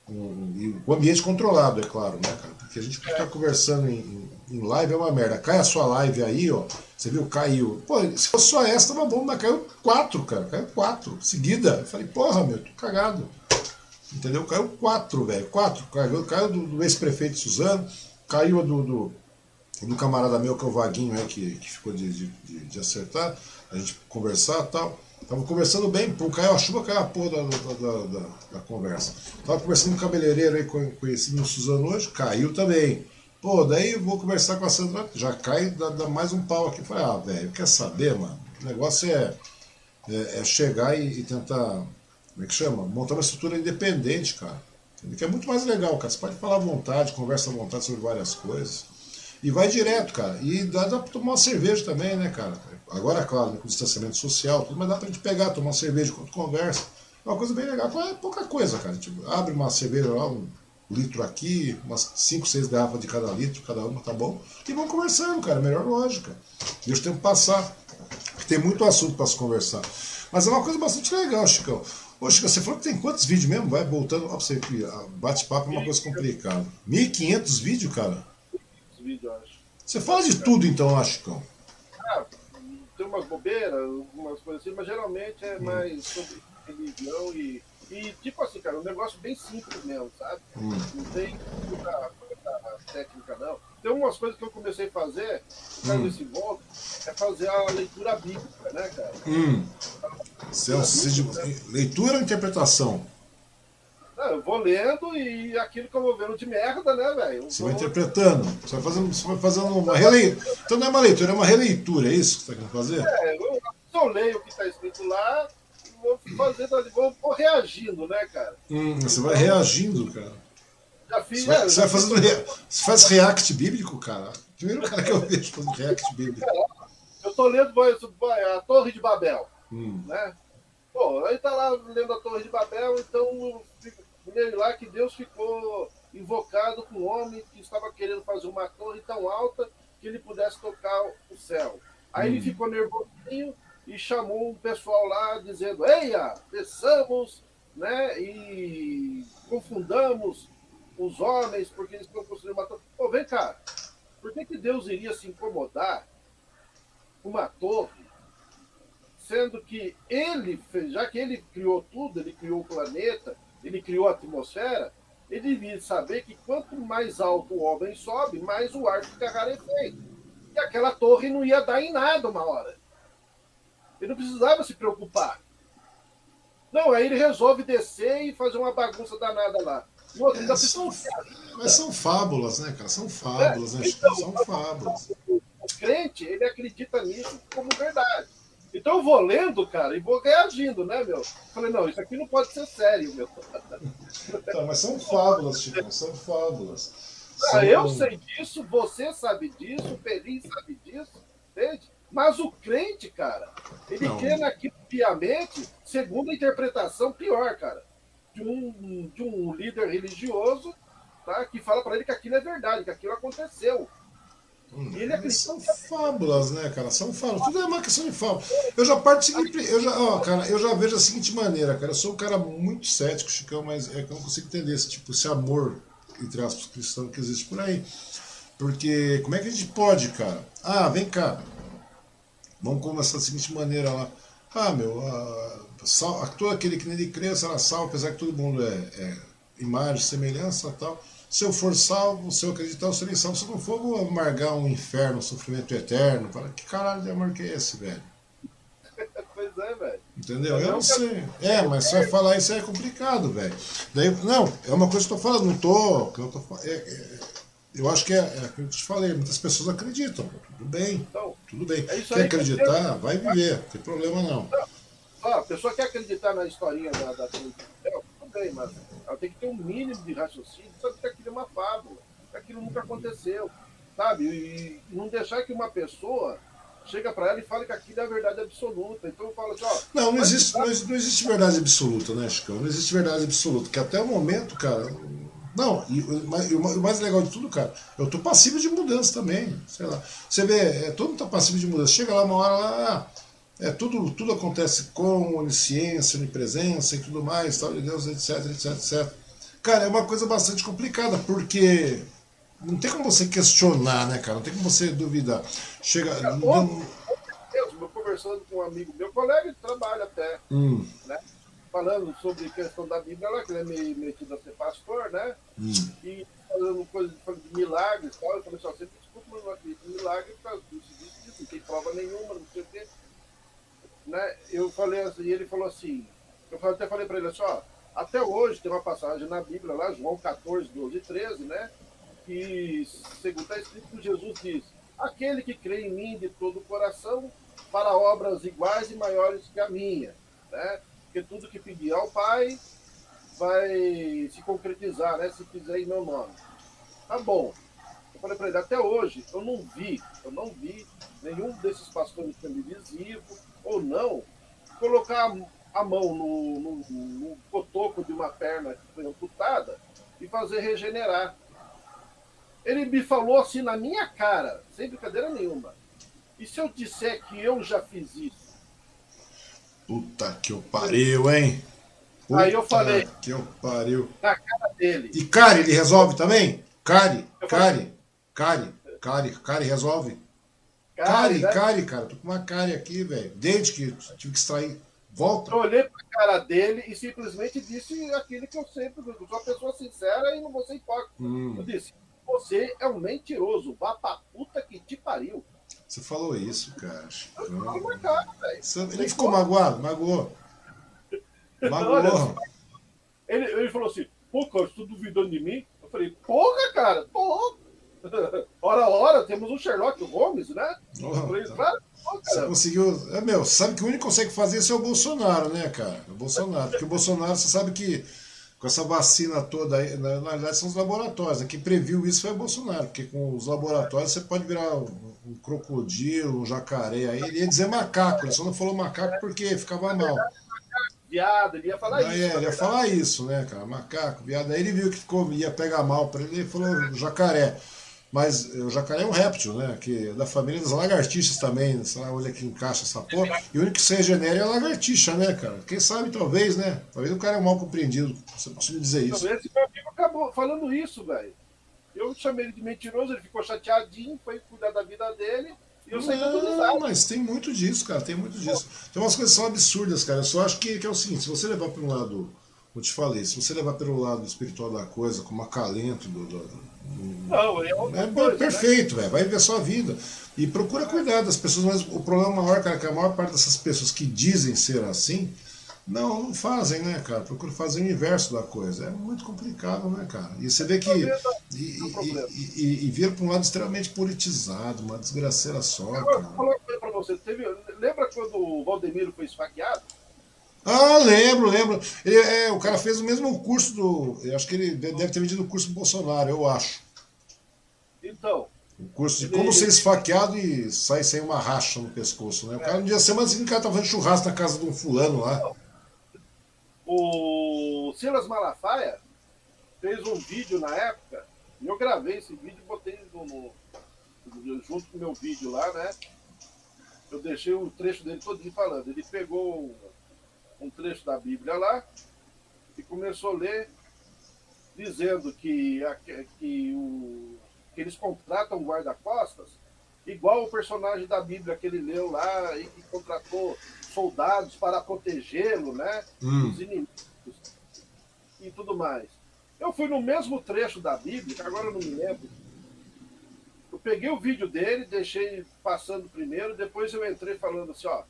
um, um ambiente controlado, é claro, né, cara? Porque a gente ficar conversando em, em, live é uma merda. Cai a sua live aí, ó. Você viu, caiu. Pô, se fosse só essa, tava bom, mas caiu quatro, cara. Caiu quatro. Seguida. Eu falei, porra, meu, tô cagado. Entendeu? Caiu quatro, velho. Quatro. Caiu, caiu do, do ex-prefeito Suzano, caiu do, do, do, camarada meu, que é o Vaguinho, aí, que, que ficou de, de, de acertar, a gente conversar e tal. Tava conversando bem, pô, caiu a chuva, caiu a porra da, da, da, da conversa. Tava conversando com um cabeleireiro aí, conhecido no Suzano hoje, caiu também. Pô, daí eu vou conversar com a Sandra, já cai, dá, dá mais um pau aqui. Falei, ah, velho, quer saber, mano? O negócio é, é, é chegar e, e, tentar, como é que chama? Montar uma estrutura independente, cara. Que é muito mais legal, cara. Você pode falar à vontade, conversa à vontade sobre várias coisas. E vai direto, cara. E dá, dá pra tomar uma cerveja também, né, cara? Agora, claro, com distanciamento social, tudo, mas dá pra gente pegar, tomar uma cerveja enquanto conversa. É uma coisa bem legal. É pouca coisa, cara. Tipo, abre uma cerveja lá, um litro aqui, umas 5, 6 garrafas de cada litro, cada uma, tá bom? E vamos conversando, cara. Melhor lógica. Deixa o tempo passar. Tem muito assunto para se conversar. Mas é uma coisa bastante legal, Chicão. Ô, Chico, você falou que tem quantos vídeos mesmo? Vai voltando. Ó, você bate-papo é uma coisa complicada. 1.500 vídeos, cara? vídeos, acho. Você fala de tudo então, acho, Chicão? Ah, tem umas bobeiras, algumas coisas assim, mas geralmente é mais sobre religião e, e tipo assim, cara, um negócio bem simples mesmo, sabe? Hum. Não tem muita, muita técnica, não. Tem umas coisas que eu comecei a fazer, hum. nesse volta, é fazer a leitura bíblica, né, cara? Hum. É leitura ou interpretação? Não, eu vou lendo e aquilo que eu vou vendo de merda, né, velho? Você vou... vai interpretando, você vai fazendo, você vai fazendo uma releitura. Então não é uma leitura, é uma releitura, é isso que você está querendo fazer? É, eu, eu leio o que está escrito lá vou fazendo vou, vou reagindo, né, cara? Hum, você vai reagindo, cara. Já fiz, você vai, é, você vai fazendo. Re... Você faz react bíblico, cara? Primeiro cara que eu vejo fazendo react bíblico. Eu tô lendo a Torre de Babel, hum. né? Pô, aí tá lá lendo a Torre de Babel, então meio lá que Deus ficou invocado com um homem que estava querendo fazer uma torre tão alta que ele pudesse tocar o céu. Aí hum. ele ficou nervosinho e chamou um pessoal lá dizendo: Eia, peçamos né, e confundamos os homens porque eles estão construindo uma torre. Pô, vem cá, por que, que Deus iria se incomodar com uma torre, sendo que ele fez, já que ele criou tudo, ele criou o planeta, ele criou a atmosfera, ele devia saber que quanto mais alto o homem sobe, mais o ar fica rarefeito. E aquela torre não ia dar em nada uma hora. Ele não precisava se preocupar. Não, aí ele resolve descer e fazer uma bagunça danada lá. Outro, é, são, mas são fábulas, né, cara? São fábulas, é, né? Então, são fábulas. O crente, ele acredita nisso como verdade. Então eu vou lendo, cara, e vou reagindo, né, meu? Falei, não, isso aqui não pode ser sério, meu. Tá, mas são fábulas, Chico, são fábulas. Ah, são... Eu sei disso, você sabe disso, o Perim sabe disso, entende? Mas o crente, cara, ele não. crê naquilo piamente, segundo a interpretação pior, cara, de um, de um líder religioso tá, que fala para ele que aquilo é verdade, que aquilo aconteceu. Hum, ele São fábulas, né, cara? São fábulas. Tudo é uma questão de fábula. Eu já seguinte. Eu já, ó, cara, eu já vejo da seguinte maneira, cara. Eu sou um cara muito cético, Chicão, mas é que eu não consigo entender esse tipo, esse amor entre aspas, cristão que existe por aí. Porque como é que a gente pode, cara? Ah, vem cá. Vamos começar da seguinte maneira lá. Ah, meu, a, sal, todo aquele que nem de criança era salvo, apesar que todo mundo é, é imagem, semelhança tal. Se eu for salvo, se eu acreditar, eu serei salvo. Se eu não for, vou amargar um inferno, um sofrimento eterno. Para que caralho de amor que é esse, velho? pois é, velho. Entendeu? Eu não sei. É, mas se vai falar isso é complicado, velho. Daí, não, é uma coisa que eu tô falando, não tô. Eu, tô é, é, eu acho que é, é aquilo que eu te falei, muitas pessoas acreditam. Tudo bem. Então, tudo bem. É quer acreditar, vai viver, não tem problema não. Ah, a pessoa quer acreditar na historinha da, da tudo bem, mas ela tem que ter um mínimo de raciocínio, sabe que aquilo é uma fábula, que aquilo nunca aconteceu, sabe? E, e não deixar que uma pessoa chega para ela e fale que aquilo é a verdade absoluta. Então eu falo assim, ó. Não, não existe, não, não, existe verdade absoluta, né, Chicão? Não existe verdade absoluta. Que até o momento, cara. Não, e, e, o mais legal de tudo, cara, eu tô passivo de mudança também. Sei lá. Você vê, é, todo mundo tá passivo de mudança. Chega lá uma hora lá. É, tudo, tudo acontece com onisciência, onipresença e tudo mais, tal de Deus, etc, etc, etc. Cara, é uma coisa bastante complicada, porque não tem como você questionar, né, cara? Não tem como você duvidar. Chega. É, não... Eu conversando com um amigo meu, colega de trabalho até, hum. né? Falando sobre questão da Bíblia, lá, que ele é meio metido a ser pastor, né? Hum. E falando coisa falando de milagres e tal. Eu falei só, assim, desculpa, mas não acredito em milagre, por causa disso, disso, não tem prova nenhuma, não sei o quê né, eu falei assim, ele falou assim, eu até falei para ele assim, até hoje tem uma passagem na Bíblia lá, João 14, 12 e 13, né? Que, segundo está escrito, Jesus diz, aquele que crê em mim de todo o coração, para obras iguais e maiores que a minha, né? Porque tudo que pedir ao Pai vai se concretizar, né? Se fizer em meu nome. Tá bom. Eu falei para ele, até hoje, eu não vi, eu não vi nenhum desses pastores televisivos, ou não, colocar a mão no, no, no cotoco de uma perna que foi amputada e fazer regenerar. Ele me falou assim na minha cara, sem brincadeira nenhuma. E se eu disser que eu já fiz isso? Puta que eu pariu, hein? Puta Aí eu falei. Que eu pariu. Na cara dele. E Cari, ele resolve também? Cari, Cari, Cari, Cari, Cari resolve? Cari, né? cari, cara. Tô com uma cari aqui, velho. Desde que tive que extrair. Volta. Eu olhei pra cara dele e simplesmente disse aquilo que eu sempre digo. Sou uma pessoa sincera e não vou ser hipócrita. Hum. Eu disse: Você é um mentiroso. Vá pra puta que te pariu. Você falou isso, cara. Eu cara, Ele ficou magoado? Magoou. Magoou. ele, ele falou assim: Pô, cara, você tá duvidando de mim? Eu falei: Porra, cara, tô. ora, ora, temos um Sherlock Holmes, né? Oh, tá. Você conseguiu. É, meu, sabe que o único que consegue fazer isso é o Bolsonaro, né, cara? O Bolsonaro. Porque o Bolsonaro, você sabe que com essa vacina toda aí, na, na verdade são os laboratórios. Né? Quem previu isso foi o Bolsonaro, porque com os laboratórios você pode virar um, um crocodilo, um jacaré aí. Ele ia dizer macaco, ele só não falou macaco porque ficava mal. Viado, ele ia falar isso. É, ele ia falar isso, né, cara? Macaco, viado. Aí ele viu que ficou, ia pegar mal para ele e falou jacaré. Mas o jacaré é um réptil, né? Que é da família das lagartixas também. Sei lá onde é que encaixa essa porra. E o único que se regenera é a lagartixa, né, cara? Quem sabe, talvez, né? Talvez o cara é mal compreendido. Você possa dizer isso. Talvez esse meu amigo acabou falando isso, velho. Eu chamei ele de mentiroso, ele ficou chateadinho, foi cuidar da vida dele. E eu saí Não, mas tem muito disso, cara. Tem muito disso. Tem umas coisas que são absurdas, cara. Eu só acho que, que é o seguinte: se você levar para um lado eu te falei, se você levar pelo lado espiritual da coisa, como acalento do. do, do não, é, é coisa, né? perfeito, né? vai viver a sua vida. E procura cuidar das pessoas, mas o problema maior, cara, é que a maior parte dessas pessoas que dizem ser assim, não, não fazem, né, cara? Procura fazer o inverso da coisa. É muito complicado, né, cara? E você vê que. E, e, e, e vira para um lado extremamente politizado, uma desgraceira só. Eu vou falar uma coisa para você. Teve, lembra quando o Valdemiro foi esfaqueado? Ah, lembro, lembro. Ele, é, o cara fez o mesmo curso do. Eu acho que ele deve ter vendido o curso do Bolsonaro, eu acho. Então. O curso de ele... como ser esfaqueado e sair sem uma racha no pescoço, né? O cara no dia semana seguinte o cara tava fazendo churrasco na casa de um fulano lá. O Silas Malafaia fez um vídeo na época, e eu gravei esse vídeo e botei no, no, junto com o meu vídeo lá, né? Eu deixei o trecho dele todinho falando. Ele pegou um trecho da Bíblia lá e começou a ler dizendo que, que, o, que eles contratam guarda-costas, igual o personagem da Bíblia que ele leu lá e que contratou soldados para protegê-lo, né? Hum. Dos inimigos e tudo mais. Eu fui no mesmo trecho da Bíblia, que agora eu não me lembro. Eu peguei o vídeo dele, deixei passando primeiro, depois eu entrei falando assim, ó,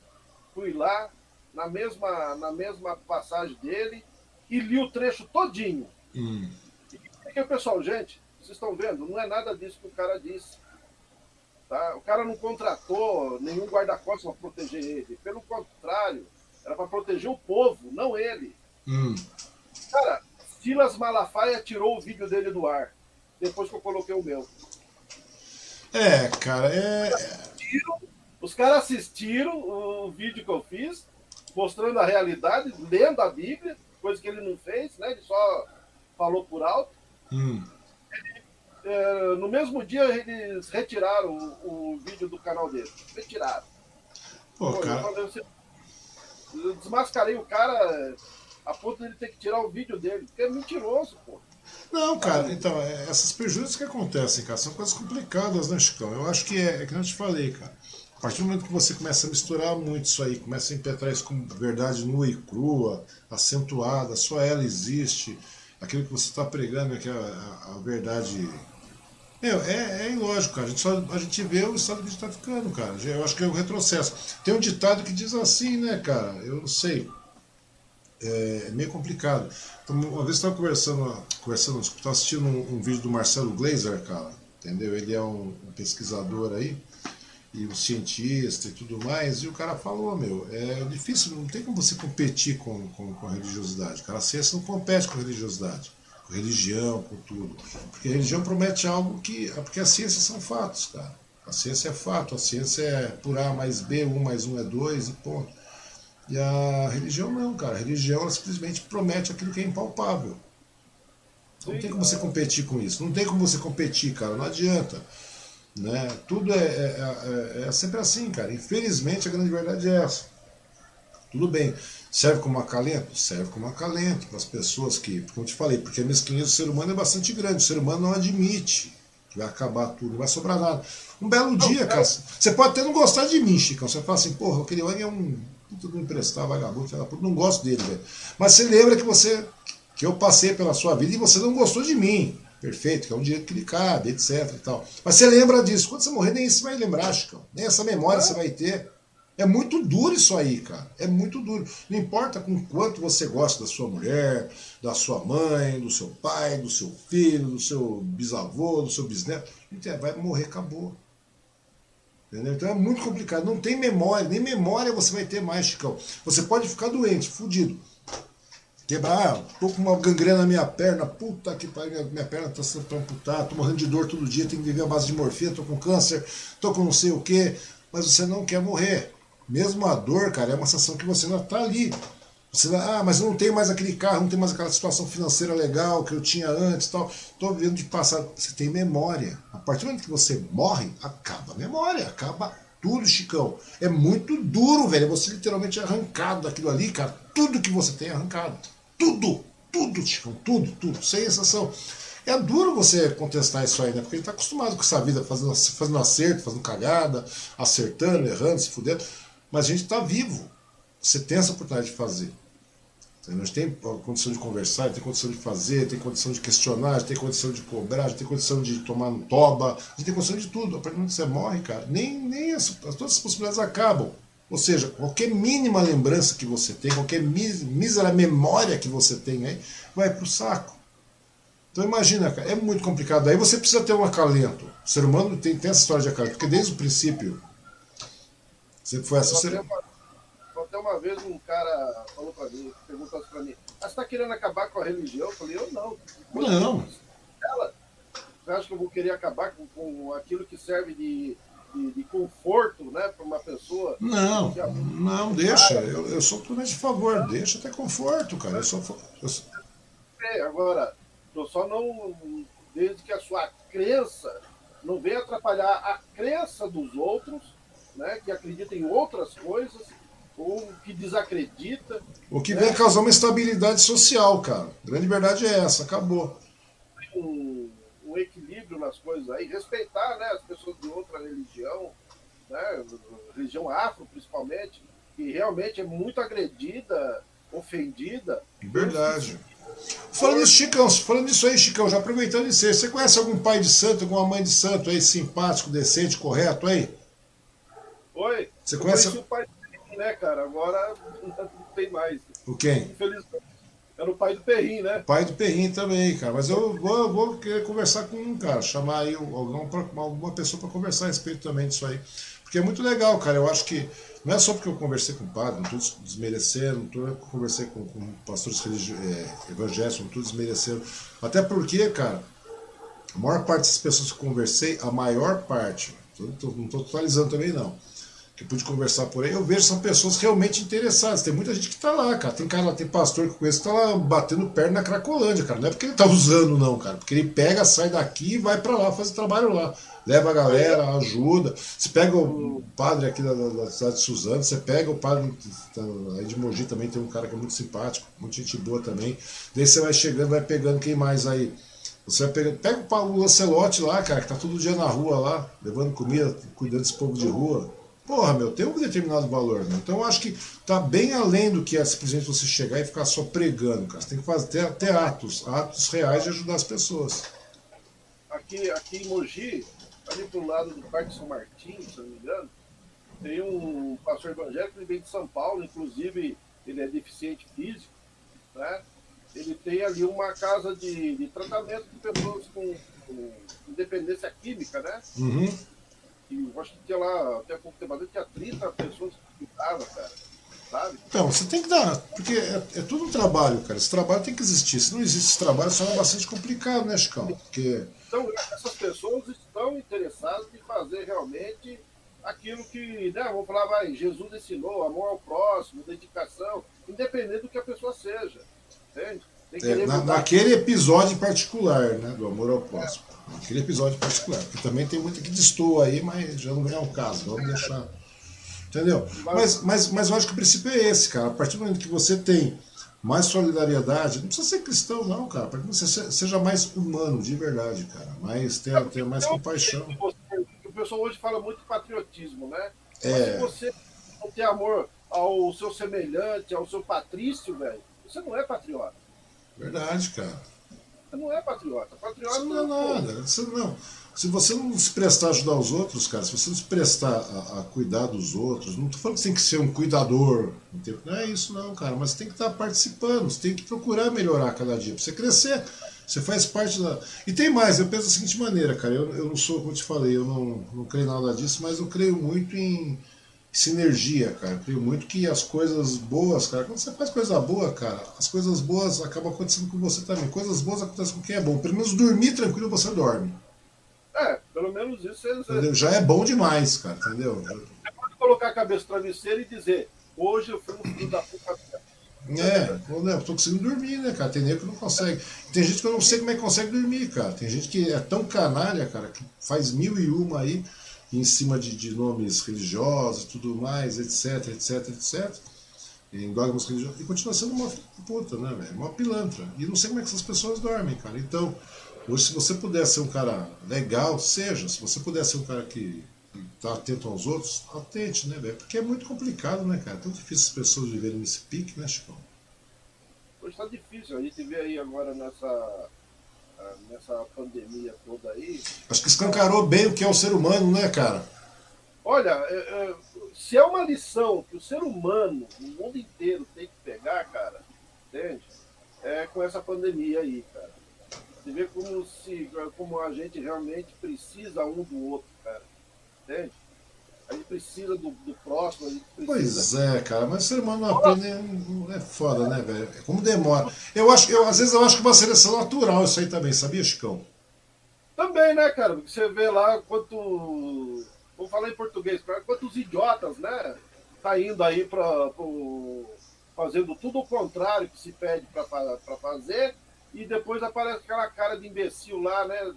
fui lá na mesma, na mesma passagem dele e li o trecho todinho. Hum. E o pessoal, gente, vocês estão vendo, não é nada disso que o cara disse. Tá? O cara não contratou nenhum guarda-costas para proteger ele. Pelo contrário, era para proteger o povo, não ele. Hum. Cara, Silas Malafaia tirou o vídeo dele do ar. Depois que eu coloquei o meu. É, cara, é. Os caras assistiram o vídeo que eu fiz, mostrando a realidade, lendo a Bíblia, coisa que ele não fez, né? Ele só falou por alto. Hum. É, no mesmo dia eles retiraram o, o, vídeo do canal dele. Retiraram. Pô, Pô cara... eu, eu desmascarei o cara a ponto de ele ter que tirar o vídeo dele, porque é mentiroso, pô. Não, cara, então, é, essas prejuízos que acontecem, cara, são coisas complicadas, né, Chicão? Eu acho que é, é que eu te falei, cara. A partir do momento que você começa a misturar muito isso aí, começa a impetrar isso com verdade nua e crua, acentuada, só ela existe, aquilo que você está pregando é que a, a, a verdade meu, é, é ilógico, cara. A gente, só, a gente vê o estado que a gente está ficando, cara. Eu acho que é um retrocesso. Tem um ditado que diz assim, né, cara? Eu não sei. É, é meio complicado. Então, uma vez estava conversando, conversando, estava assistindo um, um, vídeo do Marcelo Glazer, cara. Entendeu? Ele é um, um pesquisador aí e um cientista e tudo mais, e o cara falou, meu, é difícil, não tem como você competir com, com, com a religiosidade, cara, a ciência não compete com a religiosidade com religião, com tudo. Porque a religião promete algo que. Porque as ciências são fatos, cara. A ciência é fato, a ciência é por A mais B, 1 mais 1 é 2 e ponto. E a religião não, cara. A religião ela simplesmente promete aquilo que é impalpável. Não tem como você competir com isso. Não tem como você competir, cara. Não adianta. Né? Tudo é, é, é, é sempre assim, cara. Infelizmente a grande verdade é essa. Tudo bem. Serve como acalento? Serve como acalento para as pessoas que, como eu te falei, porque a mesquinhez do ser humano é bastante grande. O ser humano não admite que vai acabar tudo, não vai sobrar nada. Um belo dia, cara, você pode até não gostar de mim, Chicão. Você fala assim, porra, aquele homem é um puta não emprestar, vagabundo, não gosto dele, velho. Mas você lembra que você, que eu passei pela sua vida e você não gostou de mim. Perfeito, que é um direito que lhe cabe, etc e tal. Mas você lembra disso. Quando você morrer, nem isso vai lembrar, Chicão. Nem essa memória você vai ter. É muito duro isso aí, cara. É muito duro. Não importa com quanto você gosta da sua mulher, da sua mãe, do seu pai, do seu filho, do seu bisavô, do seu bisneto. Vai morrer, acabou. Entendeu? Então é muito complicado. Não tem memória, nem memória você vai ter mais, Chicão. Você pode ficar doente, fudido. Quebrar, ah, tô com uma gangrena na minha perna, puta que pariu, minha perna tá sendo amputada, tô morrendo de dor todo dia, tenho que viver à base de morfina, tô com câncer, tô com não sei o que, mas você não quer morrer. Mesmo a dor, cara, é uma sensação que você ainda está ali. Você, ah, mas eu não tenho mais aquele carro, não tenho mais aquela situação financeira legal que eu tinha antes tal. Estou vivendo de passado. Você tem memória. A partir do momento que você morre, acaba a memória, acaba tudo, Chicão. É muito duro, velho. É você literalmente arrancado daquilo ali, cara. Tudo que você tem é arrancado. Tudo, tudo, Chicão, tudo, tudo. Sem exceção. É duro você contestar isso aí, né? Porque ele está acostumado com essa vida, fazendo, fazendo acerto, fazendo cagada, acertando, errando, se fudendo. Mas a gente está vivo. Você tem essa oportunidade de fazer. A gente tem condição de conversar, tem condição de fazer, tem condição de questionar, tem condição de cobrar, tem condição de tomar no toba, a gente tem condição de tudo. A partir do momento que você morre, cara, nem, nem as, todas as possibilidades acabam. Ou seja, qualquer mínima lembrança que você tem, qualquer mísera memória que você tem aí, vai para o saco. Então imagina, cara, é muito complicado. Aí você precisa ter um acalento. O ser humano tem, tem essa história de acalento, porque desde o princípio Sempre foi essa. Você... Até uma vez um cara falou para mim, perguntou para mim, ah, você está querendo acabar com a religião? Eu falei, eu não. Não. Ela, você acha que eu vou querer acabar com, com aquilo que serve de, de, de conforto né, para uma pessoa? Não, não, deixa. Eu, eu sou totalmente a favor, deixa ter conforto, cara. Eu sou, eu sou... É, agora, eu só não. Desde que a sua crença não venha atrapalhar a crença dos outros né, que acredita em outras coisas, ou que desacredita. O que né? vem causar uma estabilidade social, cara. A grande verdade é essa, acabou. um, nas coisas aí, respeitar né, as pessoas de outra religião, né, religião afro principalmente, que realmente é muito agredida, ofendida. Verdade. Falando nisso, Chicão, falando nisso aí, Chicão, já aproveitando isso aí, você conhece algum pai de santo, alguma mãe de santo aí, simpático, decente, correto aí? Oi? Você conhece? o pai né, cara? Agora não tem mais. O quem? Infelizmente. Era o pai do Perrim, né? Pai do Perrim também, cara. Mas eu vou, vou querer conversar com um cara, chamar aí alguma, alguma pessoa para conversar a respeito também disso aí. Porque é muito legal, cara. Eu acho que não é só porque eu conversei com o padre, não estou desmerecendo, não estou conversei com, com pastores é, evangélicos, não estou desmerecendo. Até porque, cara, a maior parte das pessoas que eu conversei, a maior parte, não estou totalizando também não, que pude conversar por aí, eu vejo são pessoas realmente interessadas. Tem muita gente que está lá, cara. Tem cara tem pastor que conheço que está lá batendo perna na Cracolândia, cara. Não é porque ele está usando, não, cara. Porque ele pega, sai daqui e vai para lá, faz o trabalho lá. Leva a galera, ajuda. Você pega o padre aqui da, da cidade de Suzano, você pega o padre tá, aí de Mogi também, tem um cara que é muito simpático, muita gente boa também. Daí você vai chegando, vai pegando quem mais aí. Você vai pegando, pega o Paulo Lancelotti lá, cara, que tá todo dia na rua lá, levando comida, cuidando desse povo de rua. Porra, meu, tem um determinado valor, né? Então eu acho que tá bem além do que é simplesmente você chegar e ficar só pregando, cara. Você tem que fazer ter atos, atos reais de ajudar as pessoas. Aqui, aqui em Mogi, ali pro lado do Parque São Martin, se não me engano, tem um pastor evangélico que vem de São Paulo, inclusive ele é deficiente físico, né? Ele tem ali uma casa de, de tratamento de pessoas com, com independência química, né? Uhum. E eu acho que tinha lá, até pouco tempo tinha 30 pessoas que cuidavam, cara. Sabe? Então, você tem que dar, porque é, é, tudo um trabalho, cara. Esse trabalho tem que existir. Se não existe esse trabalho, isso é bastante complicado, né, Chicão? Porque... Então, essas pessoas estão interessadas em fazer realmente aquilo que, né, vamos falar, vai, Jesus ensinou, amor ao próximo, dedicação, independente do que a pessoa seja. Entende? É, na, naquele episódio em particular, né, do amor ao próximo. Naquele episódio particular. Porque também tem muita que destoa aí, mas já não é o caso. Vamos deixar. Entendeu? Mas, mas, mas eu acho que o princípio é esse, cara. A partir do momento que você tem mais solidariedade, não precisa ser cristão, não, cara. Para que você seja mais humano, de verdade, cara. Mais, tenha, tenha mais compaixão. O pessoal hoje fala muito de patriotismo, né? É. se você não tem amor ao seu semelhante, ao seu patrício, velho, você não é patriota. Verdade, cara. Não é patriota. Patriota não é nada. Você não. Se você não se prestar a ajudar os outros, cara, se você não se prestar a, a cuidar dos outros, não estou falando que você tem que ser um cuidador, não é isso não, cara, mas você tem que estar participando, você tem que procurar melhorar cada dia, para você crescer. Você faz parte da. E tem mais, eu penso da seguinte maneira, cara, eu, eu não sou, como eu te falei, eu não, não creio nada disso, mas eu creio muito em sinergia, cara. Eu creio muito que as coisas boas, cara, quando você faz coisa boa, cara, as coisas boas acabam acontecendo com você também. Coisas boas acontecem com quem é bom. Pelo menos dormir tranquilo você dorme. É, pelo menos isso é, Já é bom demais, cara, entendeu? Você pode colocar a cabeça no travesseiro e dizer, hoje eu fui um filho da puta. É, eu né, tô conseguindo dormir, né, cara? Tem nego que não consegue. Tem gente que eu não sei como é que consegue dormir, cara. Tem gente que é tão canalha, cara, que faz mil e uma aí em cima de, de nomes religiosos tudo mais, etc, etc, etc. Em dogmas religiosos. E continua sendo uma puta, né, velho? Uma pilantra. E não sei como é que essas pessoas dormem, cara. Então, Hoje, se você puder ser um cara legal, seja. Se você puder ser um cara que está atento aos outros, atente, né, velho? Porque é muito complicado, né, cara? É tão difícil as pessoas viverem nesse pique, né, Chico? Hoje está difícil. A gente vê aí agora nessa, nessa pandemia toda aí. Acho que escancarou bem o que é o ser humano, né, cara? Olha, é, é, se é uma lição que o ser humano, o mundo inteiro, tem que pegar, cara, entende? É com essa pandemia aí, cara. Você vê como, se, como a gente realmente precisa um do outro, cara. Entende? A gente precisa do, do próximo, precisa. Pois é, cara, mas o ser humano não aprende. É foda, né, velho? É como demora. Eu acho, eu, às vezes eu acho que é uma seleção natural isso aí também, sabia, Chicão? Também, né, cara? Porque você vê lá quanto. Vou falar em português, quantos idiotas, né? Tá indo aí para fazendo tudo o contrário que se pede para fazer e depois aparece aquela cara de imbecil lá, né,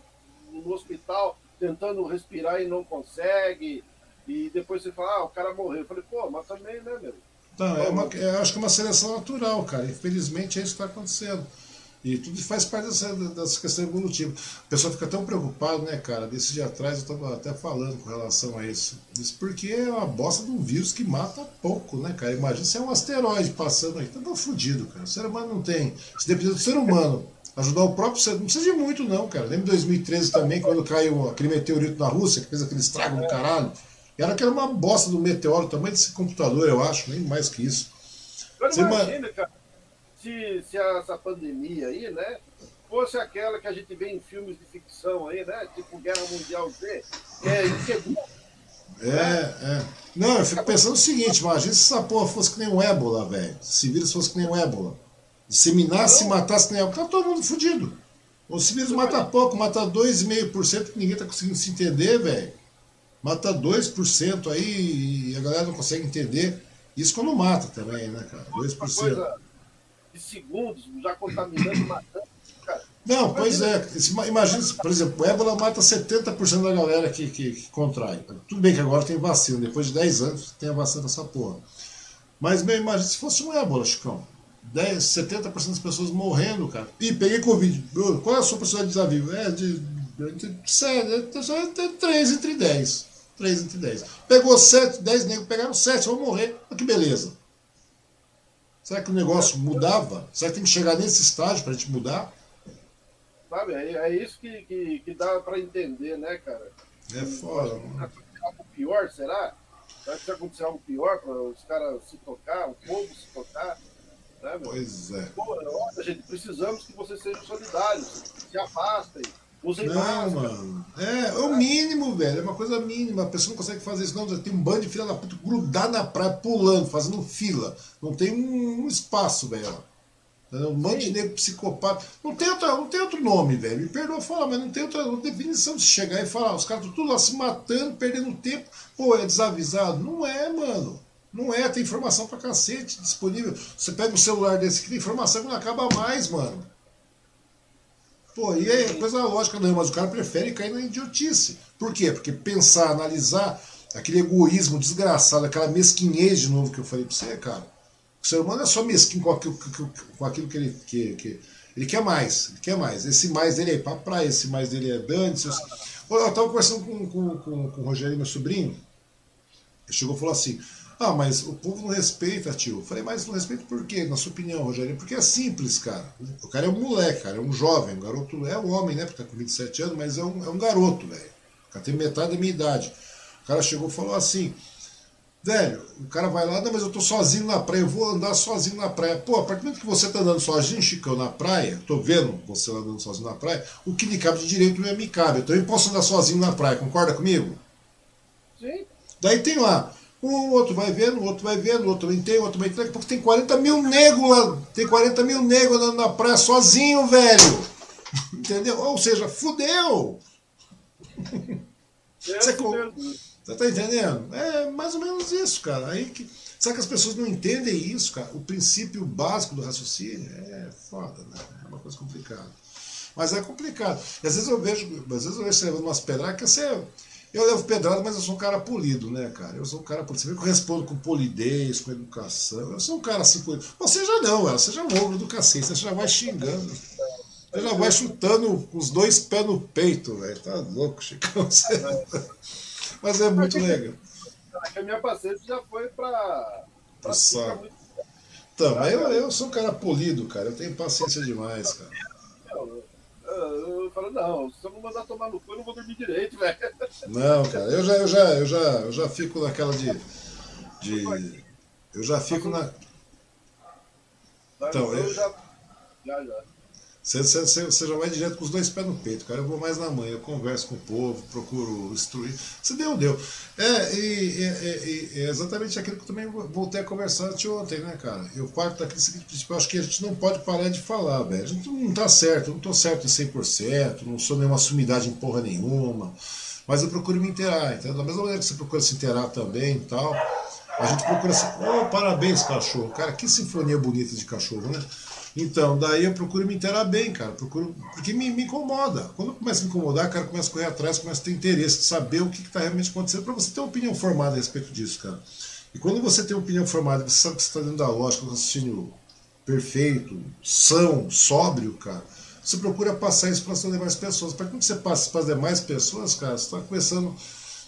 no hospital, tentando respirar e não consegue, e depois você fala, ah, o cara morreu. Eu falei, pô, mas também, né, meu? Não, é uma, eu acho que é uma seleção natural, cara. Infelizmente é isso que está acontecendo. E tudo faz parte dessa, dessa questão evolutiva. O pessoal fica tão preocupado, né, cara? Desse dia atrás eu estava até falando com relação a isso. Isso porque é uma bosta de um vírus que mata pouco, né, cara? Imagina se é um asteroide passando aí. Tava fudido, cara. O ser humano não tem. Se depender do ser humano ajudar o próprio ser. Não precisa de muito, não, cara. Lembra em 2013 também, quando caiu aquele meteorito na Rússia, que fez aquele estrago do caralho. Era que era uma bosta do meteoro, tamanho desse computador, eu acho, nem mais que isso. Agora imagina, cara se, se essa pandemia aí, né, fosse aquela que a gente vê em filmes de ficção aí, né, tipo Guerra Mundial Z, que é inseguro. É, é. Não, eu fico pensando o seguinte, imagina se essa porra fosse que nem um ébola, velho. Se vírus fosse que nem um ébola. Disseminasse e matasse que nem ébola. Tá todo mundo fudido. O vírus mata pouco, mata 2,5% que ninguém tá conseguindo se entender, velho. Mata 2% aí e a galera não consegue entender. Isso quando mata também, né, cara? 2%. Uma coisa, de segundos, já contaminando, matando. Cara. Não, pois é. Imagina, por exemplo, o ébola mata 70% da galera que, que, que, contrai. Tudo bem que agora tem vacina, depois de 10 anos tem a vacina dessa porra. Mas, meu, imagina se fosse um ébola, Chicão. 10, 70% das pessoas morrendo, cara. E peguei Covid. Qual é a sua possibilidade de vivo? É de, de, de, de 3 entre 10. 3 entre 10. Pegou 7, 10 negros, pegaram 7, vão morrer. Olha que beleza. Será que o negócio mudava? Será que tem que chegar nesse estágio para a gente mudar? Sabe, é, é isso que, que, que dá para entender, né, cara? É foda, mano. Algo pior, será? Será que vai acontecer algo pior para os caras se tocar, o povo se tocar? Né, pois é. Pô, olha, gente, precisamos que vocês sejam solidários, se afastem, Usem não, máscara. mano. É, é o mínimo, velho. É uma coisa mínima. A pessoa não consegue fazer isso, não. Tem um bando de filha da puta grudado na praia, pulando, fazendo fila. Não tem um, um espaço, velho. Um monte de negro psicopata. Não tem, outra, não tem outro nome, velho. Me perdoa falar, mas não tem outra, definição de chegar e falar. Os caras estão tudo lá se matando, perdendo tempo. Pô, é desavisado? Não é, mano. Não é, tem informação pra cacete disponível. Você pega um celular desse aqui, tem informação que não acaba mais, mano. Pô, e é coisa lógica não, mas o cara prefere cair na idiotice. Por quê? Porque pensar, analisar aquele egoísmo desgraçado, aquela mesquinhez de novo que eu falei pra você, cara. O ser humano é só mesquinho com aquilo, com aquilo que ele que, que, ele quer mais, ele quer mais. Esse mais dele é ir pra praia, esse mais dele é dane Eu tava conversando com, com, com, com o Rogério, meu sobrinho, ele chegou e falou assim, ah, mas o povo não respeita, tio. Eu falei, mas não respeita por quê? Na sua opinião, Rogério? Porque é simples, cara. O cara é um moleque, cara, é um jovem, um garoto, é um homem, né? Porque tá com 27 anos, mas é um, é um garoto, velho. O cara tem metade da minha idade. O cara chegou e falou assim, velho, o cara vai lá, não, mas eu tô sozinho na praia, eu vou andar sozinho na praia. Pô, a partir do momento que você tá andando sozinho, Chicão, na praia, tô vendo você andando sozinho na praia, o que lhe cabe de direito não é me cabe. Eu também posso andar sozinho na praia, concorda comigo? Sim. Daí tem lá, o outro vai vendo, o outro vai vendo, o outro também tem, o outro também tem. Porque tem 40 mil negros lá, tem 40 mil negros andando na praia sozinho, velho. Entendeu? Ou seja, fudeu. É você, você tá entendendo? É mais ou menos isso, cara. Aí que, será que as pessoas não entendem isso, cara? O princípio básico do raciocínio é foda, né? É uma coisa complicada. Mas é complicado. E às vezes eu vejo, às vezes eu vejo você levando umas pedradas que você eu levo pedrada, mas eu sou um cara polido, né, cara? Eu sou um cara polido. Você vê que eu respondo com polidez, com educação. Eu sou um cara assim polido. Você já não, ela. Você já é um ogro do cacete. Você já vai xingando. Você já vai chutando os dois pés no peito, velho. Tá louco, Chicão. Você... Mas é muito legal. A minha paciência já foi pra. pra muito... Então, eu, eu sou um cara polido, cara. Eu tenho paciência demais, cara. Eu falo, não, se eu não mandar tomar no cu, eu não vou dormir direito, velho. Não, cara, eu já, eu já, eu já, eu já fico naquela de. de eu já fico na. Então, eu já. Já, já. Já vai direto com os dois pés no peito, cara. Eu vou mais na manhã, eu converso com o povo, procuro instruir. Se deu, deu. É, e, e, e, é exatamente aquilo que eu também voltei a conversar ontem, né, cara? Eu parto daquele seguinte princípio, eu acho que a gente não pode parar de falar, velho. A gente não tá certo, eu não tô certo em 100%, não sou nenhuma sumidade em porra nenhuma, mas eu procuro me inteirar, entendeu? Da mesma maneira que você procura se inteirar também e tal, a gente procura assim, oh, parabéns, cachorro. Cara, que sinfonia bonita de cachorro, né? Então, daí eu procuro me inteirar bem, cara. Procuro, porque me, me incomoda. Quando começa a me incomodar, cara começa a correr atrás, começa a ter interesse de saber o que está realmente acontecendo, para você ter uma opinião formada a respeito disso, cara. E quando você tem uma opinião formada, você sabe que você está dentro da lógica do raciocínio perfeito, são, sóbrio, cara, você procura passar isso para as demais pessoas. Para quando você passa para as demais pessoas, cara, você está começando.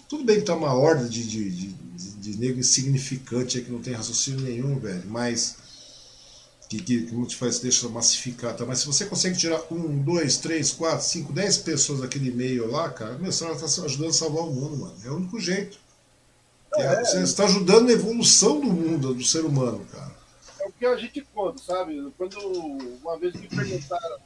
Tudo bem que tá uma horda de, de, de, de, de negro insignificante aí que não tem raciocínio nenhum, velho, mas. Que, que, não te faz, deixa massificar, tá? Mas se você consegue tirar um, dois, três, quatro, cinco, dez pessoas daquele meio lá, cara, meu, você está ajudando a salvar o mundo, mano. É o único jeito. É, você está ajudando a evolução do mundo, do ser humano, cara. É o que a gente conta, sabe? Quando uma vez me perguntaram,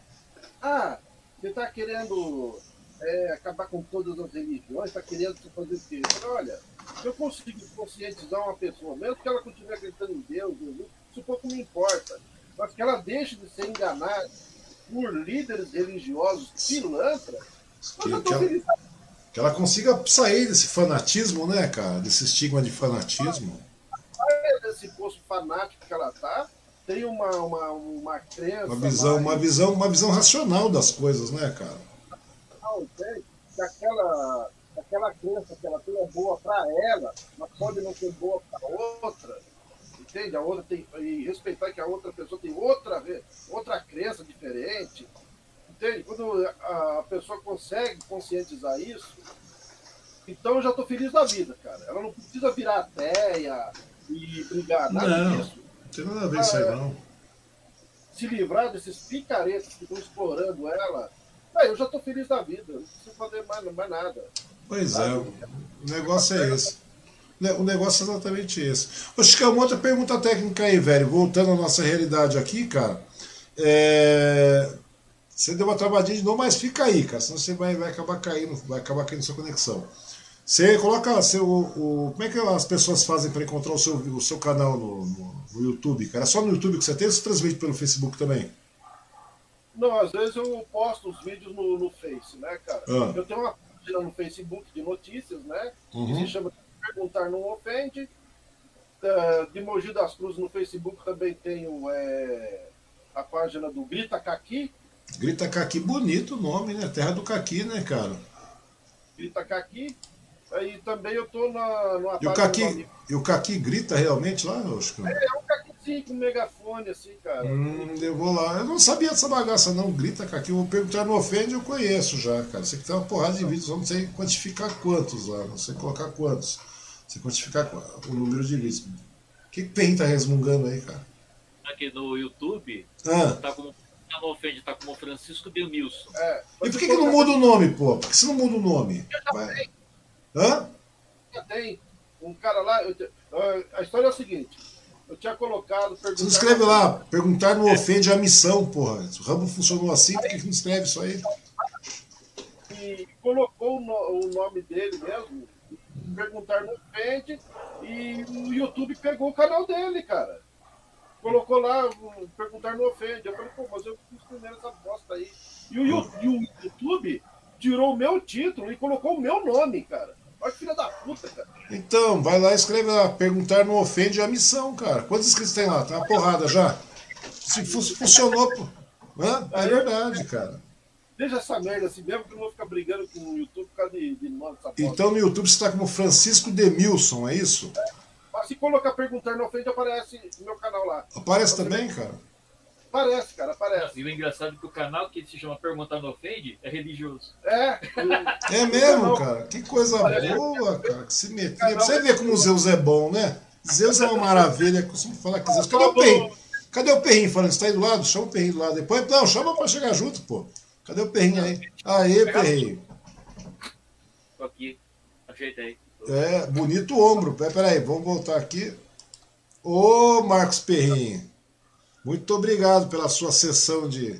ah, você está querendo é, acabar com todas as religiões, está querendo fazer o quê? Eu falei, olha, se eu conseguir conscientizar uma pessoa, mesmo que ela continue acreditando em Deus, isso pouco me importa, mas que ela deixe de ser enganada por líderes religiosos pilantras, que, que, ela, que ela consiga sair desse fanatismo, né, cara? Desse estigma de fanatismo. Desse poço fanático que ela tá, tem uma, uma, uma crença. Uma visão, mais... uma, visão, uma visão racional das coisas, né, cara? Não, tem. Que aquela, aquela crença que ela tem é boa para ela, mas pode não ser boa para outra. Entende? A outra tem. E respeitar que a outra pessoa tem outra, outra crença diferente Entende? Quando a pessoa consegue conscientizar isso, então eu já estou feliz da vida, cara. Ela não precisa virar ateia e brigar, nada não, disso. Não tem nada a ver isso aí, não. Se livrar desses picaretas que estão explorando ela, aí eu já estou feliz da vida. Não preciso fazer mais, mais nada. Pois é, o negócio é esse. O negócio é exatamente esse. Ô, Chico, uma outra pergunta técnica aí, velho. Voltando à nossa realidade aqui, cara. É... Você deu uma travadinha de novo, mas fica aí, cara, senão você vai, vai acabar caindo, vai acabar caindo sua conexão. Você coloca seu. O, como é que as pessoas fazem para encontrar o seu, o seu canal no, no, no, YouTube, cara? É só no YouTube que você tem ou você transmite pelo Facebook também? Não, às vezes eu posto os vídeos no, no Face, né, cara? Ah. Eu tenho uma página no Facebook de notícias, né? Uhum. Que se chama Perguntar Não Ofende. Uh, de Mogi das Cruzes no Facebook também tenho é, a página do Grita Caqui, Grita Caqui, bonito o nome, né? Terra do Caqui, né, cara? Grita Caqui. Aí também eu tô na, numa e o Caqui, E o Caqui grita realmente lá, Oscar? É, é um Caquizinho com megafone, assim, cara. Hum, eu vou lá. Eu não sabia dessa bagaça, não. Grita Caqui. Vou perguntar no Ofende, eu conheço já, cara. Você que tem uma porrada de vídeos, vamos sei quantificar quantos lá, não sei colocar quantos. Você quantificar o número de vídeos. O que, que tem tá resmungando aí, cara? Aqui no YouTube, ah. tá como não ofende, tá como Francisco Demilson. É, e por que, que não muda o nome, pô? Por que você não muda o nome? Vai. Hã? Já tem. Um cara lá. Eu, a história é a seguinte. Eu tinha colocado. Você não escreve lá, perguntar não ofende a missão, porra. Se o ramo funcionou assim, por que, que não escreve isso aí? E colocou o nome dele mesmo, perguntar não ofende, e o YouTube pegou o canal dele, cara colocou lá, perguntar no ofende. Eu falei, pô, mas eu fiz primeiro essa bosta aí. E o, e o YouTube tirou o meu título e colocou o meu nome, cara. Olha que filha da puta, cara. Então, vai lá e escreve lá, perguntar no ofende a missão, cara. Quantos inscritos tem lá? Tá uma porrada já. Se funcionou, pô. É verdade, cara. Deixa essa merda assim mesmo, que eu não vou ficar brigando com o YouTube por causa de, de nome Então no YouTube você está como Francisco Demilson, é isso? É. Se colocar perguntar na frente, aparece no meu canal lá. Aparece também, cara? Aparece, cara, aparece. E o engraçado é que o canal que se chama Perguntar no Ofende é religioso. É. É mesmo, cara? Que coisa boa, cara. Que simetria. Você vê como o Zeus é bom, né? Zeus é uma maravilha. Eu costumo falar que Zeus. Cadê o Perrinho? Cadê o Perrinho? Falando, você tá aí do lado? Chama o Perrinho do lado. Depois, não, chama pra chegar junto, pô. Cadê o Perrinho aí? Aê, Perrinho. Tô aqui. Ajeitei. É, bonito o ombro. Peraí, vamos voltar aqui. Ô, Marcos Perrinho, muito obrigado pela sua sessão de,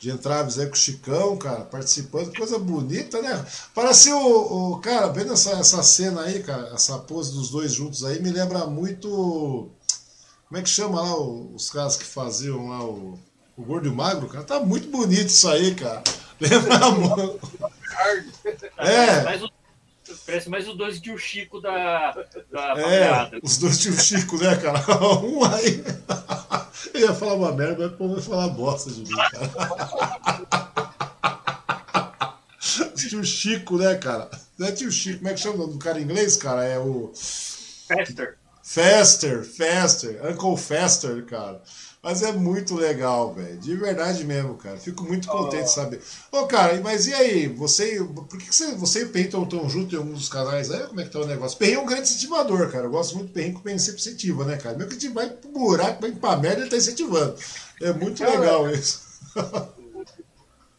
de entraves aí com o Chicão, cara, participando. Coisa bonita, né? Parece o, o cara, vendo essa, essa cena aí, cara, essa pose dos dois juntos aí, me lembra muito. Como é que chama lá os caras que faziam lá o, o Gordo e o Magro, cara? Tá muito bonito isso aí, cara. Lembra, mano? É. O Parece mais os dois tio Chico da, da É, os dois tio Chico, né, cara? Um aí. Eu ia falar uma merda, mas o povo vai falar bosta de mim, cara. tio Chico, né, cara? Não é tio Chico, como é que chama o nome do cara em inglês, cara? É o. Fester. Fester, Fester, Uncle Fester, cara. Mas é muito legal, velho. De verdade mesmo, cara. Fico muito contente de saber. Ô, cara, mas e aí? Você. Por que, que você, você e o Perrinho estão juntos em algum dos canais aí? Como é que tá o negócio? Perrinho é um grande incentivador, cara. Eu gosto muito do Perrinho, que o Perrinho sempre incentiva, né, cara? Mesmo que a gente vai pro buraco, vai pra merda, ele tá incentivando. É muito cara, legal isso.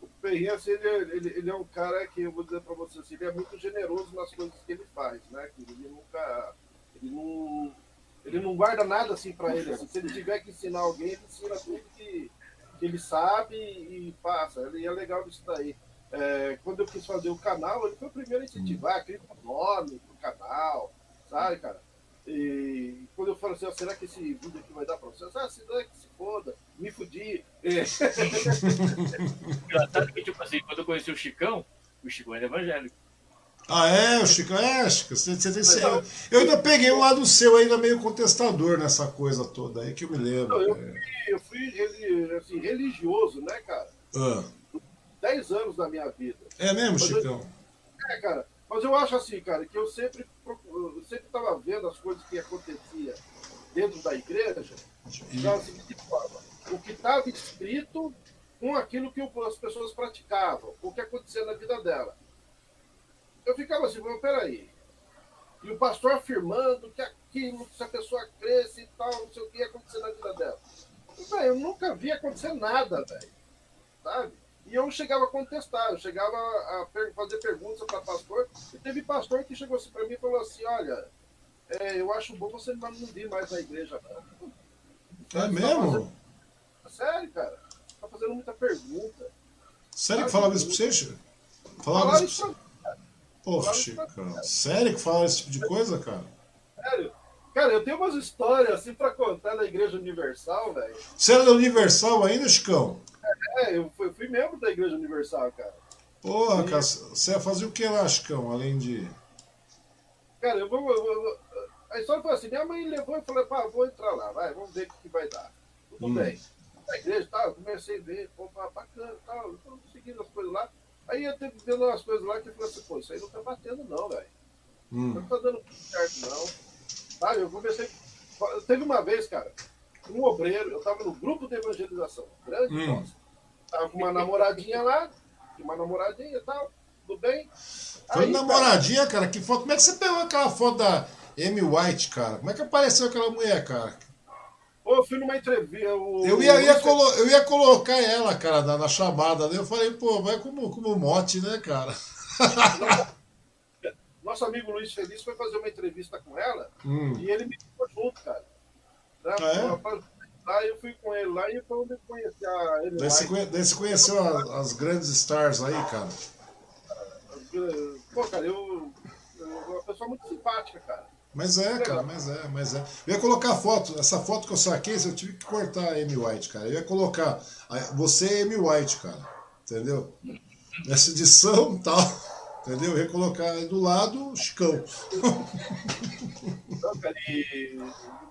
O Perrinho, assim, ele, é, ele, ele, é um cara que, eu vou dizer pra você, assim, ele é muito generoso nas coisas que ele faz, né? Ele nunca. Ele não ele não guarda nada assim para ele. Assim. Se ele tiver que ensinar alguém, ele ensina tudo que, que ele sabe e passa. E é legal isso daí. É, quando eu quis fazer o canal, ele foi o primeiro a incentivar, cria um nome pro canal, sabe, cara? E quando eu falo assim, será que esse vídeo aqui vai dar processo? Ah, se não é que se foda, me fudi. É. Engraçado que, tipo assim, quando eu conheci o Chicão, o Chicão era evangélico. Ah, é, o Chico, é, Chico, você, você, você, eu, eu ainda peguei um lado seu ainda meio contestador nessa coisa toda aí que eu me lembro. Eu, é. fui, eu fui assim, religioso, né, cara? Ah. Dez anos da minha vida. É mesmo, mas Chicão? Eu, é, cara. Mas eu acho assim, cara, que eu sempre eu sempre estava vendo as coisas que acontecia dentro da igreja da seguinte forma. O que estava escrito com aquilo que as pessoas praticavam, o que acontecia na vida dela eu ficava assim, mas peraí. E o pastor afirmando que aquilo, se a pessoa cresce e tal, não sei o que ia acontecer na vida dela. Véio, eu nunca vi acontecer nada, velho. Sabe? E eu chegava a contestar, eu chegava a fazer perguntas para pastor, e teve pastor que chegou assim para mim e falou assim, olha, é, eu acho bom você não vir mais na igreja, não. É tá mesmo? Fazendo... Sério, cara. Tá fazendo muita pergunta. Sério que falava isso pra você, Falava isso pra Poxa, Chico, sério que fala esse tipo de coisa, cara? Sério? Cara, eu tenho umas histórias assim pra contar da Igreja Universal, velho. Você era da Universal ainda, Chicão? É, eu fui, fui membro da Igreja Universal, cara. Porra, e... cara, você ia fazer o que lá, Chicão, além de. Cara, eu vou, eu vou, A história foi assim: minha mãe levou e falou, pá, vou entrar lá, vai, vamos ver o que vai dar. Tudo hum. bem. A igreja, tá, eu comecei a ver, pô, bacana, tal, tá, seguindo as coisas lá. Aí eu teve vendo umas coisas lá que eu falei assim, pô, isso aí não tá batendo não, velho. Hum. Não tá dando certo, não. Sabe, eu comecei. Teve uma vez, cara, um obreiro, eu tava no grupo de evangelização, grande hum. nossa. Tava com uma namoradinha lá, uma namoradinha e tal, tudo bem. Foi aí, namoradinha, cara. cara, que foto. Como é que você pegou aquela foto da Amy White, cara? Como é que apareceu aquela mulher, cara? Eu fui numa entrevista. O, eu, ia, ia colo, eu ia colocar ela, cara, na, na chamada. Né? Eu falei, pô, vai como, como mote, né, cara? Nosso amigo Luiz Feliz foi fazer uma entrevista com ela hum. e ele me ficou junto, cara. Né? Ah, é? Aí eu fui com ele lá e foi onde eu conheci a ele. Daí você, daí você conheceu as, as, grandes stars aí, cara? Pô, cara, eu, eu. Uma pessoa muito simpática, cara. Mas é, cara, mas é, mas é. Eu ia colocar foto, essa foto que eu saquei, eu tive que cortar a Amy White, cara. Eu ia colocar, você é Amy White, cara. Entendeu? Essa edição e tal. Entendeu? Eu ia colocar aí do lado Chicão. Não, cara, e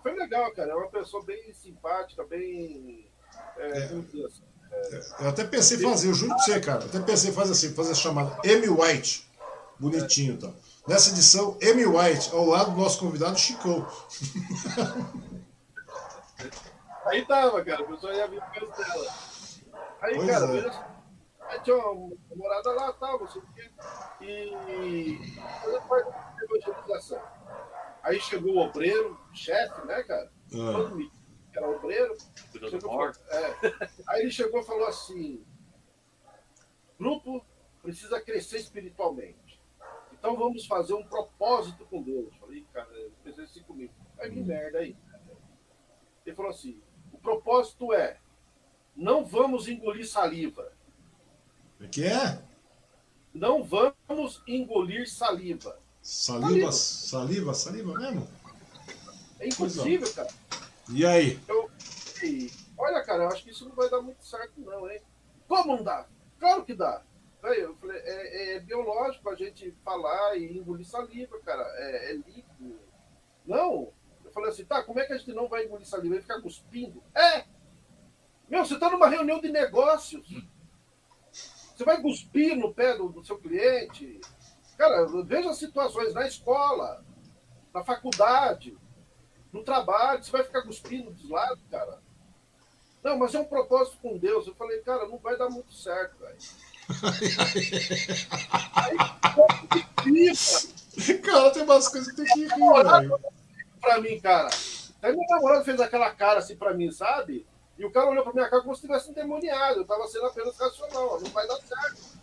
foi legal, cara. É uma pessoa bem simpática, bem. É, é. Assim, é, eu até pensei em fazer, eu juro pra você, cara. Eu até pensei em fazer assim, fazer a chamada Amy White. Bonitinho, tá? Nessa edição, Amy White, ao lado do nosso convidado Chicão. Aí tava, cara, o pessoal ia vir por dela. Aí, pois cara, é. aí tinha uma morada lá, tal, não sei o quê. E fazendo parte da evangelização. Aí chegou o obreiro, chefe, né, cara? Ah. Todo era obreiro. Chegou, é, aí ele chegou e falou assim: grupo precisa crescer espiritualmente. Então vamos fazer um propósito com Deus. Falei, cara, eu pensei assim comigo. Ai, que merda aí. Ele falou assim: o propósito é não vamos engolir saliva. O que é? Não vamos engolir saliva. Saliva, saliva, saliva mesmo? É impossível, cara. E aí? Eu, e, olha, cara, eu acho que isso não vai dar muito certo, não, hein? Como não dá? Claro que dá. Eu falei, é, é, biológico a gente falar e engolir saliva, cara. É, é líquido. Não. Eu falei assim, tá, como é que a gente não vai engolir saliva? Vai ficar cuspindo? É! Meu, você tá numa reunião de negócios. Você vai cuspir no pé do, do seu cliente. Cara, veja as situações na escola, na faculdade, no trabalho. Você vai ficar cuspindo dos lados, cara. Não, mas é um propósito com Deus. Eu falei, cara, não vai dar muito certo, velho. cara, tem umas coisas que tem que rir, velho. Pra mim, cara. Aí meu namorado fez aquela cara assim pra mim, sabe? E o cara olhou pra minha cara como se tivesse endemoniado. Eu tava sendo apenas racional. Não vai dar certo.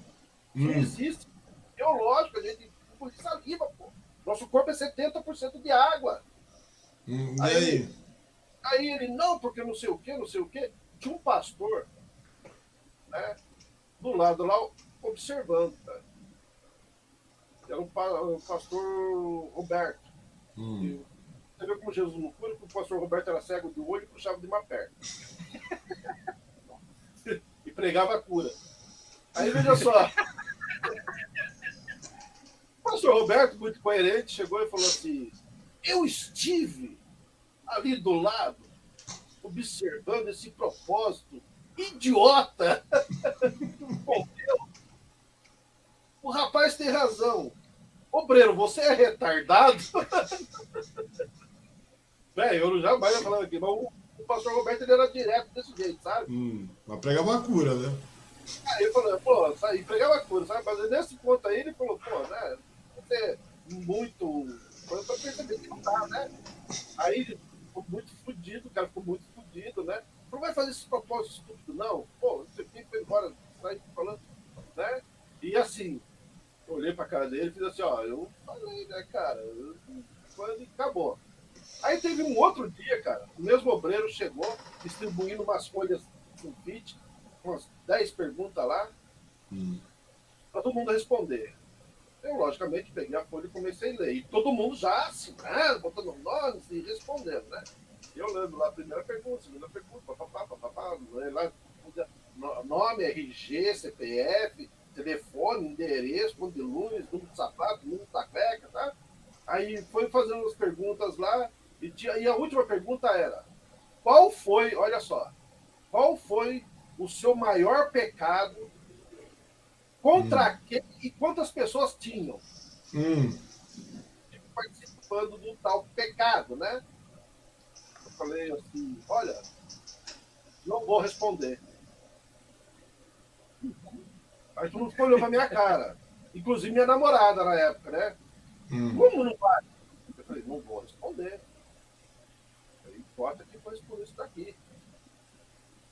Hum. não existe. Biológico, a gente engole saliva, pô. Nosso corpo é 70% de água. Hum, aí, aí? aí ele, não, porque não sei o quê, não sei o quê. Tinha um pastor, né? Do lado lá, observando? Era o, pastor Roberto. Hum. Você vê como Jesus não cura, porque o pastor Roberto era cego de olho e puxava de uma perna. e pregava a cura. Aí veja só. O pastor Roberto, muito coerente, chegou e falou assim: Eu estive ali do lado, observando esse propósito idiota. o rapaz tem razão. Obreiro, você é retardado? Velho, eu jamais ia falar aqui, mas o, o, pastor Roberto ele era direto desse jeito, sabe? Hum, mas pregava uma cura, né? Aí ele falou, pô, sabe, pregava cura, sabe? Mas nesse ponto aí ele falou, pô, né? Você é muito. Foi pra perceber que não dá, né? Aí ficou muito fudido, o cara ficou muito fudido, né? Não vai fazer esse propósito estúpido, não. Pô, você fica embora, sai falando, né? E assim, olhei pra cara dele e fiz assim, ó, eu falei, né, cara? Eu, quando acabou. Aí teve um outro dia, cara, o mesmo obreiro chegou distribuindo umas folhas sulfite, umas 10 perguntas lá, hum. para todo mundo responder. Eu, logicamente, peguei a folha e comecei a ler. E todo mundo já assinando, botando nomes e respondendo, né? Eu lendo lá a primeira pergunta, segunda pergunta, papapá, papapá, lá, nome, RG, CPF, telefone, endereço, ponto de luz, número de sapato, número da cueca, tá? Aí foi fazendo as perguntas lá, e, tinha, e a última pergunta era: qual foi, olha só, qual foi o seu maior pecado? Contra hum. quem e quantas pessoas tinham? Hum. Participando do tal pecado, né? Falei assim: olha, não vou responder. Aí todo mundo ficou olhando pra minha cara. Inclusive minha namorada na época, né? Hum. Como não vai? Eu falei, não vou responder importa que foi por isso daqui.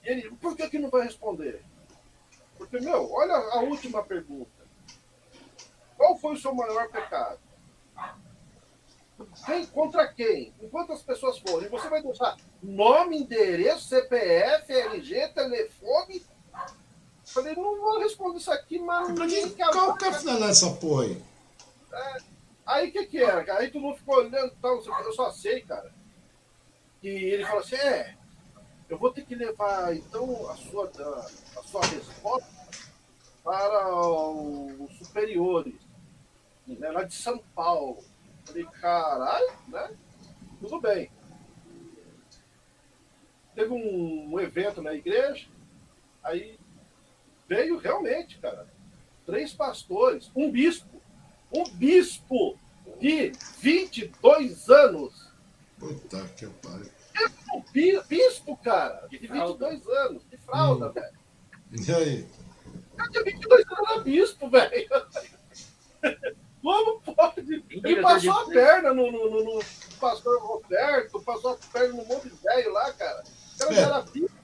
E ele, por que, que não vai responder? Porque, meu, olha a última pergunta. Qual foi o seu maior pecado? Quem, contra quem? Com quantas pessoas foram? E você vai deixar nome, endereço, CPF, RG, telefone. Falei, não vou responder isso aqui, mas. Qual que é finalidade dessa porra aí? É, aí o que, que era, cara? Aí tu não ficou olhando, tal, eu só sei, cara. E ele falou assim: é, eu vou ter que levar então a sua, a sua resposta para os superiores, né, lá de São Paulo. Falei, caralho, né? Tudo bem. Teve um, um evento na igreja, aí veio realmente, cara, três pastores, um bispo, um bispo de 22 anos Puta que pariu. É bispo, cara, de 22 anos, de fralda, hum. velho. E aí? Eu tinha 22 anos era bispo, velho. Como pode? Ele passou a perna no, no, no, no, pastor Roberto, passou a perna no monte de velho lá, cara. O cara é. era bispo.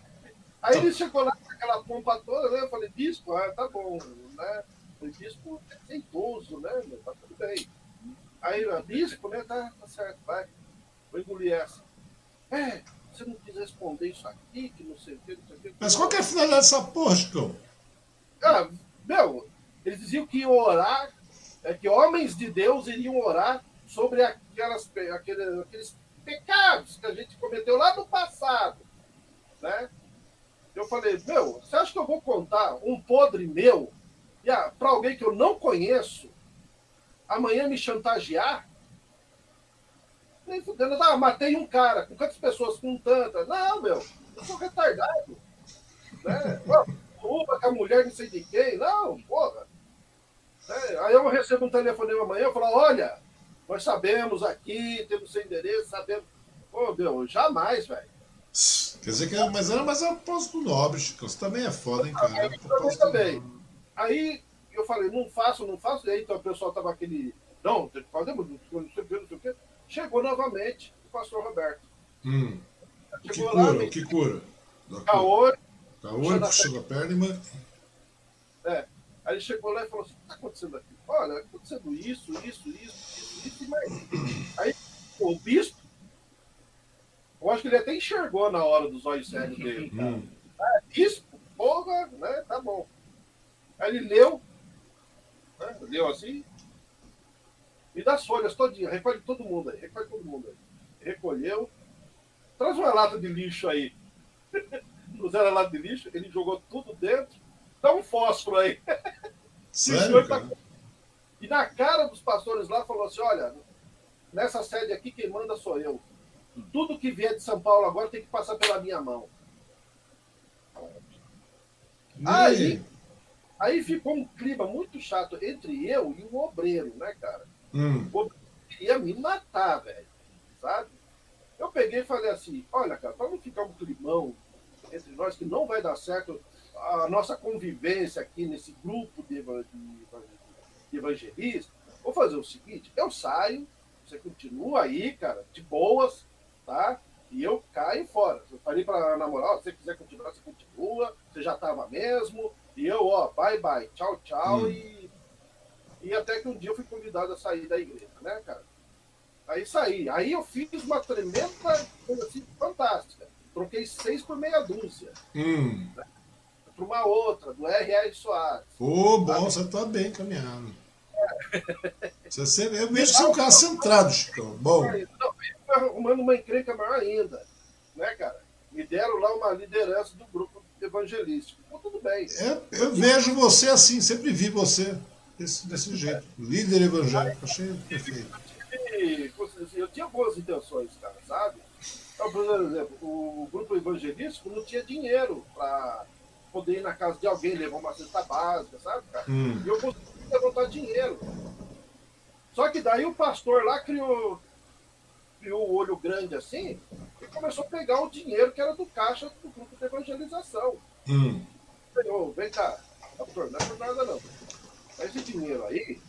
Aí ele chegou lá com aquela pompa toda, né? Eu falei, bispo, ah, tá bom, né? Falei, bispo é aceitoso, né? Tá tudo bem. Aí, bispo, né? Tá, tá certo, vai. Vou engolir essa. É, você não quis responder isso aqui, que não sei o que, não sei o que. Mas qual que é a finalidade dessa porra, Chicão? Ah, meu, eles diziam que iam orar, é, que homens de Deus iriam orar sobre aquelas, aqueles, aqueles pecados que a gente cometeu lá no passado. Né? Eu falei, meu, você acha que eu vou contar um podre meu para alguém que eu não conheço amanhã me chantagear? Nem fudendo, ah, matei um cara. Com quantas pessoas? Com tantas. Não, meu, eu sou retardado. Né? Rouba com a mulher não sei de quem. Não, porra. É, aí eu recebo um telefonema amanhã, eu falo, olha, nós sabemos aqui, temos seu endereço, sabemos. Pô, meu, jamais, velho. Quer dizer que é, mas era mais um posto nobre, Chico. Você também é foda, hein, cara? Eu também. Aí eu falei, não faço, não faço. E aí então o pessoal tava aquele. Não, tem que fazer, não sei o que, não sei o que. Chegou novamente o pastor Roberto. Hum. Que cura, lá, que cura? Caolho. Caolho, puxando a perna e man... É. Aí ele chegou lá e falou assim: o que está acontecendo aqui? Olha, está acontecendo isso, isso, isso, isso, isso e mais. Aí o bispo, eu acho que ele até enxergou na hora dos olhos sérios dele. Hum. Ah, bispo, porra, né? Tá bom. Aí ele leu, né? leu assim, me dá as folhas todinha, recolhe todo mundo aí, recolhe todo mundo aí. Recolheu, traz uma lata de lixo aí. Puseram a lata de lixo, ele jogou tudo dentro, dá um fósforo aí. Sério, tá... E na cara dos pastores lá falou assim: olha, nessa sede aqui quem manda sou eu. Tudo que vier de São Paulo agora tem que passar pela minha mão. Aí, aí ficou um clima muito chato entre eu e o obreiro, né, cara? Hum. O obreiro queria me matar, velho. Sabe? Eu peguei e falei assim: olha, cara, para não ficar um climão entre nós que não vai dar certo a nossa convivência aqui nesse grupo de, evangelistas, vou fazer o seguinte: eu saio, você continua aí, cara, de boas, tá? E eu caio fora. Eu falei para namorar, se você quiser continuar, você continua, você já estava mesmo. E eu, ó, bye bye, tchau, tchau. Hum. E, e até que um dia eu fui convidado a sair da igreja, né, cara? Aí saí. Aí eu fiz uma tremenda coisa assim, fantástica. Troquei seis por meia dúzia. Hum. Né? Para uma outra, do R.R. Soares. Ô, oh, bom, você tá bem caminhando. Você, eu vejo que você é um cara centrado, Chico. Bom. Não, arrumando uma encrenca maior ainda. Né, cara? Me deram lá uma liderança do grupo evangelístico. Então, tudo bem. É, eu vejo você assim, sempre vi você desse, desse jeito. Líder evangélico. Achei perfeito. Eu tinha boas intenções, cara, sabe? Então, por exemplo, o grupo evangelístico não tinha dinheiro para poder ir na casa de alguém, levar uma cesta básica, sabe, cara? Hum. E eu consegui levantar dinheiro. Só que daí o pastor lá criou, criou o olho grande assim e começou a pegar o dinheiro que era do caixa do grupo de evangelização. Hum. Falei, vem cá, pastor, não é por nada não. Esse dinheiro aí,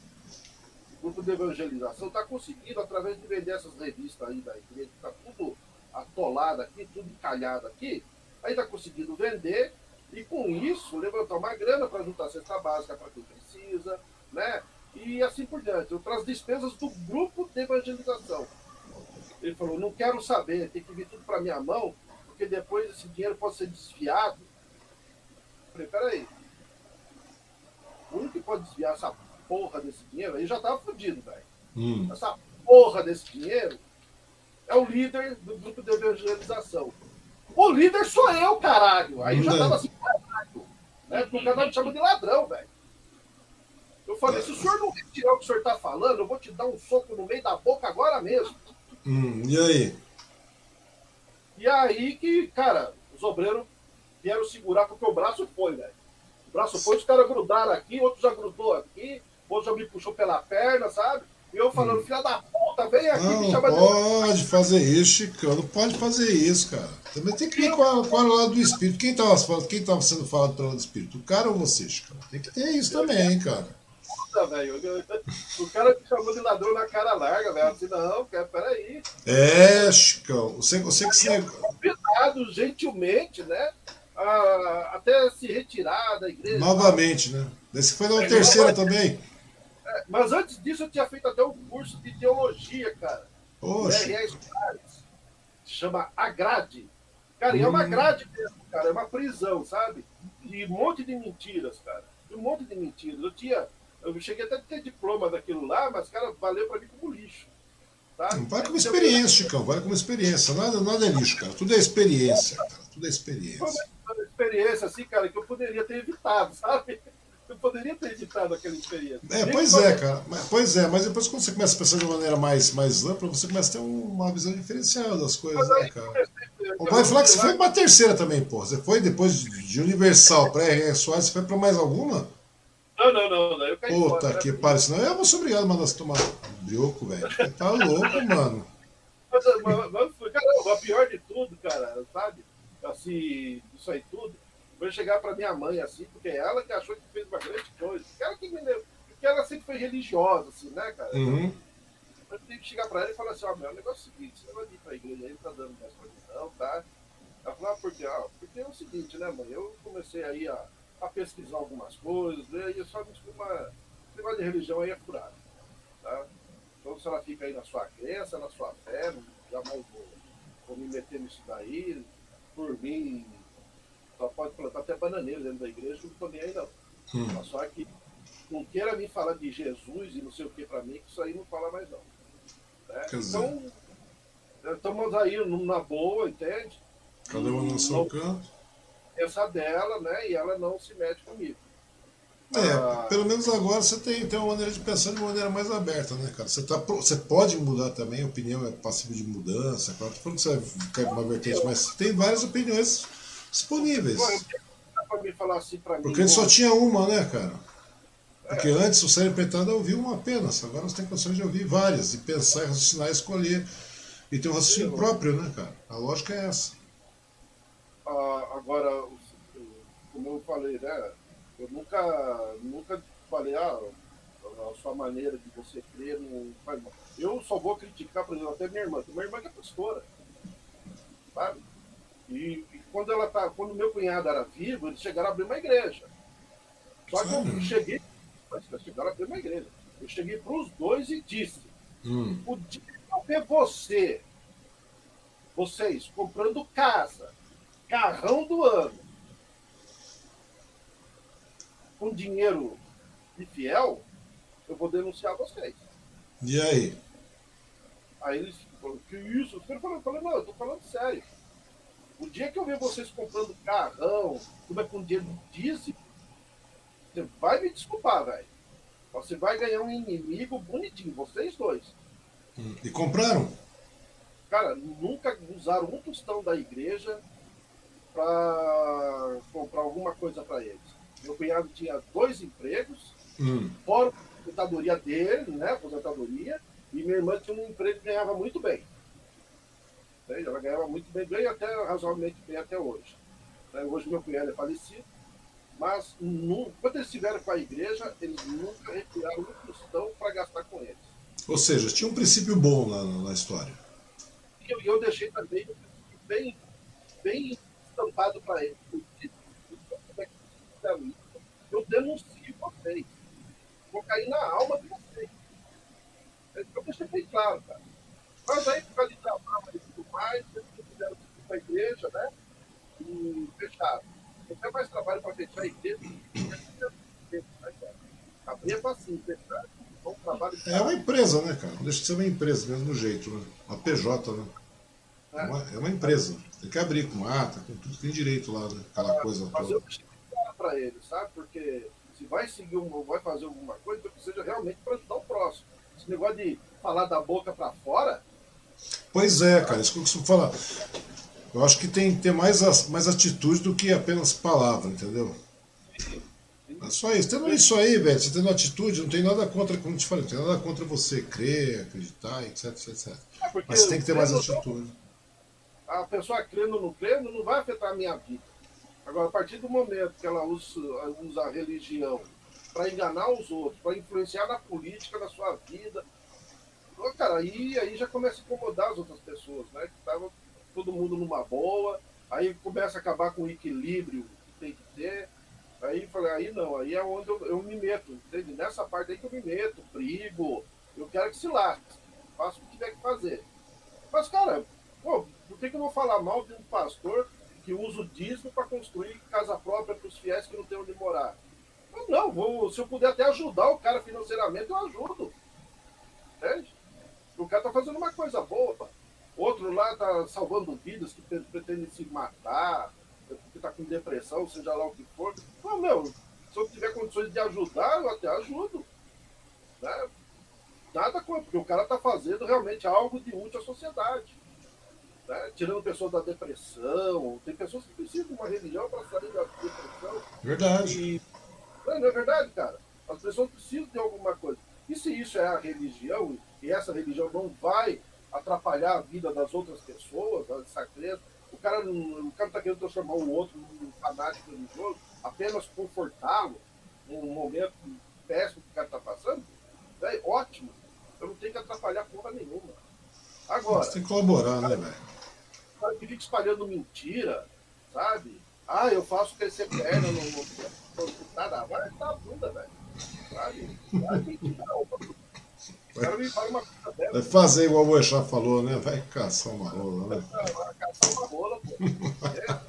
o grupo de evangelização está conseguindo, através de vender essas revistas aí da igreja, está tudo atolado aqui, tudo encalhado aqui, aí está conseguindo vender e com isso levantar uma grana para juntar a cesta básica para quem precisa, né? E assim por diante, outras despesas do grupo de evangelização. Ele falou, não quero saber, tem que vir tudo para minha mão, porque depois esse dinheiro pode ser desviado. Eu falei, peraí. O único que pode desviar essa porra desse dinheiro, aí já estava fodido, velho. Hum. Essa porra desse dinheiro é o líder do grupo de evangelização. O líder sou eu, caralho. Aí já tava assim, caralho. Né? Porque o cara me chama de ladrão, velho. Eu falei, se o senhor não retirar o que o senhor tá falando, eu vou te dar um soco no meio da boca agora mesmo. Hum, e aí? E aí que, cara, os obreiros vieram segurar porque o braço foi, velho. O braço foi, os caras grudaram aqui, outro já grudou aqui, outro já me puxou pela perna, sabe? E eu falando, hum. filha da puta, vem aqui, não, me chama pode de... fazer isso, Chicão. Não pode fazer isso, cara. Também tem que ver qual, qual é o lado do espírito. Quem estava falando, quem tava sendo falado pelo lado do espírito? O cara ou você, Chicão? Tem que ter isso também, hein, cara. Puta, velho. O cara me chamou de ladrão na cara larga, velho. Assim, não, cara, peraí. É, Chicão. Você, você que se. Convidado gentilmente, né? A, até se retirar da igreja. Novamente, né? Esse foi na terceira também. É, mas antes disso eu tinha feito até um curso de teologia, cara. Poxa. Se chama A Grade. Cara, hum. é uma hum. grade mesmo, cara. É uma prisão, sabe? E um monte de mentiras, cara. E um monte de mentiras. Eu tinha. Eu cheguei até a ter diploma daquilo lá, mas, cara, valeu pra mim como lixo. Tá? Vai como experiência, Chicão. Vai como experiência. Nada, nada é lixo, cara. Tudo é experiência, cara. Tudo é experiência. Foi uma experiência, assim, cara, que eu poderia ter evitado, sabe? Eu poderia ter editado aquela experiência. É, pois é, cara. Pois é, mas depois quando você começa a pensar de uma maneira mais, mais ampla, você começa a ter uma visão diferenciada das coisas, né, cara? Vai falar que você foi uma terceira também, pô. Você foi depois de Universal para R.R. Soares, você foi para mais alguma? Não, não, não. Eu caí Puta fora, que né? pariu. Senão eu vou ser obrigado a mandar você tomar brioco, velho. Tá louco, mano. Mas, mas, mas, cara, o pior de tudo, cara, sabe? desse, disso aí tudo, foi chegar para minha mãe assim, porque ela que achou que fez uma grande coisa. Ela que me deu, porque ela sempre foi religiosa, assim, né, cara? Uhum. Eu tive que chegar para ela e falar assim, ó, oh, meu, o negócio é o seguinte, você vai vir pra igreja aí, tá dando mais coisa tá? Ela falou, ah, por quê? Ah, porque é o seguinte, né, mãe? Eu comecei aí a, a pesquisar algumas coisas, né, e eu só me uma. Esse negócio de religião aí é furado. Tá? Então, se ela fica aí na sua crença, na sua fé, não, jamais vou, vou me meter nisso daí. Por mim, só pode plantar até bananeira dentro da igreja, não tô nem aí não. Hum. Só que não queira me falar de Jesus e não sei o que para mim, que isso aí não fala mais não. Né? Então, estamos aí numa boa, entende? Cada uma no seu canto. Essa dela, né? E ela não se mete comigo. É, ah, pelo menos agora você tem, tem uma maneira de pensar de maneira mais aberta, né, cara? Você, tá, você pode mudar também, a opinião é passível de mudança, claro. Tô falando que você vai cair uma vertente, mas tem várias opiniões disponíveis. Assim Porque ele só tinha uma, né, cara? Porque é. antes o cérebro pentado ouvia uma apenas, agora você tem condições de ouvir várias, e pensar, raciocinar, escolher. E tem um raciocínio próprio, né, cara? A lógica é essa. Ah, agora, como eu falei, né? Eu nunca, nunca falei, ah, a sua maneira de você crer não faz mal. Eu só vou criticar, por exemplo, até minha irmã, minha irmã que é pastora. Sabe? E, e, quando ela tá, quando meu cunhado era vivo, eles chegaram a abrir uma igreja. Só que eu cheguei, mas chegaram a abrir uma igreja. Eu cheguei para os dois e disse: hum. o dia que eu ver você, vocês comprando casa, carrão do ano, com dinheiro de fiel, eu vou denunciar vocês. E aí? Aí eles falaram, que isso? Eu falei, eu falei, não, eu tô falando sério. O dia que eu ver vocês comprando carrão, tudo é com dinheiro diesel, você vai me desculpar, velho. Você vai ganhar um inimigo bonitinho, vocês dois. Hum, e compraram? Cara, nunca usaram um tostão da igreja para comprar alguma coisa para eles. Meu cunhado tinha dois empregos, hum. fora a aposentadoria dele, né? Aposentadoria, e minha irmã tinha um emprego que ganhava muito bem. Né, ela ganhava muito bem, ganha até razoavelmente bem até hoje. Né, hoje meu cunhado é falecido, mas nunca, quando eles estiveram com a igreja, eles nunca retiraram um tostão para gastar com eles. Ou seja, tinha um princípio bom na, na história. E eu, eu deixei também um princípio bem, bem estampado para eles eu denuncio vocês. Vou cair na alma de vocês. Eu deixei bem claro, cara. Mas aí, por causa de trabalho mais, eles fizeram isso para a igreja, né? E fecharam. Tenho mais trabalho para fechar a igreja. Abrir é facinho, fechar. É uma empresa, né, cara? Deixa de ser uma empresa, mesmo jeito, né? Uma PJ, né? É. Uma, é uma empresa. Tem que abrir com ata, com tudo que tem direito lá, né? Aquela é, coisa toda para ele, sabe? Porque se vai seguir um, vai fazer alguma coisa, que seja realmente para ajudar o próximo. Esse negócio de falar da boca para fora. Pois é, cara, isso que eu costumo falar. Eu acho que tem que ter mais, mais atitude do que apenas palavra, entendeu? É só isso. Tendo isso aí, velho, você tendo atitude, não tem nada contra, como eu te falei, não tem nada contra você crer, acreditar, etc, etc. É Mas tem que ter mais atitude. A pessoa crendo ou não crendo não vai afetar a minha vida. Agora, a partir do momento que ela usa, usa a religião para enganar os outros, para influenciar na política, na sua vida, cara, aí, aí já começa a incomodar as outras pessoas, né? Que tava todo mundo numa boa, aí começa a acabar com o equilíbrio que tem que ter. Aí falei, aí não, aí é onde eu, eu me meto, entende? Nessa parte aí que eu me meto, brigo, eu quero que se lasque, faça o que tiver que fazer. Mas, cara, pô, por que, que eu vou falar mal de um pastor que usa o dízimo para construir casa própria para os fiéis que não têm onde morar. Eu, não, vou, se eu puder até ajudar o cara financeiramente, eu ajudo. Entende? O cara está fazendo uma coisa boa. Outro lá está salvando vidas que pretende se matar, que está com depressão, seja lá o que for. Não, meu, se eu tiver condições de ajudar, eu até ajudo. Né? Nada contra, porque o cara está fazendo realmente algo de útil à sociedade né? tirando pessoas da depressão. Tem pessoas que precisam de uma religião para sair da depressão. Verdade. E, não, não é verdade, cara? As pessoas precisam de alguma coisa. E se isso é a religião, e essa religião não vai atrapalhar a vida das outras pessoas, essa crença. O cara não está querendo transformar o outro num fanático religioso, apenas confortá-lo num momento péssimo que o cara está passando. É ótimo. Eu não tenho que atrapalhar porra nenhuma. Agora. Você tem que colaborar, né, velho? Que fica espalhando mentira, sabe? Ah, eu faço crescer perna no. nada, vai tá bunda, velho. Sabe? Vai mentira, Vai fazer igual o Eixá falou, né? Vai caçar uma rola, né? Vai caçar uma rola, pô. É.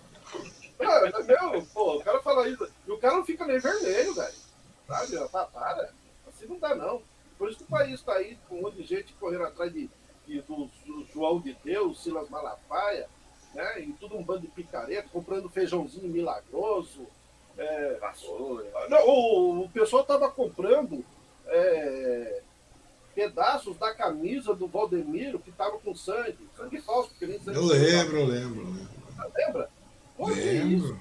Não, meu, pô, o cara fala isso. E o cara não fica nem vermelho, velho. Sabe? Tá, para. Assim não dá, não. Por isso que o país está aí com um monte de gente correndo atrás de, de do, do, João de Deus, Silas Malafaia, né? E tudo um bando de picareta, comprando feijãozinho milagroso. É, não, o, o pessoal tava comprando é, pedaços da camisa do Valdemiro que tava com sangue, sangue falso, porque nem sangue Eu lembro, eu lembro, lembro. Lembra? Como lembro. Isso,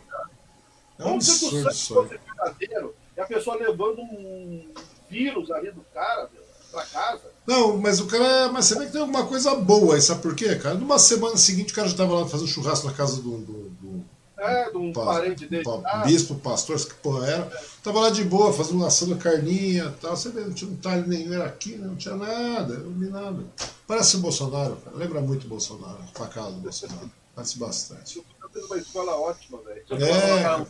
é um absurdo isso verdadeiro e a pessoa levando um vírus ali do cara para casa. Não, mas o cara. Mas você vê que tem alguma coisa boa aí, sabe por quê, cara? Numa semana seguinte o cara já estava lá fazendo churrasco na casa do. do, do é, de um pa, parente dele. Pa, ah, bispo, pastor, que porra era. Tava lá de boa, fazendo assando carninha e tal. Você vê, não tinha um talho nenhum, era aqui, né? não tinha nada, não vi nada. Parece o Bolsonaro, cara. Lembra muito o Bolsonaro, a facada do Bolsonaro. Parece bastante. Tenho uma escola ótima, velho. É.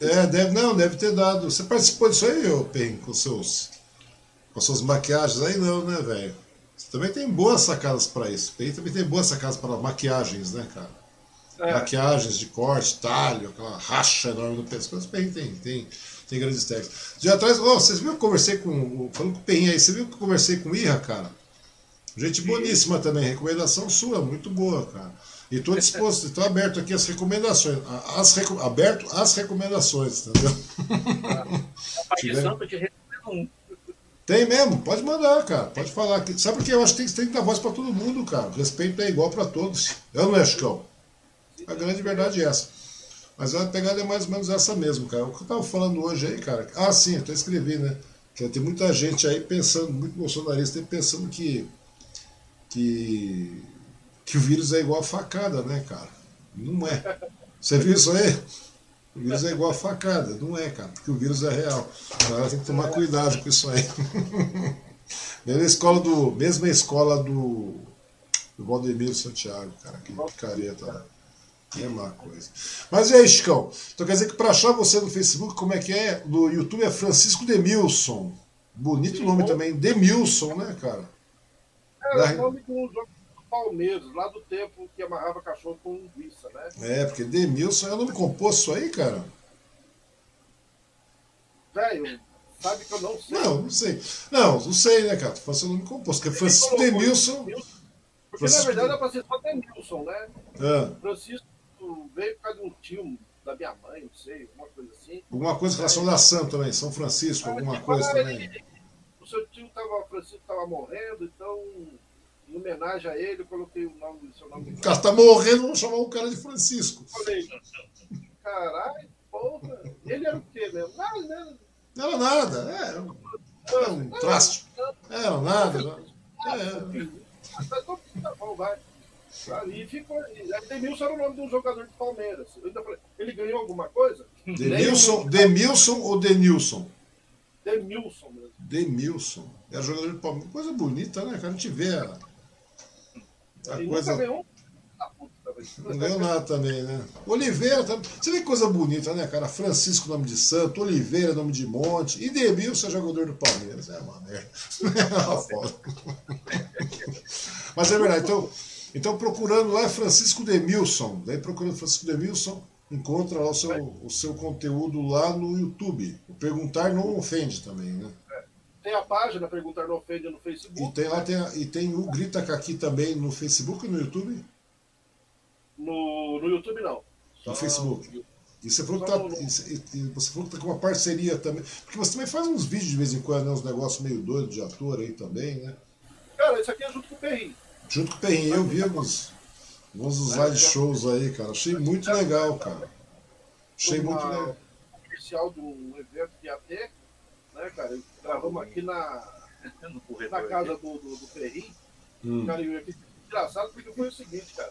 É, deve, não, deve ter dado. Você participou disso aí, ô Pen, com seus com suas maquiagens aí não, né, velho? Você também tem boas sacadas para isso. Pen também tem boas sacadas para maquiagens, né, cara? É. Maquiagens de corte, talho, aquela racha enorme no pescoço. Pen tem, tem, tem grandes técnicas. De atrás, oh, vocês viram que eu conversei com. Falando com o Pen aí, você viu que eu conversei com o Irra, cara? Gente boníssima também, recomendação sua, muito boa, cara. E estou disposto, estou aberto aqui às recomendações. As, aberto às recomendações, entendeu? Santo te recomendo um. Tem mesmo, pode mandar, cara. Pode falar. Sabe por que eu acho que tem, tem que dar voz para todo mundo, cara. O respeito é igual para todos. Eu não é, Chicão? A grande verdade é essa. Mas a pegada é mais ou menos essa mesmo, cara. O que eu estava falando hoje aí, cara. Ah, sim, até escrevi, né? Que tem muita gente aí pensando, muito bolsonarista pensando que. que que o vírus é igual a facada, né, cara? Não é. Você viu isso aí? O vírus é igual a facada. Não é, cara, porque o vírus é real. Agora tem que tomar cuidado com isso aí. Mesma escola do, mesma escola do, do Valdemiro Santiago, cara. Que careta, né? Mesma coisa. Mas e aí, Chicão? Então quer dizer que para achar você no Facebook, como é que é? No YouTube é Francisco Demilson. Bonito nome também. Demilson, né, cara? É, o nome do jogo Palmeiras, lá do tempo que amarrava cachorro com linguiça, né? É, porque Demilson é o nome composto aí, cara? Velho, sabe que eu não sei. Não, não sei. Não, não sei, né, cara? Tu faz o nome composto, porque Francisco Demilson. Porque Francisco... na verdade era pra ser só Demilson, né? É. Francisco veio por causa de um tio da minha mãe, não sei, alguma coisa assim. Alguma coisa relacionada a Santo também, São Francisco, alguma coisa também. Ele, o seu tio tava, Francisco estava morrendo, então em homenagem a ele, eu coloquei o nome do seu nome. O cara tá morrendo, vamos chamar o cara de Francisco. Falei, caralho, porra. Ele era o quê mesmo? Nada, né? Não era nada, é, era um, era um traste. Era nada. Não. É. Tá bom, vai. Ali ficou. Demilson era o nome de um jogador de Palmeiras. Falei, ele ganhou alguma coisa? Demilson, Demilson ou Denilson? Demilson mesmo. Demilson. Era jogador de Palmeiras. Coisa bonita, né, cara? A gente vê a, a coisa... Não ganhou nada também, né? Oliveira também. Você vê que coisa bonita, né, cara? Francisco, nome de santo, Oliveira, nome de monte, e Demilson é jogador do Palmeiras. É uma merda. Mas é verdade. Então, então procurando lá é Francisco Demilson. Daí procurando Francisco Demilson, encontra lá o seu, o seu conteúdo lá no YouTube. O perguntar não ofende também, né? Tem a página Perguntar Não Ofende no Facebook. E tem lá tem, a, e tem o Grita Caqui também no Facebook e no YouTube? No, no YouTube não. No Facebook. E você falou, que tá, e, você falou que tá com uma parceria também. Porque você também faz uns vídeos de vez em quando, né, uns negócios meio doidos de ator aí também, né? Cara, isso aqui é junto com o Perrin. Junto com o Perrin, eu vi alguns, alguns dos shows aí, cara. Achei muito legal, cara. Achei muito legal. Oficial de um evento que ia ter, né, cara? Gravamos aqui na, na casa do, do, do Ferri. Hum. Cara, eu engraçado porque foi o seguinte, cara.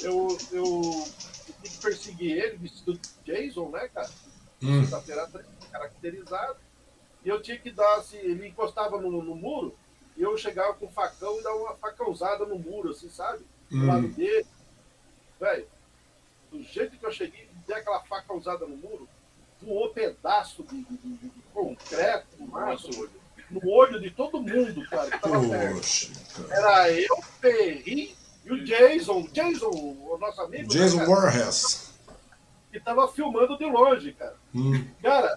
Eu, eu, eu tive que perseguir ele vestido de Jason, né, cara? Hum. Sexta-feira caracterizado. E eu tinha que dar, assim, ele encostava no, no muro, e eu chegava com o facão e dava uma facãozada no muro, assim, sabe? Do hum. lado dele. Velho, do jeito que eu cheguei, dei aquela facãozada no muro, voou pedaço de, de, de, de concreto, no olho de todo mundo, cara, que tava Poxa, perto. Era eu, Perry e o Jason, Jason, o nosso amigo. Né, Jason né. Que tava filmando de longe, cara. Hum. Cara,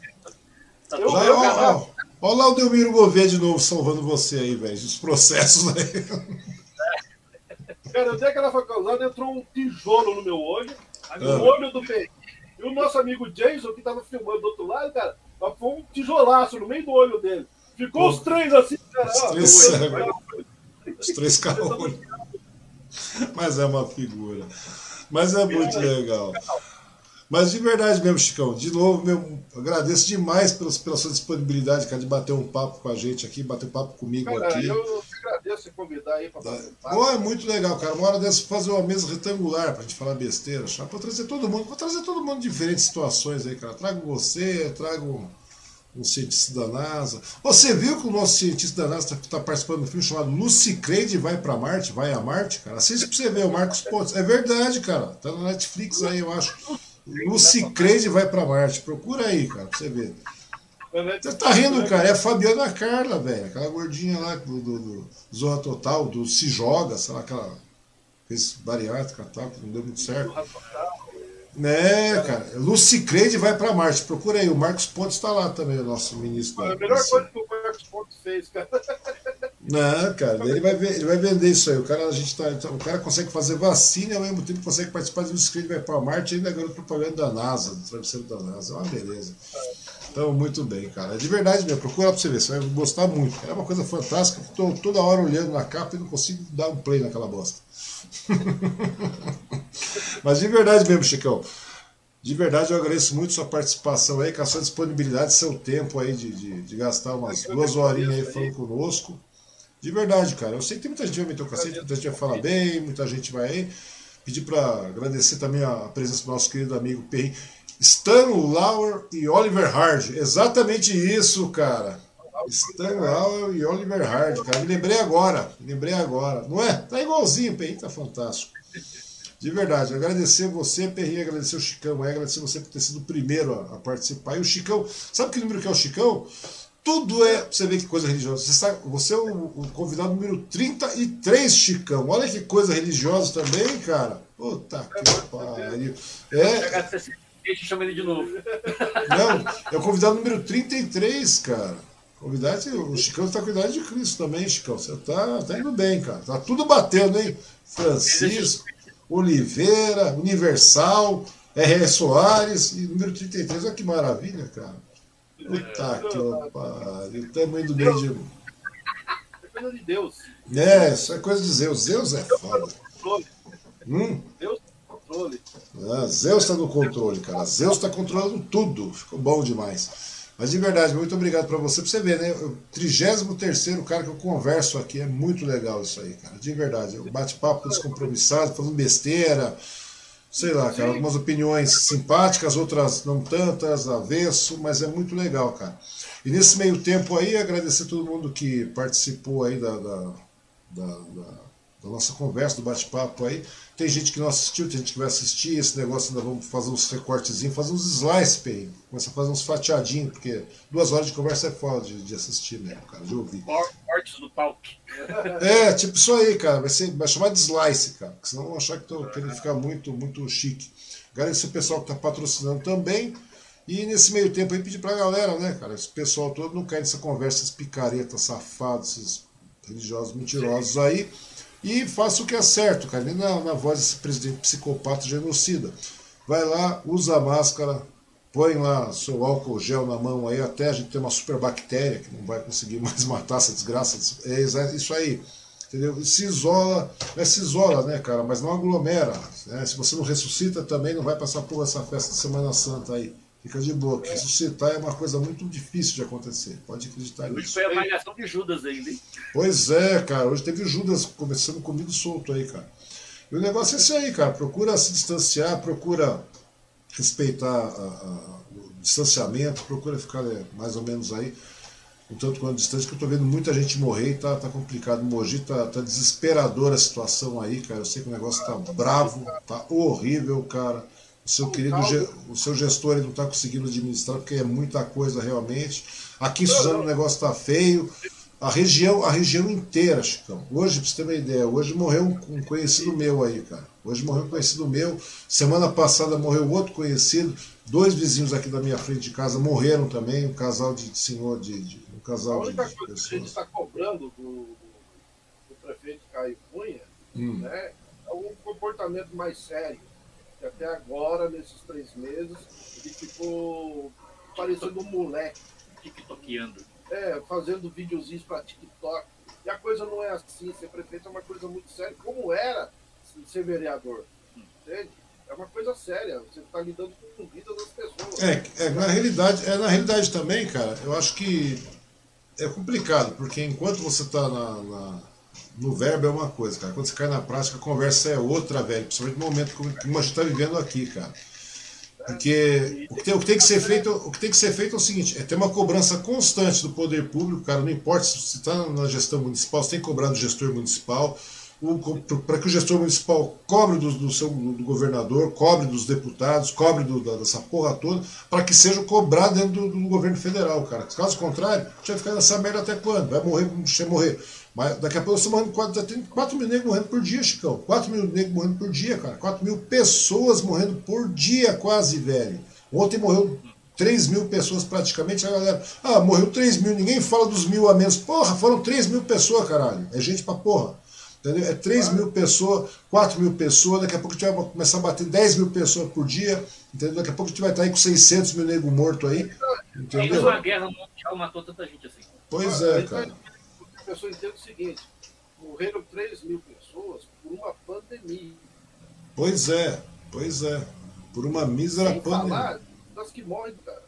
eu, Já, eu, ó, lá o Delmiro Gouveia de novo salvando você aí, velho, os processos aí. Cara, eu dei aquela facãozada, entrou um tijolo no meu olho, no ah. olho do Perry. E o nosso amigo Jason, que tava filmando do outro lado, cara, foi um tijolaço no meio do olho dele. Ficou Pô, os três assim, cara. Os três, os três caras. Mas é uma figura. Mas é muito legal. Mas de verdade mesmo, Chicão, de novo, meu, agradeço demais pela, pela sua disponibilidade, cara, de bater um papo com a gente aqui, bater um papo comigo cara, aqui. Eu agradeço em convidar aí para um papo. Pô, é muito legal, cara. Uma hora dessa fazer uma mesa retangular pra gente falar besteira, para trazer todo mundo, para trazer todo mundo em diferentes situações aí, cara. Trago você, trago um cientista da NASA. Você viu que o nosso cientista da NASA está tá participando de um filme chamado Lucy Creed vai para Marte, vai a Marte, cara? Assiste para você ver, o Marcos Pontes. É verdade, cara. Tá na Netflix aí, eu acho. Lucy Creed vai para Marte. Procura aí, cara, pra você ver. Você tá rindo, cara? É a Fabiana Carla, velho. Aquela gordinha lá do, do, do Zorra Total, do Se Joga, sei lá, aquela. Fez bariátrica tal, que não deu muito certo. É, cara. Lucy Creed vai para Marte. Procura aí. O Marcos Pontes está lá também, o nosso ministro. É a melhor coisa que o Marcos Pontes fez, cara. Não, cara, ele vai, ele vai vender isso aí. O cara, a gente tá, o cara consegue fazer vacina e ao mesmo tempo consegue participar do Lucy Creed vai para Marte e ainda ganhou propaganda da NASA, do travesseiro da NASA. É uma beleza. Então, muito bem, cara. De verdade mesmo, procura pra você ver, você vai gostar muito. É uma coisa fantástica. Estou toda hora olhando na capa e não consigo dar um play naquela bosta. Mas de verdade mesmo, Chicão. De verdade, eu agradeço muito sua participação aí, com a sua disponibilidade, seu tempo aí de, de, de gastar umas duas horinhas aí falando conosco. De verdade, cara. Eu sei que tem muita gente vai meter o cacete, muita gente vai falar bem, muita gente vai. Pedir para agradecer também a presença do nosso querido amigo Perry. Stan Lauer e Oliver Hard. Exatamente isso, cara. Stan Lauer e Oliver Hard, cara. Me lembrei agora. Me lembrei agora. Não é? Tá igualzinho, Perry, tá fantástico. De verdade, agradecer você, Perrinho, agradecer o Chicão, agradecer você por ter sido o primeiro a, participar. E o Chicão, sabe que número que é o Chicão? Tudo é, você vê que coisa religiosa. Você, sabe, você é o, o, convidado número 33, Chicão. Olha que coisa religiosa também, cara. Puta que pariu. É. Deixa chama ele de novo. Não, é o convidado número 33, cara. Convidado, o Chicão está com a idade de Cristo também, Chicão. Você tá, tá indo bem, cara. Tá tudo batendo, hein? Francisco, Oliveira, Universal, R.R. Soares e número 33. Olha que maravilha, cara. Puta que pariu. Estamos indo bem de. É coisa de Deus. É, isso é coisa de Zeus. Zeus é foda. Hum? Deus controle. Ah, Zeus está no controle, cara. Zeus está controlando tudo. Ficou bom demais. Mas de verdade, muito obrigado para você. Pra você ver, né? O 33 cara que eu converso aqui. É muito legal isso aí, cara. De verdade. Eu bate-papo descompromissado, falando besteira. Sei lá, cara. Algumas opiniões simpáticas, outras não tantas, avesso, mas é muito legal, cara. E nesse meio tempo aí, agradecer a todo mundo que participou aí da, da, da, da da nossa conversa, do bate-papo aí. Tem gente que não assistiu, tem gente que vai assistir. Esse negócio ainda vamos fazer uns recortezinhos, fazer uns slice, Pay. Começa a fazer uns fatiadinhos, porque duas horas de conversa é foda de, de assistir mesmo, cara, de ouvir. Cortes do palco. É, tipo isso aí, cara. Vai, ser, vai chamar de slice, cara. Porque senão vão achar que tô querendo ficar muito, muito chique. Agradecer o pessoal que está patrocinando também. E nesse meio tempo aí pedir pra galera, né, cara? Esse pessoal todo não cai nessa conversa, esses picaretas safados, esses religiosos mentirosos aí e faça o que é certo, cara. Nem na, na voz desse presidente psicopata genocida. Vai lá, usa a máscara, põe lá seu álcool gel na mão aí, até a gente ter uma super bactéria que não vai conseguir mais matar essa desgraça. É isso aí. Entendeu? Se isola, mas se isola, né, cara? Mas não aglomera. Né? Se você não ressuscita também, não vai passar por essa festa de Semana Santa aí. Fica de boa, porque ressuscitar é uma coisa muito difícil de acontecer. Pode acreditar hoje nisso. Hoje foi a malhação de Judas ainda, hein? Pois é, cara. Hoje teve Judas começando comigo solto aí, cara. E o negócio é esse aí, cara. Procura se distanciar, procura respeitar a, a, o distanciamento, procura ficar é, mais ou menos aí, um tanto quanto distante, que eu tô vendo muita gente morrer e tá, tá complicado. Mogi tá, tá desesperadora a situação aí, cara. Eu sei que o negócio tá bravo, tá horrível, cara. O seu querido, o seu gestor ele não está conseguindo administrar porque é muita coisa realmente. Aqui em Suzano o negócio está feio. A região, a região inteira, Chicão. Hoje, para você ter uma ideia, hoje morreu um conhecido meu aí, cara. Hoje morreu um conhecido meu. Semana passada morreu outro conhecido. Dois vizinhos aqui da minha frente de casa morreram também. Um casal de senhor, de, de um casal a de coisa pessoas. que a gente está cobrando do, do, prefeito Caio Cunha hum. né, é um comportamento mais sério que até agora, nesses três meses, ele ficou parecendo um moleque. TikTokeando. É, fazendo videozinhos para TikTok. E a coisa não é assim, ser prefeito é uma coisa muito séria, como era ser vereador. Entende? É uma coisa séria, você está lidando com a vida das pessoas. É, é, na realidade, é na realidade também, cara, eu acho que é complicado, porque enquanto você está na, na no verbo é uma coisa, cara. Quando você cai na prática, a conversa é outra, velho. Principalmente no momento que a gente está vivendo aqui, cara. Porque o que, tem, o que, tem, que ser feito, o que tem que ser feito é o seguinte, é ter uma cobrança constante do poder público, cara, não importa se está na gestão municipal, você tem que cobrar do gestor municipal, para que o gestor municipal cobre do, do seu do governador, cobre dos deputados, cobre do, da, dessa porra toda, para que seja cobrado dentro do, do, governo federal, cara. Caso contrário, a gente vai ficar nessa merda até quando? Vai morrer, vai morrer mas daqui a pouco você morrendo 4, tem 4 mil negros morrendo por dia, Chicão. 4 mil negros morrendo por dia, cara. 4 mil pessoas morrendo por dia, quase, velho. Ontem morreu 3 mil pessoas praticamente. A galera, ah, morreu 3 mil, ninguém fala dos mil a menos. Porra, foram 3 mil pessoas, caralho. É gente pra porra. Entendeu? É 3 mil pessoas, 4 mil pessoas, daqui a pouco a gente vai começar a bater 10 mil pessoas por dia, entendeu? Daqui a pouco a gente vai estar aí com 600 mil negros mortos aí, entendeu? Uma guerra mundial matou tanta gente assim. Pois é, cara a pessoa entenda o seguinte: morreram 3 mil pessoas por uma pandemia. Pois é, pois é. Por uma mísera Sem pandemia. Falar das que morrem, cara.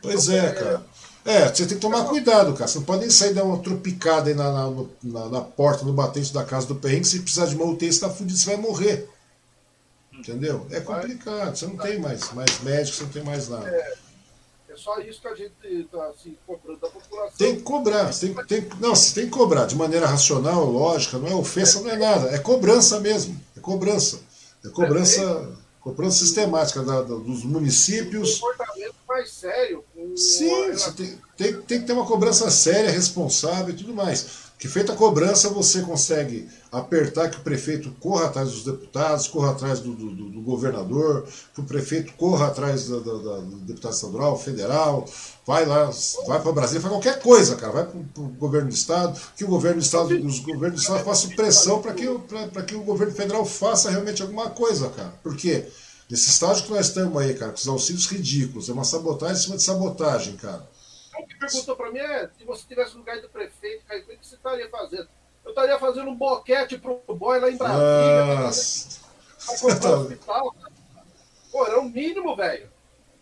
Pois é, cara. É, você tem que tomar cuidado, cara. Você não pode nem sair dar uma tropicada aí na, na, na, na porta, no batente da casa do perrengue. Se precisar de uma UTI, você tá fudido, você vai morrer. Entendeu? É complicado. Você não tem mais, mais médico, você não tem mais nada. É só isso que a gente está assim, cobrando da população. Tem que cobrar, tem, tem, não, você tem que cobrar de maneira racional, lógica, não é ofensa, não é nada, é cobrança mesmo, é cobrança. É cobrança, é, cobrança sistemática da, da, dos municípios. Um comportamento mais sério. Sim, tem, tem, tem que ter uma cobrança séria, responsável e tudo mais. Que feita a cobrança, você consegue apertar que o prefeito corra atrás dos deputados, corra atrás do, do, do governador, que o prefeito corra atrás da, da, da, do deputado estadual, federal, vai lá, vai para Brasília, faz qualquer coisa, cara, vai para o governo do estado, que o governo do estado, os governos do estado façam pressão para que, que o governo federal faça realmente alguma coisa, cara. Por quê? Nesse estágio que nós estamos aí, cara, com os auxílios ridículos, é uma sabotagem em cima de sabotagem, cara. O que perguntou para mim é: se você tivesse no lugar do prefeito, o que você estaria fazendo? Eu estaria fazendo um boquete pro boy lá em Brasília. Nossa. Pra comprar um hospital. Pô, era o mínimo, velho.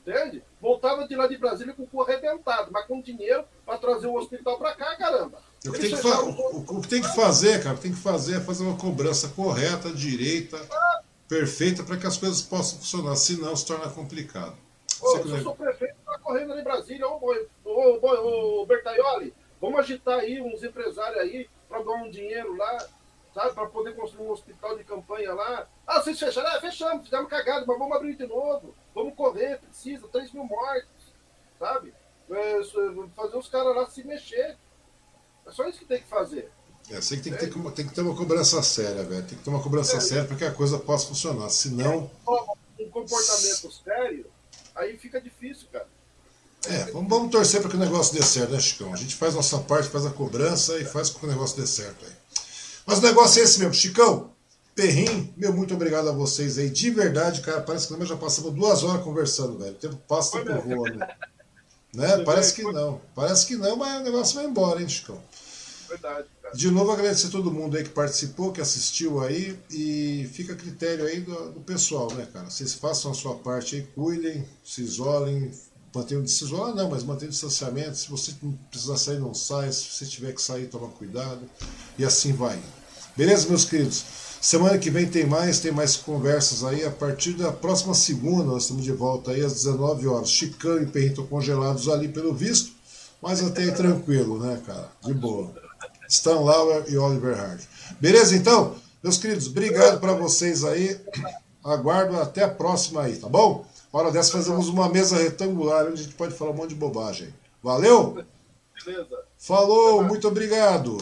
Entende? Voltava de lá de Brasília com o cu arrebentado, mas com dinheiro para trazer o hospital para cá, caramba. O que, tem que o, o que, tem que fazer, cara, tem que fazer é fazer uma cobrança correta, direita, ah. perfeita, para que as coisas possam funcionar. Senão se torna complicado. Se eu sou prefeito, tá correndo ali em Brasília, ô, ô, ô, ô Bertaioli, vamos agitar aí uns empresários aí para dar um dinheiro lá, sabe, para poder construir um hospital de campanha lá. Ah, vocês fecharam? É, fechamos, fizemos cagada, mas vamos abrir de novo. Vamos correr, precisa, 3 mil mortes, sabe? É, fazer os caras lá se mexer. É só isso que tem que fazer. É, sei que tem, que ter, tem que ter uma cobrança séria, velho. Tem que ter uma cobrança é, séria para que a coisa possa funcionar. Senão. Um comportamento sério aí fica difícil, cara. É, vamos, vamos torcer para que o negócio dê certo, né, Chicão? A gente faz a nossa parte, faz a cobrança e faz com que o negócio dê certo aí. Mas o negócio é esse mesmo, Chicão. Perrim, meu muito obrigado a vocês aí. De verdade, cara, parece que nós já passamos duas horas conversando, velho. O tempo passa, tempo voa, né? né? Parece que não. Parece que não, mas o negócio vai embora, hein, Chicão? Verdade. De novo, agradecer a todo mundo aí que participou, que assistiu aí, e fica a critério aí do, do pessoal, né, cara? Vocês façam a sua parte aí, cuidem, se isolem, mantém o. Ah, não, mas mantém o distanciamento. Se você precisar sair, não sai. Se você tiver que sair, toma cuidado. E assim vai. Beleza, meus queridos? Semana que vem tem mais, tem mais conversas aí. A partir da próxima segunda, nós estamos de volta aí às 19 horas. Chicano e Perrito congelados ali pelo visto, mas até aí tranquilo, né, cara? De boa. Stan Lauer e Oliver Hard. Beleza, então? Meus queridos, obrigado para vocês aí. Aguardo até a próxima aí, tá bom? Hora dessa fazemos uma mesa retangular onde a gente pode falar um monte de bobagem. Valeu? Beleza. Falou, muito obrigado.